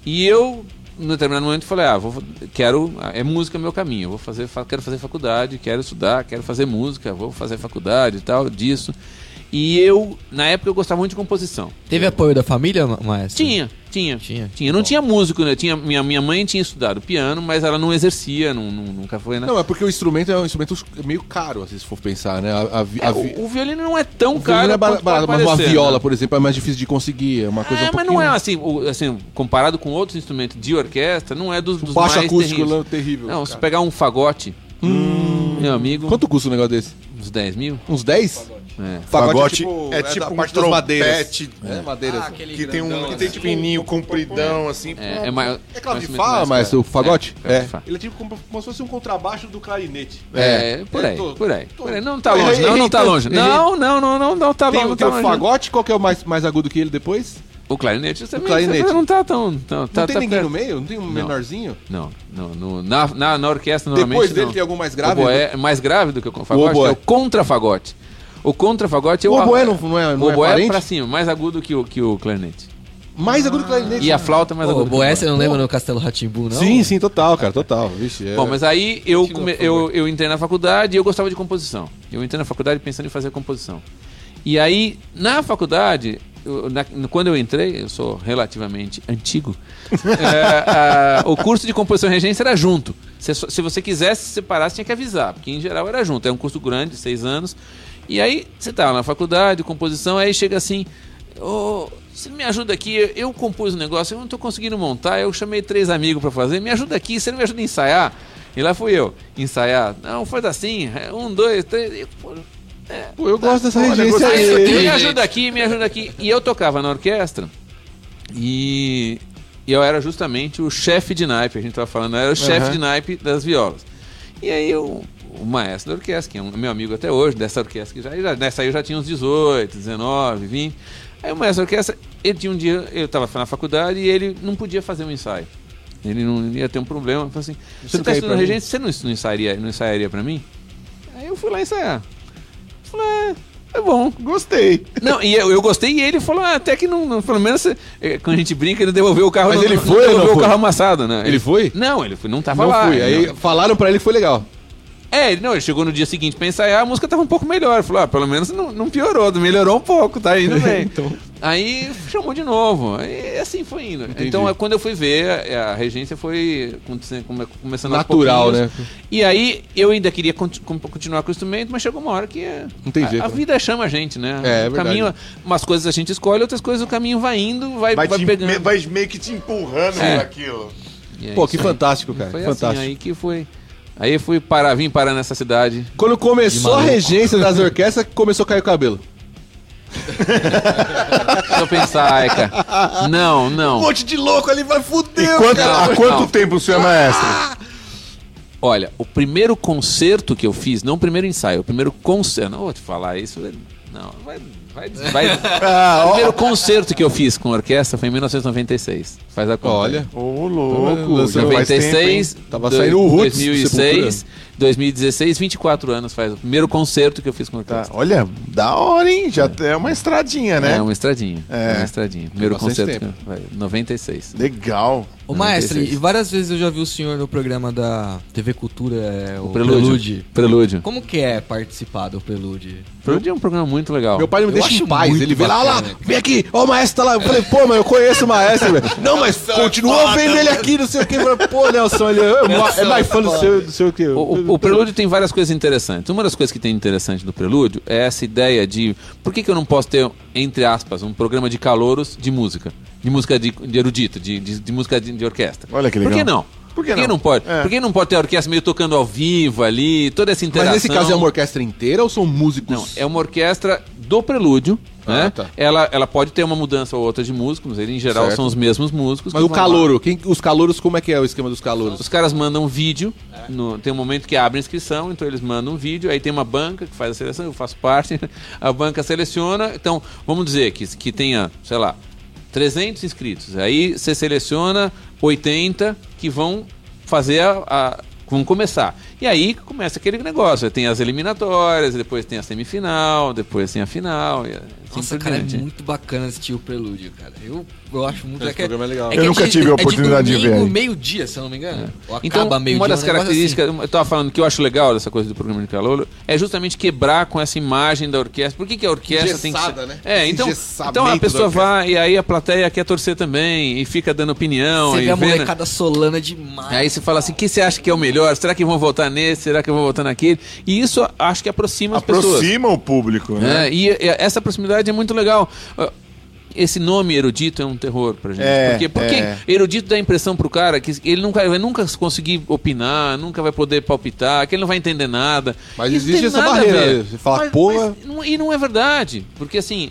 E eu, num determinado momento, falei, ah, vou, quero, é música meu caminho, vou fazer, fa- quero fazer faculdade, quero estudar, quero fazer música, vou fazer faculdade e tal, disso. E eu, na época, eu gostava muito de composição. Teve apoio da família, ma- maestro? Tinha, tinha. Tinha. Tinha. Não tinha músico, né? Tinha, minha, minha mãe tinha estudado piano, mas ela não exercia, não, não- nunca foi, né? Não, é porque o instrumento é um instrumento meio caro, assim, se for pensar, né? A, a vi- a É, vi- o, o violino não é tão o caro violino é quanto barato, pode mas uma parecer, viola, né? por exemplo, é mais difícil de conseguir. É uma coisa É, um mas pouquinho... não é assim, o- assim, comparado com outros instrumentos de orquestra, não é dos, dos Baixo mais acústico terríveis. lá, terrível. Não, se cara. pegar um fagote, meu amigo, Quanto custa um negócio desse? uns 10 mil. Uns 10? É. Fagote é é da tipo um parte das madeiras. trompete É, madeiras. que tem um que tem tipo fininho, compridão, assim. É, é, maior, É claro que mais- fala, mas o fagote? É, É. é. Ele é tipo como, se fosse um contrabaixo do clarinete. É, por Eu aí, tô- por aí, tô- por aí. Não tá Errei, longe, não, não tá longe. Não, não, não, não, não tá longe. não tem tá o longe. fagote, qual que é o mais, mais agudo que ele depois? O clarinete também. clarinete. Não tá tão. tão Não tá, tem tá ninguém perto. no meio? Não tem um menorzinho? Não, não, no- na, na, na orquestra normalmente. Depois dele não. tem algum mais grave? O oboé é mais grave do que o fagote, oboé. é o contrafagote. O contrafagote é O oboé não, não é, não o é oboé é pra cima, mais agudo que o, que o clarinete. Mais agudo que o clarinete. E a flauta é mais Pô, aguda. o o Boé, oboé. você não lembra no Castelo Ratimbu, não? Sim, sim, total, cara, total. Vixe, é. Bom, mas aí eu, come- por eu, eu entrei na faculdade e eu gostava de composição. Eu entrei na faculdade pensando em fazer composição. E aí, na faculdade, eu- na- quando eu entrei, eu sou relativamente antigo, é, a- o curso de composição e regência era junto. Se, se você quisesse se separar, você tinha que avisar, porque em geral era junto. É um curso grande, seis anos. E aí, você estava na faculdade, composição, aí chega assim, ô, você me ajuda aqui, eu, compus um negócio, eu não estou conseguindo montar, eu chamei três amigos para fazer, me ajuda aqui, você não me ajuda a ensaiar? E lá fui eu, ensaiar. Não, faz assim, é, um, dois, três. pô, Pô, eu gosto dessa regência gostei aí. me ajuda aqui, me ajuda aqui. E eu tocava na orquestra e e eu era justamente o chefe de naipe, a gente tava falando, eu era o chefe de naipe das violas. E aí eu, o maestro da orquestra, que é um meu amigo até hoje, dessa orquestra, que já, já nessa aí eu já tinha uns 18, 19, 20. Aí o maestro da orquestra, ele tinha um dia, eu estava na faculdade e ele não podia fazer um ensaio. Ele não ia ter um problema. Falei assim, você não está estudando pra mim?" regência, você não, não, ensaiaria, não ensaiaria pra mim? Aí eu fui lá ensaiar. Falei, é, é bom. Gostei. Não, e eu, eu gostei e ele falou, ah, até que não, não- pelo menos eh, quando a gente brinca, ele devolveu o carro. Mas não- ele não foi devolveu não o foi? carro amassado, né? Ele foi? Não, ele foi, não tava Não lá. fui. Aí Não. falaram pra ele que foi legal. É, ele, não, ele chegou no dia seguinte pra ensaiar, a música tava um pouco melhor. Ele falou, ah, pelo menos não, não piorou, melhorou um pouco, tá indo bem. Então. Aí chamou de novo. Aí assim foi indo. Então é, quando eu fui ver, a, a regência foi começando Natural, né? E aí eu ainda queria continuar com o instrumento, mas chegou uma hora que é- Não tem a- jeito, A, né? vida chama a gente, né? É, é verdade. caminho, umas coisas a gente escolhe, outras coisas o caminho vai indo, vai, Vai, vai, te- pegando. vai meio que te empurrando É. aquilo. É Pô, que aí. fantástico, cara. Foi fantástico. assim aí que foi. Aí eu fui parar, vim parar nessa cidade. Quando começou a regência das orquestras, começou a cair o cabelo. Deixa eu pensar, ai, cara. Não, não. Um monte de louco ali vai fuder. Quanto, cara. há quanto Não. tempo o senhor é maestro? Olha, o primeiro concerto que eu fiz, não o primeiro ensaio, o primeiro concerto. Não vou te falar isso. Não, vai. Vai, vai Ah, o ó, primeiro concerto que eu fiz com orquestra foi em 1996. Faz a conta. Olha. Ô, louco. Faz tempo, 96, hein? Tava saindo o Roots, 2006, 2016, 24 anos faz o primeiro concerto que eu fiz com Tá, orquestra. olha, da hora, hein? Já é uma estradinha, né? É uma estradinha. É. É uma estradinha. Primeiro concerto. que eu- vai, 96. Legal. Ô, maestro, 96. e várias vezes eu já vi o senhor no programa da TV Cultura, é, o, Prelúdio. Prelude. Prelúdio. Como que é participar do Prelude? Prelúdio é um programa muito legal. Meu pai não me Eu deixa em paz. Ele vem lá, olha lá, vem aqui, ó, o maestro tá lá. Eu falei, pô, mas eu conheço o maestro, velho. Não, mas continua vendo ele aqui, não sei o que. Eu falei, Pô, Nelson, ele é, ma- é mais fã do seu, do seu que eu. O, o- o Prelúdio tem várias coisas interessantes. Uma das coisas que tem interessante do Prelúdio é essa ideia de por que, que eu não posso ter, entre aspas, um programa de calouros de música? De música de, de erudito, de, de, de música de, de orquestra. Olha que Por que legal. não? Por que não? pode? É. Por que não pode ter a orquestra meio tocando ao vivo ali, toda essa Mas interação? nesse caso é uma orquestra inteira ou são músicos? Não, é uma orquestra do prelúdio, Ah, né? tá. Ela, ela pode ter uma mudança ou outra de músicos, eles em geral Certo. são os mesmos músicos. Mas que o calouro, quem, os calouros, como é que é o esquema dos calouros? Os caras mandam um vídeo, no- tem um momento que abre a inscrição, então eles mandam um vídeo, aí tem uma banca que faz a seleção, eu faço parte, a banca seleciona, então vamos dizer que, que tenha, sei lá, 300 inscritos, aí você seleciona 80 que vão fazer a... a- vão começar. E aí começa aquele negócio, tem as eliminatórias, depois tem a semifinal, depois tem a final, e assim Nossa, cara, é muito bacana assistir o Prelúdio, cara. Eu, eu acho muito... Esse é que é- programa é legal. é Eu que nunca de- tive a é de oportunidade de ver. meio-dia, se eu não me engano. Ou Então, acaba meio-dia, uma das um características, assim. eu tava falando que eu acho legal dessa coisa do programa de calor é justamente quebrar com essa imagem da orquestra. Por que, que a orquestra tem que né? É, então, então a pessoa vai e aí a plateia quer torcer também e fica dando opinião Você e vê a vendo- molecada solana demais. Aí você fala assim, o que você acha que é o melhor? Será que vão votar nesse? Será que vão votar naquele? E isso acho que aproxima as pessoas. Aproxima o público, né? É, e, e essa proximidade é muito legal. Esse nome erudito é um terror pra gente. É, porque porque é. erudito dá a impressão pro cara que ele nunca vai nunca conseguir opinar, nunca vai poder palpitar, que ele não vai entender nada. Mas Isso existe essa nada barreira? Você fala, Mas- porra. mas e não é verdade. Porque assim,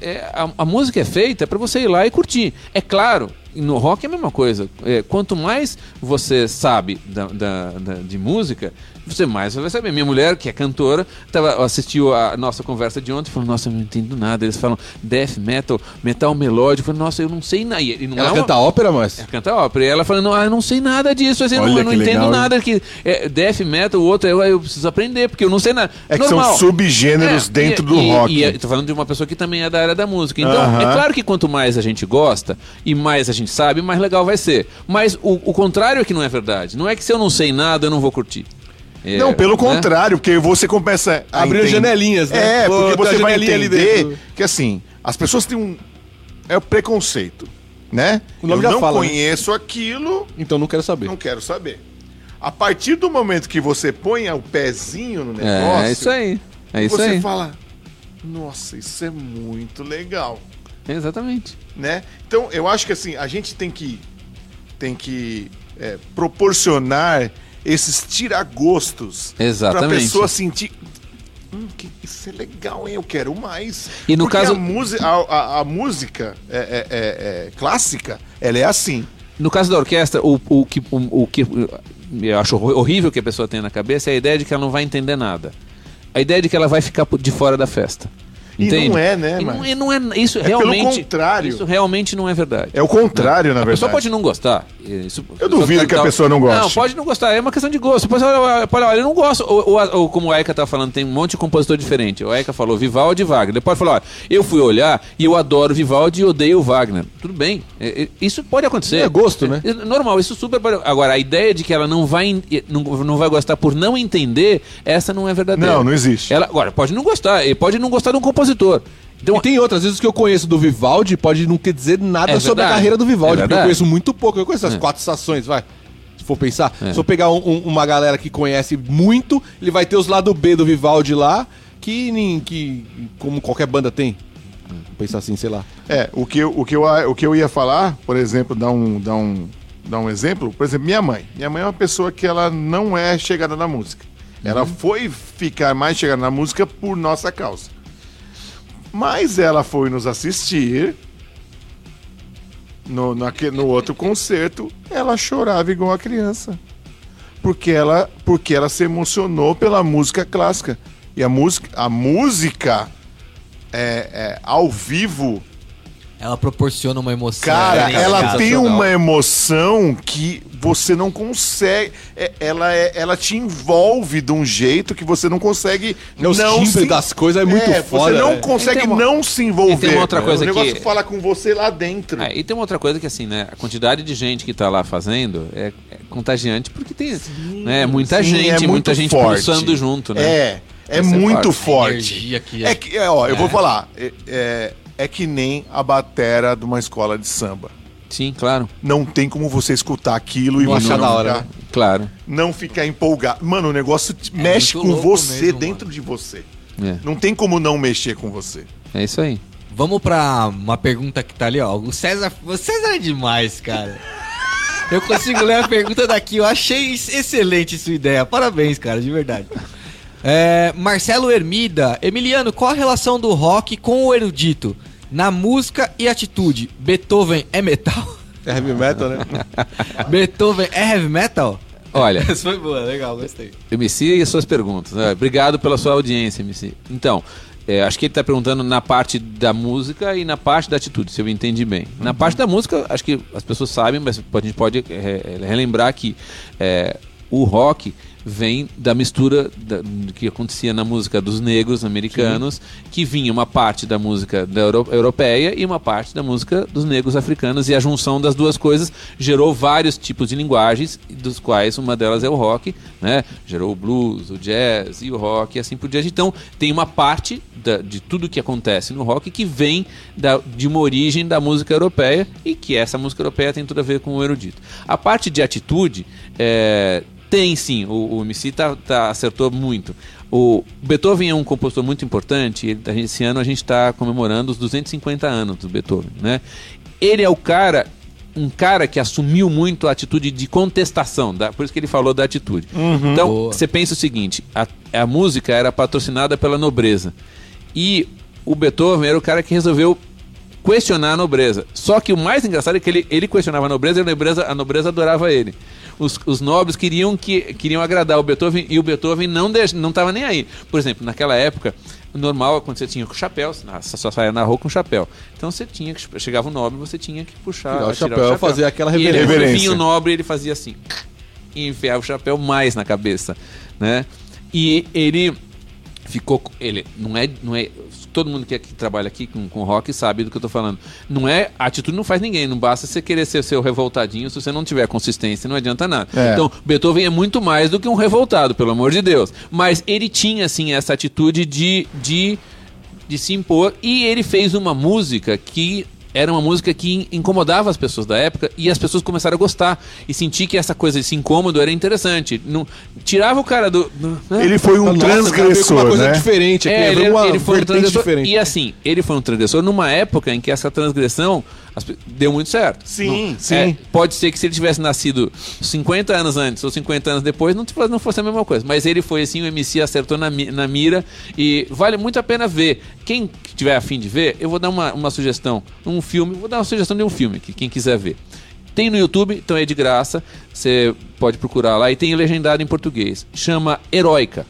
é, a, a música é feita pra você ir lá e curtir. É claro. No rock é a mesma coisa. É, quanto mais você sabe da, da- da- de música, você mais vai saber. Minha mulher, que é cantora, tava, assistiu a nossa conversa de ontem e falou: Nossa, eu não entendo nada. Eles falam death metal, metal melódico. Eu falei, Nossa, eu não sei nada. Não Ela é uma- canta ópera, mas. ela canta ópera. E ela falando, ah, eu não sei nada disso, assim, eu não, eu não entendo legal, nada. Que é, death metal, o outro, eu, eu preciso aprender, porque eu não sei nada. É que Normal. são subgêneros É, dentro e- do e- rock. E, tô falando de uma pessoa que também é da área da música. Então, Aham. é claro que quanto mais a gente gosta e mais a gente sabe, mais legal vai ser. Mas o, o contrário é que não é verdade. Não é que se eu não sei nada, eu não vou curtir. É, Não, pelo né? contrário, porque você começa a entender- janelinhas, né? É, Pô, porque você vai entender que assim, as pessoas têm um é o preconceito, né? O nome Eu já não fala, né? conheço aquilo, Então não quero saber. não quero saber. A partir do momento que você põe o pezinho no negócio, É, isso aí. É isso você aí. fala: "Nossa, isso é muito legal", Exatamente. né? Então, eu acho que assim, a gente tem que tem que é, proporcionar esses tiragostos pra Exatamente. pessoa sentir Hum, que isso é legal, hein? Eu quero mais. E no Porque caso- a, a, a- a música é, é- é- é clássica, ela é assim. No caso da orquestra, o, o que, o, o que eu acho hor- horrível que a pessoa tenha na cabeça é a ideia de que ela não vai entender nada. A ideia de que ela vai ficar de fora da festa. E Entende? não é, né, E não, e não é, isso É pelo realmente. contrário. Isso realmente não é verdade. É o contrário, na A verdade. pessoa pode não gostar. Isso- Eu duvido que a pessoa não goste. Não, pode não gostar. É uma questão de gosto. Pode pode, olha, eu não gosto. Ou, ou- ou como o Aika tá falando, tem um monte de compositor diferente. O Aika falou Vivaldi e Wagner. Ele pode falar, olha, eu fui olhar e eu adoro Vivaldi e odeio Wagner. Tudo bem. É, é, isso pode acontecer. É gosto, né? É normal, isso super. Agora, a ideia de que ela não vai, não, não vai gostar por não entender, essa não é verdadeira. Não, não existe. Ela, agora, pode não gostar. Pode não gostar de um compositor. Então, E tem outras vezes que eu conheço do Vivaldi, pode não quer dizer nada É sobre a carreira do É Vivaldi, porque eu conheço muito pouco. Eu conheço as É. quatro estações, vai. Se for pensar, É. se eu pegar um- um- uma galera que conhece muito, ele vai ter os lados B do Vivaldi lá, que, nem- que como qualquer banda tem. Vou pensar assim, sei lá. É, o que, eu, o, que eu, o que eu ia falar, por exemplo, dar um, dar, um, dar um exemplo, por exemplo, minha mãe. Minha mãe é uma pessoa que ela não é chegada na música. Ela foi ficar mais chegada na música por nossa causa. Mas ela foi nos assistir no, naque- no outro concerto, ela chorava igual a criança. Porque ela, porque ela se emocionou pela música clássica. E a música, a música é, é, ao vivo Ela proporciona uma emoção. Cara, É, ela cara. tem uma emoção que você não consegue. é- ela, é- ela te envolve de um jeito que você não consegue. Não, os não timbres das coisas é muito foda, Você não né? consegue uma- não se envolver. e tem uma outra coisa o negócio que- fala com você lá dentro. É, e tem uma outra coisa que assim, né? A quantidade de gente que tá lá fazendo é, é contagiante porque tem né, muita Sim, gente, é muita gente forte. pulsando junto, né? É, é Essa é muito forte. forte. energia que é. é- que, é, ó, eu É. vou falar. É, é, é que nem a batera de uma escola de samba. Sim, claro, Não tem como você escutar aquilo e Não você achar não da hora, ficar- né? claro. não ficar empolgado. Mano, o negócio te- mexe com você, mesmo, dentro de você. É, Não tem como não mexer com você. é isso aí. Vamos pra uma pergunta que tá ali, ó. O César. O César é demais, cara. Eu consigo ler a pergunta daqui. Eu achei excelente sua ideia. Parabéns, cara, de verdade. É, Marcelo Hermida. Emiliano, qual a relação do rock com o erudito? Na música e atitude, Beethoven é metal? É heavy metal, né? Beethoven é heavy metal? Olha, Essa foi boa, legal, gostei. MC e as suas perguntas. né? Obrigado pela sua audiência, MC. Então, é, acho que ele está perguntando na parte da música e na parte da atitude, se eu entendi bem. Na parte da música, acho que as pessoas sabem, mas a gente pode é, é, relembrar que é, o rock vem da mistura da- que acontecia na música dos negros americanos, que vinha uma parte da música da euro- europeia e uma parte da música dos negros africanos, e a junção das duas coisas gerou vários tipos de linguagens, dos quais uma delas é o rock, né? Gerou o blues, o jazz e o rock e assim por diante. Então, tem uma parte da- de tudo que acontece no rock que vem da- de uma origem da música europeia e que essa música europeia tem tudo a ver com o erudito. A parte de atitude é, tem sim, o, o MC tá, tá- acertou muito. O Beethoven é um compositor muito importante. Ele, esse ano a gente está comemorando os 250 anos do Beethoven, né? Ele é o cara, um cara que assumiu muito a atitude de contestação, da- por isso que ele falou da atitude. Então Boa. você pensa o seguinte: a, a música era patrocinada pela nobreza e o Beethoven era o cara que resolveu questionar a nobreza. Só que o mais engraçado é que ele, ele questionava a nobreza e a nobreza, a nobreza adorava ele. Os, os nobres queriam, que, queriam agradar o Beethoven e o Beethoven não deix- não estava nem aí. Por exemplo, naquela época, o normal quando você tinha com chapéu, você só saia na rua com chapéu. Então você tinha que chegava o nobre, você tinha que puxar, Tirar o tirar chapéu, fazer aquela E ele, reverência. vinha o nobre, ele fazia assim e enfiava o chapéu mais na cabeça, né? E ele ficou co- ele não é não é todo mundo que, que trabalha aqui com, com rock sabe do que eu tô falando. Não é a atitude não faz ninguém não basta você querer ser seu revoltadinho se você não tiver consistência não adianta nada. É. então Beethoven é muito mais do que um revoltado pelo amor de Deus. Mas ele tinha assim essa atitude de de de se impor e ele fez uma música que era uma música que in- incomodava as pessoas da época e as pessoas começaram a gostar e sentir que essa coisa esse incômodo era interessante não tirava o cara do, né? Ele foi um Nossa, com uma transgressor, coisa né? diferente aqui, É, ele, uma ele foi um transgressor. diferente. E assim, ele foi um transgressor numa época em que essa transgressão as deu muito certo. Sim, Não- sim. é, pode ser que se ele tivesse nascido 50 anos antes ou 50 anos depois, não, não fosse a mesma coisa. Mas ele foi assim, o MC acertou na, na mira e vale muito a pena ver. Quem tiver afim de ver, eu vou dar uma, uma sugestão. Um filme, vou dar uma sugestão de um filme, que quem quiser ver. Tem no YouTube, então é de graça. Você pode procurar lá e tem legendado em português. Chama Heróica.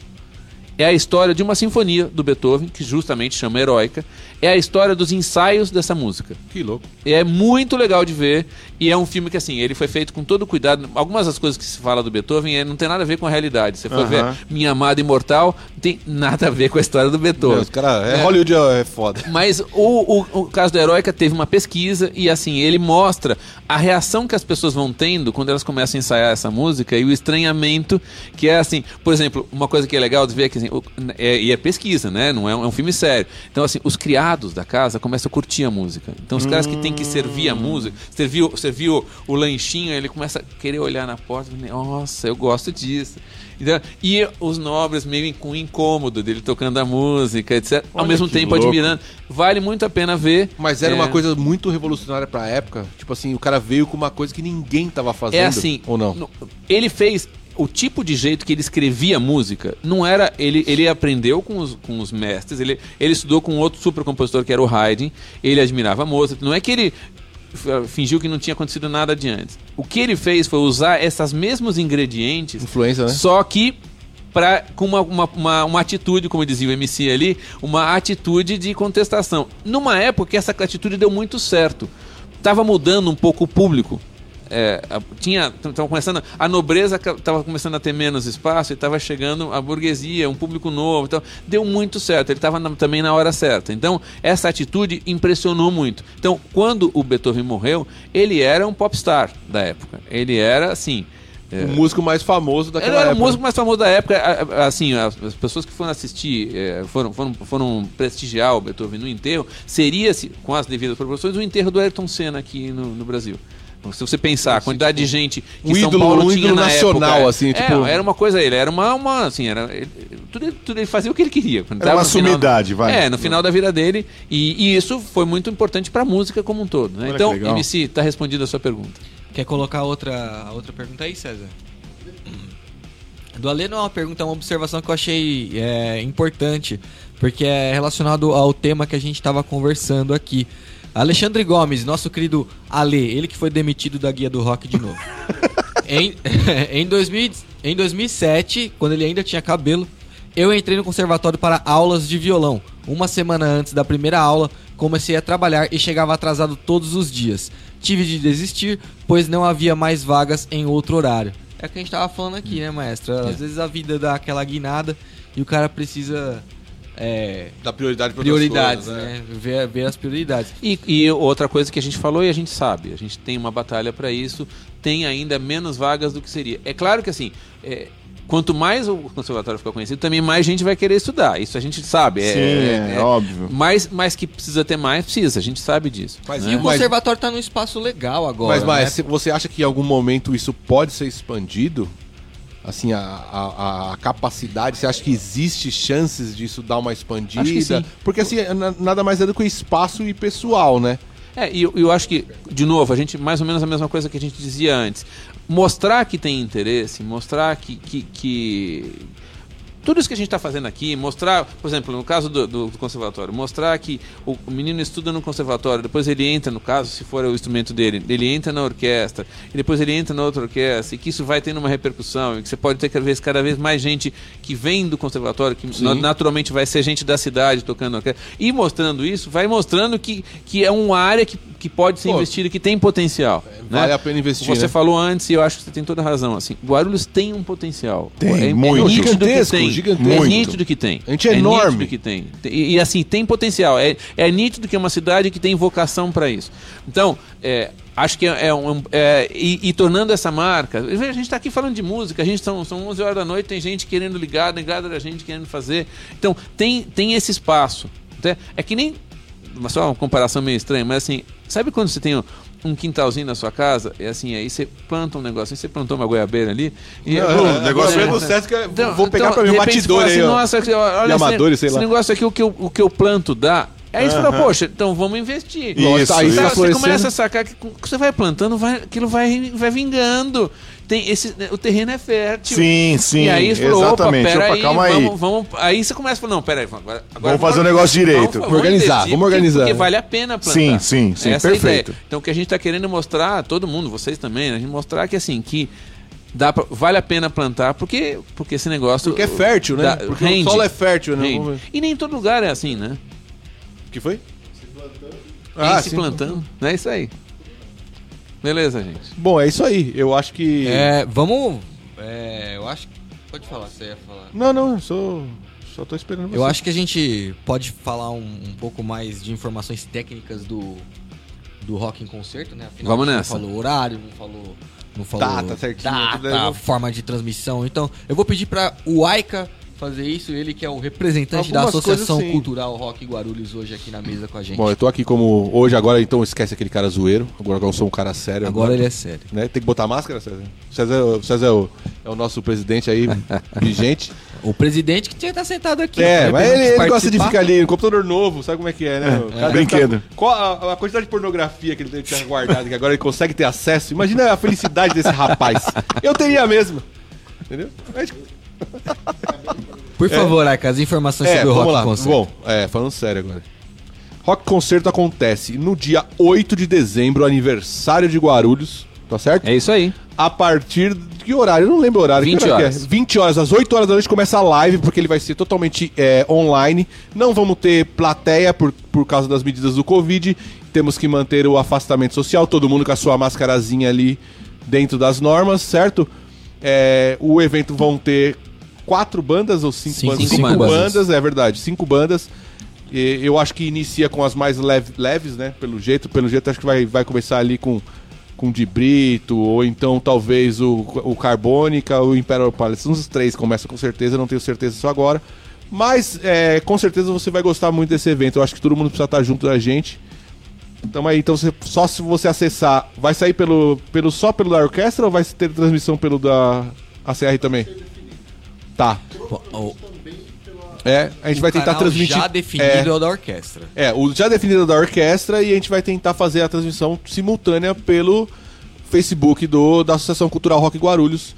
É a história de uma sinfonia do Beethoven, que justamente chama Heróica. É a história dos ensaios dessa música. Que louco. É muito legal de ver e é um filme que assim, ele foi feito com todo cuidado. Algumas das coisas que se fala do Beethoven é, não tem nada a ver com a realidade. Você for ver Aham. Minha Amada Imortal, não tem nada a ver com a história do Beethoven. Os cara, é, É. Hollywood é foda. Mas o, o, o caso do Heróica teve uma pesquisa e assim, ele mostra a reação que as pessoas vão tendo quando elas começam a ensaiar essa música e o estranhamento que é assim, por exemplo, uma coisa que é legal de ver é que assim, é, e é pesquisa, né? Não é um, é um filme sério. Então assim, os criados da casa começam a curtir a música. Então os caras que têm que servir a música, servir, o- servir o, o lanchinho, ele começa a querer olhar na porta, e nossa, eu gosto disso. Então, e os nobres meio com incômodo dele tocando a música, etc. Ao Olha mesmo que tempo louco. admirando. Vale muito a pena ver. Mas era É, uma coisa muito revolucionária pra época. Tipo assim, o cara veio com uma coisa que ninguém tava fazendo. É assim. Ou não? ele fez. O tipo de jeito que ele escrevia música não era. Ele, ele aprendeu com os, com os mestres, ele, ele estudou com outro super compositor que era o Haydn, ele admirava Mozart. Não é que ele f- fingiu que não tinha acontecido nada de antes. O que ele fez foi usar esses mesmos ingredientes Influência, né? só que pra, com uma, uma, uma, uma atitude, como dizia o MC ali, uma atitude de contestação. Numa época que essa atitude deu muito certo. Tava mudando um pouco o público. É, a- tinha tava começando a nobreza estava começando a ter menos espaço e estava chegando a burguesia um público novo então deu muito certo ele estava também na hora certa então essa atitude impressionou muito então quando o Beethoven morreu ele era um popstar da época ele era assim é, O músico mais famoso daquela ele era o época. músico mais famoso da época. Assim, as as pessoas que foram assistir, eh, foram, foram, foram prestigiar o Beethoven no enterro, seria, se- com as devidas proporções, o enterro do Ayrton Senna aqui no, no Brasil. Se você pensar, a quantidade de gente que um São ídolo- Paulo um tinha ídolo na nacional, época, assim, é, tipo- era uma coisa, ele era uma, uma assim, era, ele- tudo, ele- tudo ele fazia o que ele queria. Era tava uma no final- sumidade, vai. É, no final da vida dele, e, e isso foi muito importante pra música como um todo. né? Então. MC, tá respondida a sua pergunta. Quer colocar outra, outra pergunta aí, César? Do Alê não é uma pergunta, é uma observação que eu achei é, importante, porque é relacionado ao tema que a gente estava conversando aqui. Alexandre Gomes, nosso querido Alê, ele que foi demitido da Guia do Rock de novo. em, em, 2000, em 2007, quando ele ainda tinha cabelo, eu entrei no conservatório para aulas de violão. Uma semana antes da primeira aula, comecei a trabalhar e chegava atrasado todos os dias. Tive de desistir, pois não havia mais vagas em outro horário. É o que a gente tava falando aqui, né, maestro? Às vezes a vida dá aquela guinada e o cara precisa é, Da prioridade outras prioridades, coisas, né? Ver, ver as prioridades. E, e outra coisa que a gente falou e a gente sabe, a gente tem uma batalha para isso, tem ainda menos vagas do que seria. É claro que assim, é, quanto mais o conservatório ficar conhecido, também mais gente vai querer estudar. Isso a gente sabe. É, Sim, é óbvio. Mas, mas que precisa ter mais, precisa, a gente sabe disso. Mas, E o conservatório tá num espaço legal agora. mas, mas né? você acha que em algum momento isso pode ser expandido? Assim, a, a, a capacidade, você acha que existe chances disso dar uma expandida? Porque assim, é na- nada mais é do que espaço e pessoal, né? É, e eu, eu acho que, de novo, a gente, mais ou menos a mesma coisa que a gente dizia antes. Mostrar que tem interesse, mostrar que. que, que- tudo isso que a gente está fazendo aqui, mostrar, por exemplo, no caso do, do conservatório, mostrar que o, menino estuda no conservatório, depois ele entra, no caso, se for o instrumento dele, ele entra na orquestra, e depois ele entra na outra orquestra, e que isso vai tendo uma repercussão, e que você pode ter cada vez, cada vez mais gente que vem do conservatório, que na- naturalmente vai ser gente da cidade tocando orquestra, e mostrando isso, vai mostrando que, que é uma área que, que pode ser Pô, investida, que tem potencial. né? Vale a pena investir, Você né? falou antes, e eu acho que você tem toda a razão. Assim, Guarulhos tem um potencial. Tem, é, muito. É Gigantesco, que tem. gigantesco. É nítido que tem. A gente é enorme. nítido que tem. E, e, assim, tem potencial. É, é nítido que é uma cidade que tem vocação para isso. Então, é, acho que é, é um. é, e, e tornando essa marca. A gente está aqui falando de música, a gente são, são 11 horas da noite, tem gente querendo ligar, ligada da gente querendo fazer. Então, tem, tem esse espaço. né? É que nem. Só uma comparação meio estranha, mas assim, sabe quando você tem um quintalzinho na sua casa, é assim, aí você planta um negócio, você plantou uma goiabeira ali. E, o negócio é do Sesc, vou pegar pra mim um batidor aí, assim, ó. Nossa, olha De esse- amadores, sei esse lá. negócio aqui, o que, eu, o que eu planto dá. Aí você fala, poxa, então vamos investir. Isso, aí isso. tá Você, começa a sacar que você vai plantando, vai, aquilo vai, vai vingando. Tem esse, o terreno é fértil. Sim, sim, E aí você falou, exatamente. Opa, pera Opa, aí, calma aí. vamos, vamos- aí você começa a falar, não, peraí, agora, agora Vamos fazer o negócio direito. Vamos, Organizar, investir, vamos porque- organizar. Porque vale a pena plantar. Sim, sim, sim, Essa é a perfeito. ideia. Então o que a gente está querendo mostrar, todo mundo, vocês também, né, a gente mostrar que assim, que dá pra- vale a pena plantar, porque, porque esse negócio... Porque é fértil, né? dá- Porque rende, o solo é fértil, né? Vamos. E nem em todo lugar é assim, né? Que foi? Ah, Ah, se sim. plantando. É isso aí. Beleza, gente. Bom, é isso aí. Eu acho que. É, vamos. É, eu acho que. Pode falar, você ia falar. Não, não, eu sou. Só tô esperando você. Eu acho que a gente pode falar um, um pouco mais de informações técnicas do, do Rock em Concerto, né? Afinal, Vamos nessa. Não falou horário, não falou. Não falou Data certinho, data, forma de transmissão. Então, eu vou pedir para o Aika fazer isso, ele que é o representante da Algumas Associação coisas. Cultural Rock Guarulhos hoje aqui na mesa com a gente. Bom, eu tô aqui como. Hoje, agora, então esquece aquele cara zoeiro. Agora eu sou um cara sério. Agora ele é sério. Né? Tem que botar máscara, César? César, é o- César é, o, é o nosso presidente aí, vigente. O presidente que tinha que estar sentado aqui. É, né, mas ele, ele gosta de ficar ali no computador novo, sabe como é que é, né? O cara deve brinquedo. tá- qual a, a quantidade de pornografia que ele ter guardado, que agora ele consegue ter acesso. Imagina a felicidade desse rapaz. Eu teria mesmo. Entendeu? Mas- Por favor, Aika, as informações É, sobre o Rock Concerto. Bom, é, falando sério agora. Rock Concerto acontece no dia 8 de dezembro, aniversário de Guarulhos, tá certo? É isso aí. A partir de que horário? Eu não lembro o horário. 20 que hora que horas. É? 20 horas, às 8 horas da noite começa a live, porque ele vai ser totalmente é, online. Não vamos ter plateia por, por causa das medidas do Covid. Temos que manter o afastamento social, todo mundo com a sua mascarazinha ali dentro das normas, certo? É, o evento vão ter quatro bandas ou cinco, Cinco bandas? cinco Cinco bandas. bandas, é verdade, cinco bandas. E eu acho que inicia com as mais leve- leves, né? Pelo jeito, pelo jeito acho que vai, vai começar ali com com de Brito ou então talvez o, o Carbônica o Imperial Palace. Uns três começam com certeza, não tenho certeza só agora. Mas é, com certeza você vai gostar muito desse evento. Eu acho que todo mundo precisa estar junto da gente. Então aí, então você- só se você acessar, vai sair pelo, pelo só pelo da orquestra ou vai ter transmissão pelo da ACR também? Tá. O- É, a gente o vai tentar transmitir. já definido é, é o da orquestra. É, o já definido da orquestra e a gente vai tentar fazer a transmissão simultânea pelo Facebook do, da Associação Cultural Rock Guarulhos.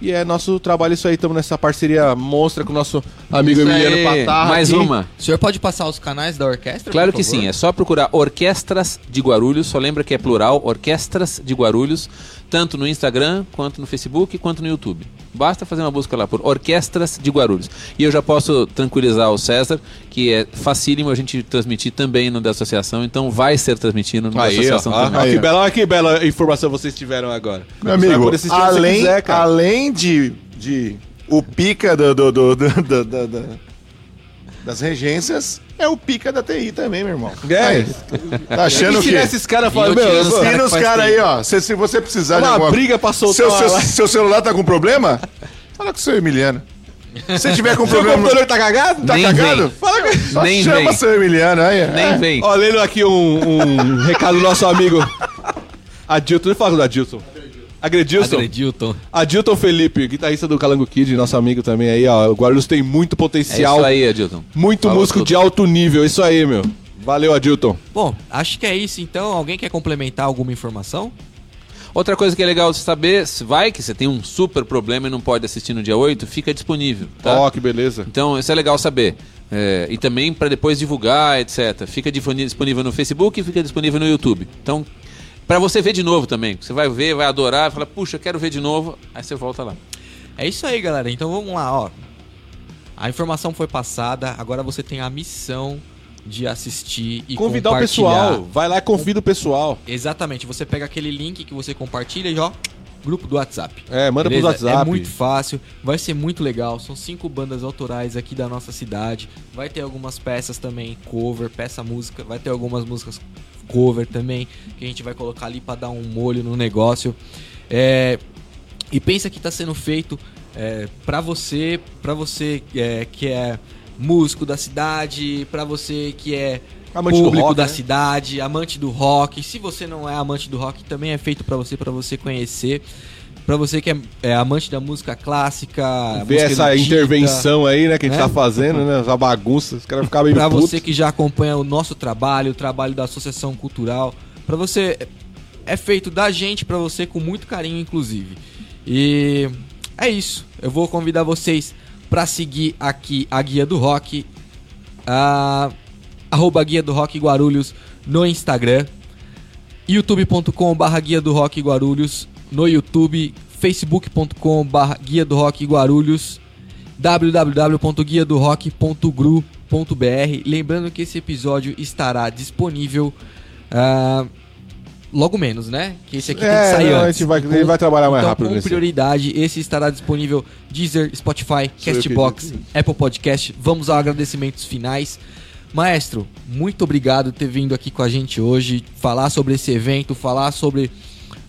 E é nosso trabalho isso aí, estamos nessa parceria monstra com o nosso amigo Isso Emiliano aí. Patarra. Mais aqui. uma. O senhor pode passar os canais da orquestra? Claro por que favor? sim, é só procurar Orquestras de Guarulhos, só lembra que é plural, Orquestras de Guarulhos, tanto no Instagram, quanto no Facebook, quanto no YouTube. Basta fazer uma busca lá por Orquestras de Guarulhos. E eu já posso tranquilizar o César que é facílimo a gente transmitir também no da associação, então vai ser transmitido no da Aí, ó, associação ó, também. ó, Aí, que bela, olha que bela informação vocês tiveram agora. Meu amigo, assistir além, quiser, cara. Além de, de o pica do, do- do- do- do- do- do- das regências, é o pica da TI também, meu irmão. É. Aí, tá achando o quê? Ensina esses caras falando, meu, Ensina que os caras aí, ó. Se, se você precisar Uma de alguma... briga pra soltar seu, seu, seu celular tá com problema? Fala com o seu Emiliano. Se tiver com seu problema... computador tá cagado? Tá Nem cagado? vem. Fala com... Só Nem chama vem. seu Emiliano aí. Nem é. vem. Ó, lendo aqui um, um recado do nosso amigo Adilton. Falar do Adilton. Agredilson. Agredilton. Adilton Felipe, guitarrista do Calango Kid, nosso amigo também aí, ó. O Guarulhos tem muito É potencial, isso aí, Adilton. muito Falou músico tudo. de alto nível. Isso aí, meu. Valeu, Adilton. Bom, acho que é isso então. Alguém quer complementar alguma informação? Outra coisa que é legal de saber, se vai que você tem um super problema e não pode assistir no dia 8, fica disponível. Tá? Ó, que beleza. Então, isso é legal saber. É, e também para depois divulgar, etc. Fica disponível no Facebook e fica disponível no YouTube. Então, para você ver de novo também. Você vai ver, vai adorar, fala, puxa, eu quero ver de novo. Aí você volta lá. É isso aí, galera. Então vamos lá, ó. A informação foi passada, agora você tem a missão de assistir e Convidar o pessoal. Vai lá e convida o pessoal. Exatamente, você pega aquele link que você compartilha e ó, grupo do WhatsApp. É, manda Beleza? pro WhatsApp. É muito fácil, vai ser muito legal. São cinco bandas autorais aqui da nossa cidade. Vai ter algumas peças também cover, peça música. Vai ter algumas músicas cover também que a gente vai colocar ali pra dar um molho no negócio. É, e pensa que tá sendo feito é, para você, para você é, que é músico da cidade, pra você que é Amante do público rock, da né? cidade, amante do rock. Se você não é amante do rock, também é feito pra você, pra você conhecer, Pra você que é, é amante da música clássica, Ver música essa intervenção aí, né, que a gente né? tá fazendo, né? Essa bagunça. Os caras ficam meio Pra putos. você que já acompanha o nosso trabalho, o trabalho da Associação Cultural, pra você é feito da gente pra você com muito carinho, inclusive. E é isso. Eu vou convidar vocês pra seguir aqui a Guia do Rock, a arroba Guia do Rock Guarulhos no Instagram, youtube.com/barra Guia do Rock Guarulhos no YouTube, facebook.com/barra Guia do Rock Guarulhos www.guiadorock.gru.br. Lembrando que esse episódio estará disponível ah, logo menos, né? Que esse aqui tem que É, sair não, a antes. gente vai- ele vai trabalhar mais então, rápido Com prioridade, esse estará disponível Deezer, Spotify, Castbox. Apple Podcast. Vamos aos agradecimentos finais. Maestro, muito obrigado por ter vindo aqui com a gente hoje, falar sobre esse evento, falar sobre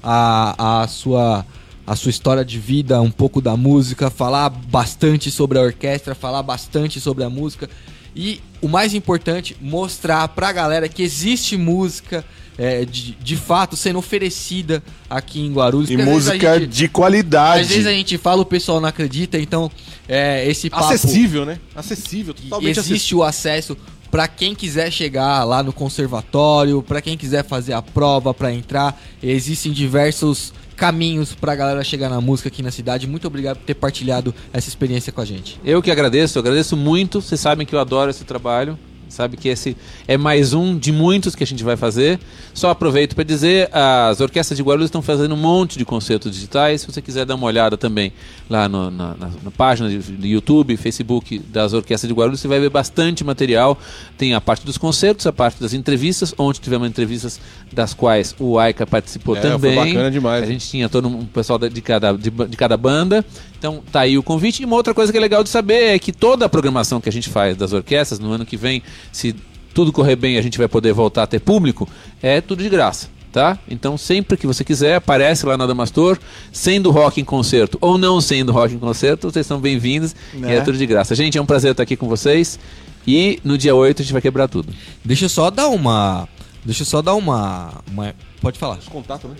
a, a sua a sua história de vida, um pouco da música, falar bastante sobre a orquestra, falar bastante sobre a música e o mais importante, mostrar pra galera que existe música é, de, de fato sendo oferecida aqui em Guarulhos. E música gente- de qualidade. às vezes a gente fala, o pessoal não acredita, então é, esse papo... Acessível, né? Acessível, totalmente existe acessível. o acesso para quem quiser chegar lá no conservatório, para quem quiser fazer a prova para entrar. Existem diversos caminhos pra galera chegar na música aqui na cidade. Muito obrigado por ter partilhado essa experiência com a gente. Eu que agradeço, eu agradeço muito. Vocês sabem que eu adoro esse trabalho. Sabe que esse é mais um de muitos que a gente vai fazer. Só aproveito para dizer, as orquestras de Guarulhos estão fazendo um monte de concertos digitais. Se você quiser dar uma olhada também lá no- na, na- na página do YouTube, Facebook das orquestras de Guarulhos, você vai ver bastante material. Tem a parte dos concertos, a parte das entrevistas. Ontem tivemos entrevistas das quais o Aika participou É, foi também. bacana demais. A gente tinha todo um pessoal de cada, de, de cada banda. Então tá aí o convite. E uma outra coisa que é legal de saber é que toda a programação que a gente faz das orquestras no ano que vem, se tudo correr bem a gente vai poder voltar a ter público, é tudo de graça. Tá? Então, sempre que você quiser, aparece lá na Damastor, sendo rock em concerto ou não sendo rock em concerto, vocês são bem-vindos e Né? é tudo de graça. Gente, é um prazer estar aqui com vocês. E no dia 8 a gente vai quebrar tudo. Deixa eu só dar uma. Deixa eu só dar uma. uma- Pode falar. Contato, né?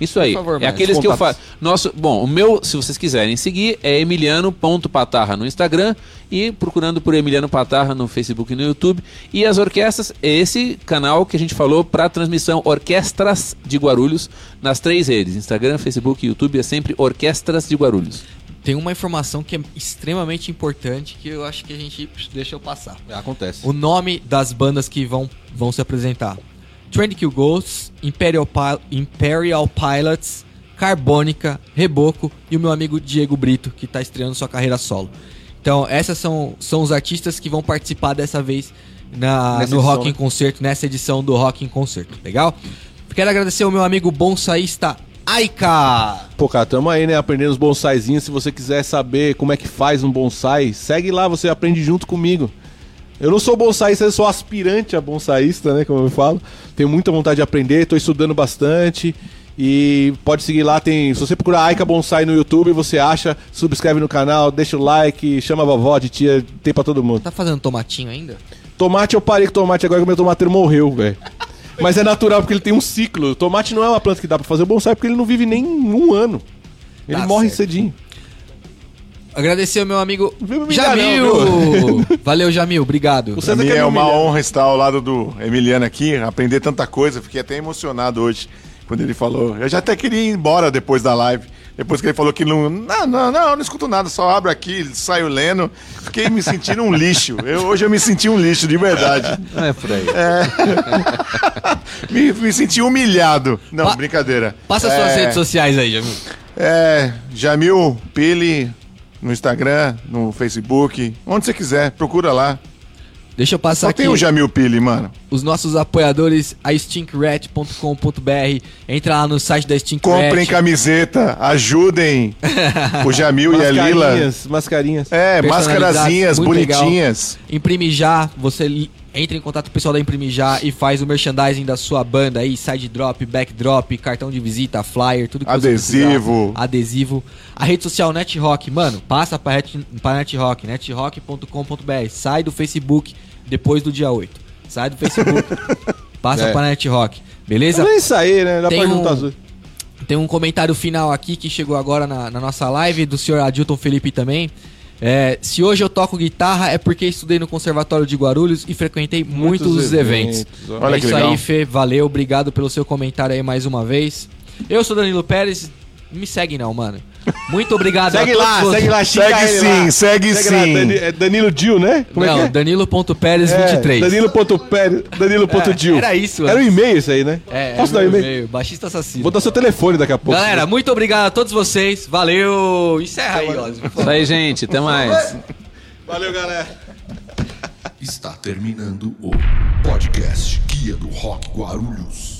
Isso aí. Por favor, é aqueles que eu faço. Nosso, bom, o meu, se vocês quiserem seguir, é emiliano.patarra no Instagram e procurando por Emiliano Patarra no Facebook e no YouTube. E as orquestras, é esse canal que a gente falou para transmissão Orquestras de Guarulhos nas três redes: Instagram, Facebook e YouTube é sempre Orquestras de Guarulhos. Tem uma informação que é extremamente importante que eu acho que a gente deixa eu passar. Acontece. O nome das bandas que vão, vão se apresentar: Trend Kill Ghosts, Imperial, Pil- Imperial Pilots, Carbônica, Reboco e o meu amigo Diego Brito, que está estreando sua carreira solo. Então, essas são, são os artistas que vão participar dessa vez na, Nessa no edição, Rock né? em Concerto, nessa edição do Rock em Concerto. Legal? Quero agradecer ao meu amigo bonsaísta Aika. Pô, cara, tamo aí, né? Aprendendo os bonsaizinhos. Se você quiser saber como é que faz um bonsai, segue lá, você aprende junto comigo. Eu não sou bonsaísta, eu sou aspirante a bonsaísta, né? Como eu falo. Tenho muita vontade de aprender, tô estudando bastante. E pode seguir lá, tem. Se você procurar Aika Bonsai no YouTube, você acha, subscreve no canal, deixa o like, chama a vovó, de tia, tem pra todo mundo. Tá fazendo tomatinho ainda? Tomate eu parei com tomate agora que o meu tomateiro morreu, velho. Mas é natural porque ele tem um ciclo. Tomate não é uma planta que dá pra fazer bonsai porque ele não vive nem um ano. Ele Tá morre certo. cedinho. Agradecer ao meu amigo Jamil. Valeu, Jamil. Obrigado. Pra mim é uma honra estar ao lado do Emiliano aqui, aprender tanta coisa. Fiquei até emocionado hoje quando ele falou. Eu já até queria ir embora depois da live. Depois que ele falou que não. Não, não, não, eu não escuto nada, só abro aqui, saio lendo. Fiquei me sentindo um lixo. Eu, hoje eu me senti um lixo, de verdade. Não é por aí. Me, me senti humilhado. Não, Pa- brincadeira. Passa é, suas redes sociais aí, Jamil. É, Jamil Pili no Instagram, no Facebook, onde você quiser, procura lá. Deixa eu passar Só aqui tem o Jamil Pili, mano. os nossos apoiadores, a stinkrat.com.br. Entra lá no site da Stinkrat. Comprem camiseta, ajudem o Jamil e a Lila. Mascarinhas, mascarinhas. É, mascarazinhas muito legal. bonitinhas. Imprime já, você entra em contato com o pessoal da Imprime já e faz o merchandising da sua banda aí, side drop, backdrop, cartão de visita, flyer, tudo que você Adesivo. Adesivo. A rede social NetRock, mano, passa pra, Net- pra NetRock, netrock.com.br. Sai do Facebook depois do dia 8. Sai do Facebook, passa É. pra NetRock. Beleza? é isso aí, né? Dá Tem pra um- juntar as duas. Tem um comentário final aqui que chegou agora na, na nossa live, do senhor Adilton Felipe também. É, se hoje eu toco guitarra é porque estudei no Conservatório de Guarulhos e frequentei muitos, Muitos eventos. eventos. Olha é isso legal. aí, Fê. Valeu, obrigado pelo seu comentário aí mais uma vez. Eu sou Danilo Pérez. Me segue não, mano. Muito obrigado Segue a todos lá, vocês. segue lá, Segue sim, lá. segue lá, sim. É Danilo Dil, né? Como é não, que é? Danilo.pérez É, 23. Danilo.pérez, Danilo.dil. É, era isso, Era o antes. e-mail isso aí, né? É, Posso é dar o meu e-mail? e-mail, Baixista assassino. Vou dar seu telefone daqui a pouco. Galera, muito obrigado a todos vocês. Valeu. Encerra aí, Ozzy. Isso aí, gente. Até mais. Valeu, galera. Está terminando o podcast Guia do Rock Guarulhos.